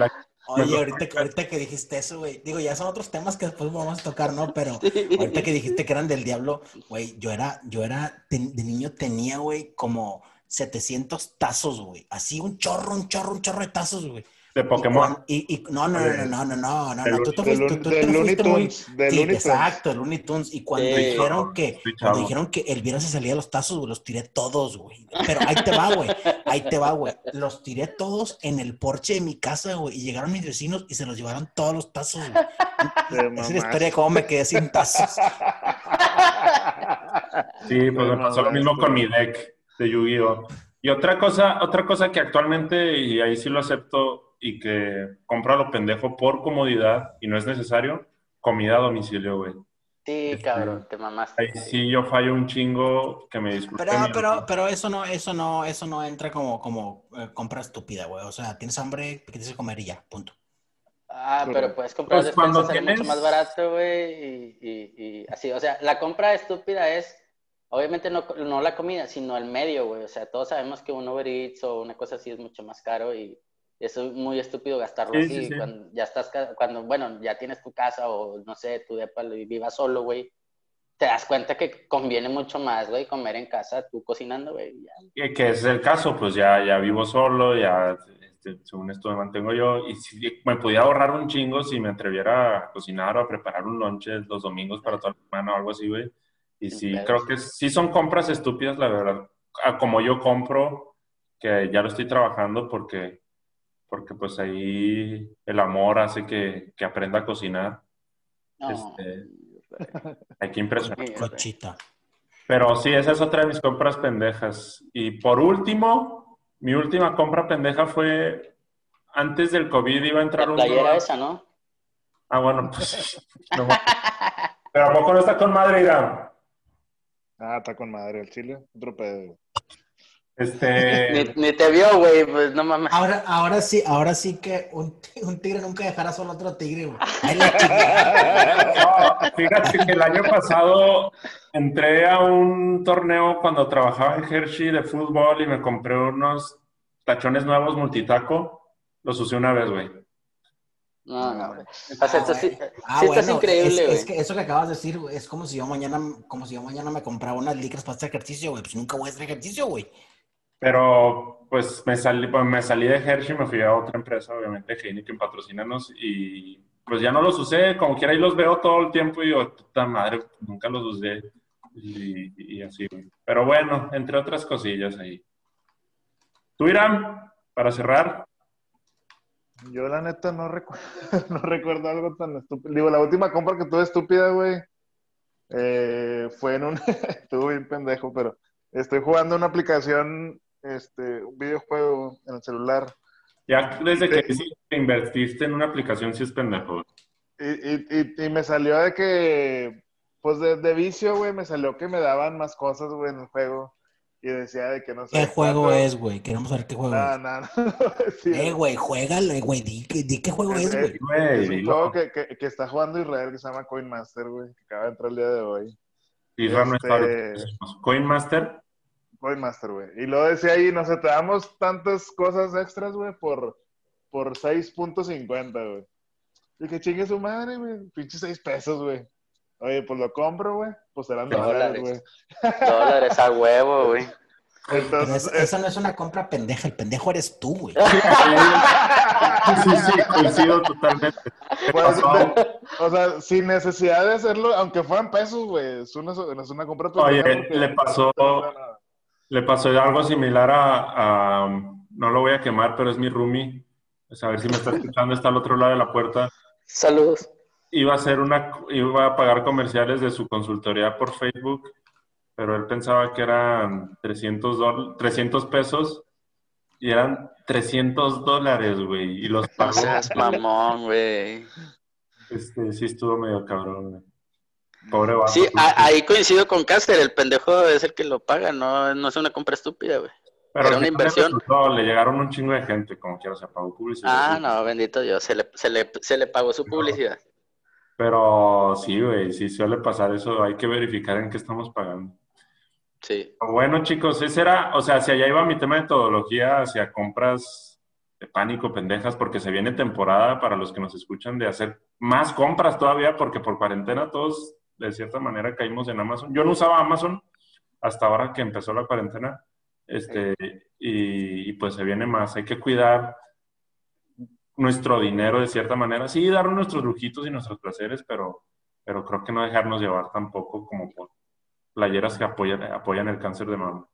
C: Oye, ahorita, ahorita, que dijiste eso, güey, digo, ya son otros temas que después vamos a tocar, ¿no? Pero ahorita que dijiste que eran del diablo, güey, yo era, yo era, de niño tenía, güey, como 700 tazos, güey. Así un chorro, un chorro, un chorro de tazos, güey.
A: De Pokémon.
C: Y, y, no, no, no, no, no, no, no, no, tú te fuiste, tú, te fuiste muy... Sí, exacto, el Looney Tunes. Y cuando dijeron que, cuando dijeron que Elvira se salía de los tazos, güey, los tiré todos, güey. Pero ahí te va, güey, ahí te va, güey. Los tiré todos en el porche de mi casa, güey, y llegaron mis vecinos y se los llevaron todos los tazos, güey. Esa es la historia de cómo me quedé sin tazos.
A: Sí, pues me pasó lo mismo con mi deck de Yu-Gi-Oh! Y otra cosa, otra cosa que actualmente, y ahí sí lo acepto, y que compra lo pendejo por comodidad y no es necesario, comida a domicilio, güey.
B: Sí, este, cabrón, te mamaste.
A: Ahí sí yo fallo un chingo que me disculpe.
C: Pero, pero, pero eso no, eso no, eso no entra como, como eh, compra estúpida, güey. O sea, tienes hambre, ¿qué tienes que comer y ya, punto.
B: Ah, pero puedes comprar pues cuando tienes... mucho más barato, güey, y, y, así. O sea, la compra estúpida es, obviamente no, no la comida, sino el medio, güey. O sea, todos sabemos que un Uber Eats o una cosa así es mucho más caro y es muy estúpido gastarlo así. Cuando ya estás, cuando, bueno, ya tienes tu casa o no sé, tu depa y vivas solo, güey. Te das cuenta que conviene mucho más, güey, comer en casa, tú cocinando, güey.
A: Que, que es el caso, pues ya, ya vivo solo, ya, este, según esto me mantengo yo. Y si me pudiera ahorrar un chingo si me atreviera a cocinar o a preparar un lonche los domingos para toda la semana o algo así, güey. Y sí, creo que sí son compras estúpidas, la verdad. Como yo compro, que ya lo estoy trabajando porque porque pues ahí el amor hace que, que aprenda a cocinar. Este, hay que impresionar.
C: Cochita.
A: Pero sí, esa es otra de mis compras pendejas. Y por último, mi última compra pendeja fue antes del COVID iba a entrar
B: La playera esa, ¿no?
A: Ah, bueno, pues. Pero ¿a poco no está con madre, Irán?
D: Ah, está con madre el chile. Otro pedo.
A: Este...
B: Ni, te vio, güey, pues no mames.
C: Ahora, ahora sí, ahora sí que un, un tigre nunca dejará solo otro tigre, güey.
A: fíjate que el año pasado entré a un torneo cuando trabajaba en Hershey de fútbol y me compré unos tachones nuevos multitaco. Los usé una vez, güey.
B: No, no, güey. O sea, sí, ah, sí estás increíble, güey.
C: Es, que eso que acabas de decir, güey, es como si yo mañana, como si yo mañana me compraba unas licras para hacer ejercicio, güey. Pues nunca voy a hacer ejercicio, güey.
A: Pero pues me salí, pues, me salí de Hershey, me fui a otra empresa, obviamente Heineken patrocinanos y pues ya no los usé, como quiera ahí los veo todo el tiempo y yo, puta madre, nunca los usé y, así. Pero bueno, entre otras cosillas ahí. ¿Tú, Irán, para cerrar?
D: Yo la neta no, recuerdo, no recuerdo algo tan estúpido. Digo, la última compra que tuve estúpida, güey, eh, fue en un... Estuvo bien pendejo, pero estoy jugando una aplicación este, un videojuego en el celular.
A: Ya desde que invertiste en una aplicación, sí es pendejo.
D: Y, y, me salió de que, pues de, vicio, güey, me salió que me daban más cosas, güey, en el juego. Y decía de que no sé.
C: ¿Qué juego es, güey? Queremos saber qué juego
D: es. No, no,
C: eh, güey, juégale, güey. Di, qué juego es, güey.
D: Es, un juego que, que, que, está jugando Israel que se llama Coin Master, güey. Que acaba de entrar el día de hoy.
A: Israel no está este, Coin Master.
D: Master, güey. Y lo decía ahí, no sé, te damos tantas cosas extras, güey, por, por 6.50, güey. Y que chingue su madre, güey. Pinche 6 pesos, güey. Oye, pues lo compro, güey. Pues serán dólares, güey.
B: Dólares a huevo, güey.
C: Entonces, eso no es una compra pendeja, el pendejo eres tú, güey.
A: Sí, sí, coincido totalmente.
D: Pues, o sea, sin necesidad de hacerlo, aunque fueran pesos, güey, es una, es una compra
A: pendeja. Oye, le pasó, le pasó algo similar a, a, no lo voy a quemar, pero es mi roomie. Pues a ver si me está escuchando, está al otro lado de la puerta.
B: Saludos.
A: Iba a hacer una, iba a pagar comerciales de su consultoría por Facebook pero él pensaba que eran 300, 300 pesos y eran 300 dólares, güey. Y los
B: pagó. seas mamón, güey.
A: Este, sí estuvo medio cabrón, güey. Pobre vato.
B: Sí, ahí coincido con Caster, el pendejo es el que lo paga, no, no es una compra estúpida, güey. Pero Era una inversión.
A: Le llegaron un chingo de gente, como quiera, se pagó publicidad.
B: Ah, no, bendito Dios, se le, se le, se le pagó su publicidad.
A: Pero sí, güey, sí suele pasar eso, hay que verificar en qué estamos pagando.
B: Sí.
A: Bueno, chicos, ese era, o sea, hacia allá iba mi tema de metodología, hacia compras de pánico, pendejas, porque se viene temporada para los que nos escuchan de hacer más compras todavía, porque por cuarentena todos de cierta manera caímos en Amazon. Yo no usaba Amazon hasta ahora que empezó la cuarentena, este, y, y pues se viene más. Hay que cuidar nuestro dinero de cierta manera, sí, darnos nuestros lujitos y nuestros placeres, pero, pero creo que no dejarnos llevar tampoco como por playeras que apoyan, apoyan el cáncer de mama.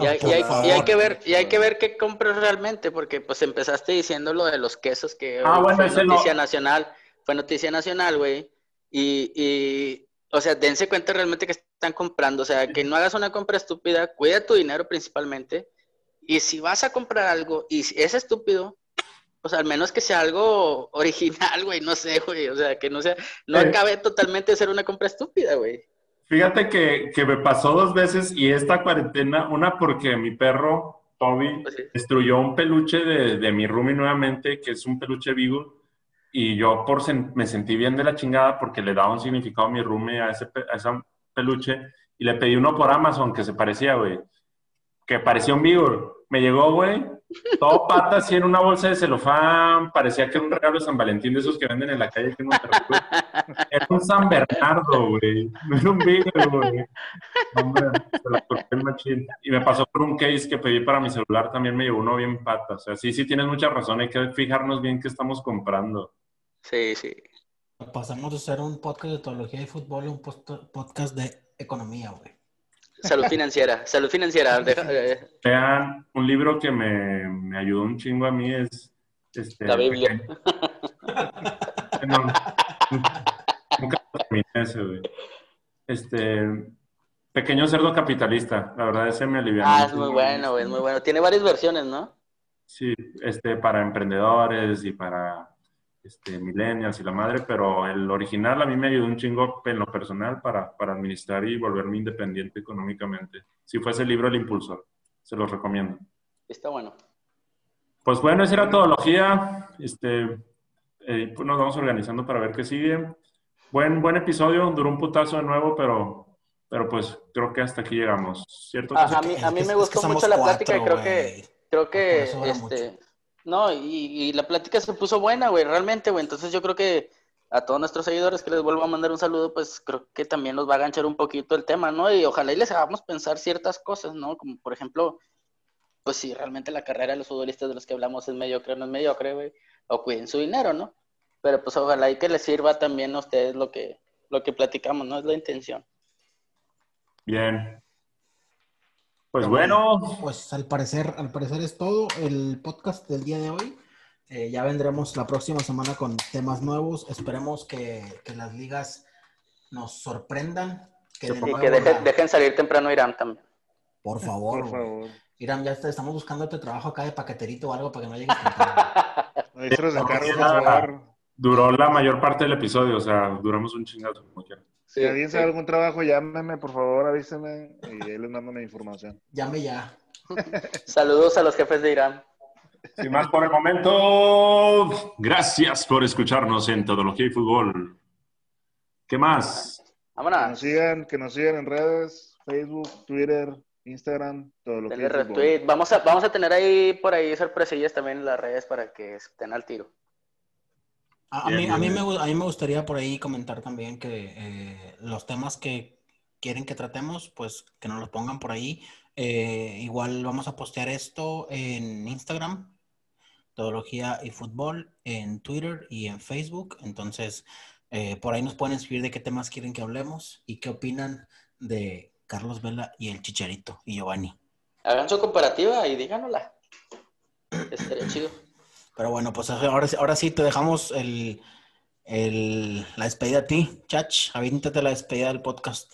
B: Y hay, que ver, y hay que ver qué compras realmente, porque pues empezaste diciendo lo de los quesos que
A: ah, bueno,
B: fue noticia nacional, fue noticia nacional, güey. Y, y, o sea, dense cuenta realmente que están comprando, o sea, que no hagas una compra estúpida, cuida tu dinero principalmente, y si vas a comprar algo y es estúpido, pues al menos que sea algo original, güey, no sé, güey, o sea, que no sea, no acabe totalmente de ser una compra estúpida, güey.
A: Fíjate que, que, me pasó dos veces y esta cuarentena, una porque mi perro, Toby, pues destruyó un peluche de, de, mi roomie nuevamente, que es un peluche vivo, y yo por me sentí bien de la chingada porque le daba un significado a mi roomie a ese, a ese peluche y le pedí uno por Amazon que se parecía, güey, que parecía un vivo. Me llegó, güey, todo pata así en una bolsa de celofán, parecía que era un regalo de San Valentín de esos que venden en la calle que no Era un San Bernardo, güey. No era un Beagle, güey. Hombre, se lo corté el machín. Y me pasó por un case que pedí para mi celular, también me llevó uno bien pata. O sea, sí, sí tienes mucha razón, hay que fijarnos bien qué estamos comprando.
B: Sí, sí.
C: Pasamos de ser un podcast de teología y fútbol a un podcast de economía, güey.
B: Salud financiera, salud financiera.
A: Eh. Vean, un libro que me, me, ayudó un chingo a mí es... Este,
B: la Biblia.
A: nunca terminé ese, güey. Este, Pequeño Cerdo Capitalista, la verdad ese me alivió.
B: Ah, es muy bueno, güey, es muy bueno. Tiene varias versiones, ¿no?
A: Sí, este, para emprendedores y para este, millennials y la madre, pero el original a mí me ayudó un chingo en lo personal para, para administrar y volverme independiente económicamente. Si fuese el libro El Impulsor, se los recomiendo.
B: Está bueno.
A: Pues bueno, esa era todología. Este, eh, pues nos vamos organizando para ver qué sigue. Buen, buen episodio, duró un putazo de nuevo, pero, pero pues creo que hasta aquí llegamos, ¿cierto?
B: a, mí, a mí me gustó mucho la plática y creo que, creo que este, no, y, la plática se puso buena, güey, realmente, güey. Entonces yo creo que a todos nuestros seguidores que les vuelvo a mandar un saludo, pues creo que también nos va a ganchar un poquito el tema, ¿no? Y ojalá y les hagamos pensar ciertas cosas, ¿no? Como por ejemplo, pues si realmente la carrera de los futbolistas de los que hablamos es mediocre o no es mediocre, güey, o cuiden su dinero, ¿no? Pero pues ojalá y que les sirva también a ustedes lo que, lo que platicamos, ¿no? Es la intención.
A: Bien, pues bueno.
C: Pues al parecer, al parecer es todo el podcast del día de hoy. Eh, ya vendremos la próxima semana con temas nuevos. Esperemos que, las ligas nos sorprendan.
B: Que y que dejen, salir temprano Irán también.
C: Por favor. Por favor. Irán, ya estamos buscando este trabajo acá de paqueterito o algo para que no llegues
A: Duró la mayor parte del episodio, o sea, duramos un chingazo como quiera.
D: Si alguien sabe algún trabajo, llámeme, por favor, avíseme y él les mando mi información.
C: Llame ya.
B: Saludos a los jefes de Irán.
A: Sin más por el momento, gracias por escucharnos en Todología y Fútbol. ¿Qué más?
B: Vámonos.
D: Que nos sigan, que nos sigan en redes, Facebook, Twitter, Instagram, Todología y
B: Fútbol. Vamos a, vamos a tener ahí por ahí sorpresillas también en las redes para que estén al tiro.
C: A, mí, a, mí, me, a mí me gustaría por ahí comentar también que eh, los temas que quieren que tratemos, pues que nos los pongan por ahí. Eh, igual vamos a postear esto en Instagram, Teología y Fútbol, en Twitter y en Facebook. Entonces, eh, por ahí nos pueden escribir de qué temas quieren que hablemos y qué opinan de Carlos Vela y el Chicharito y Giovanni.
B: Hagan su comparativa y díganosla. Estaría chido.
C: Pero bueno, pues ahora, ahora sí te dejamos el, la despedida a ti, Chach. Avíntate la despedida del podcast.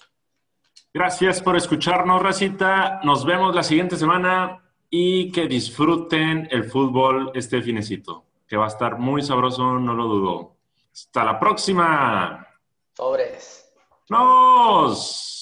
A: Gracias por escucharnos, Racita. Nos vemos la siguiente semana y que disfruten el fútbol este finecito, que va a estar muy sabroso, no lo dudo. Hasta la próxima.
B: Sobres.
A: ¡Nos!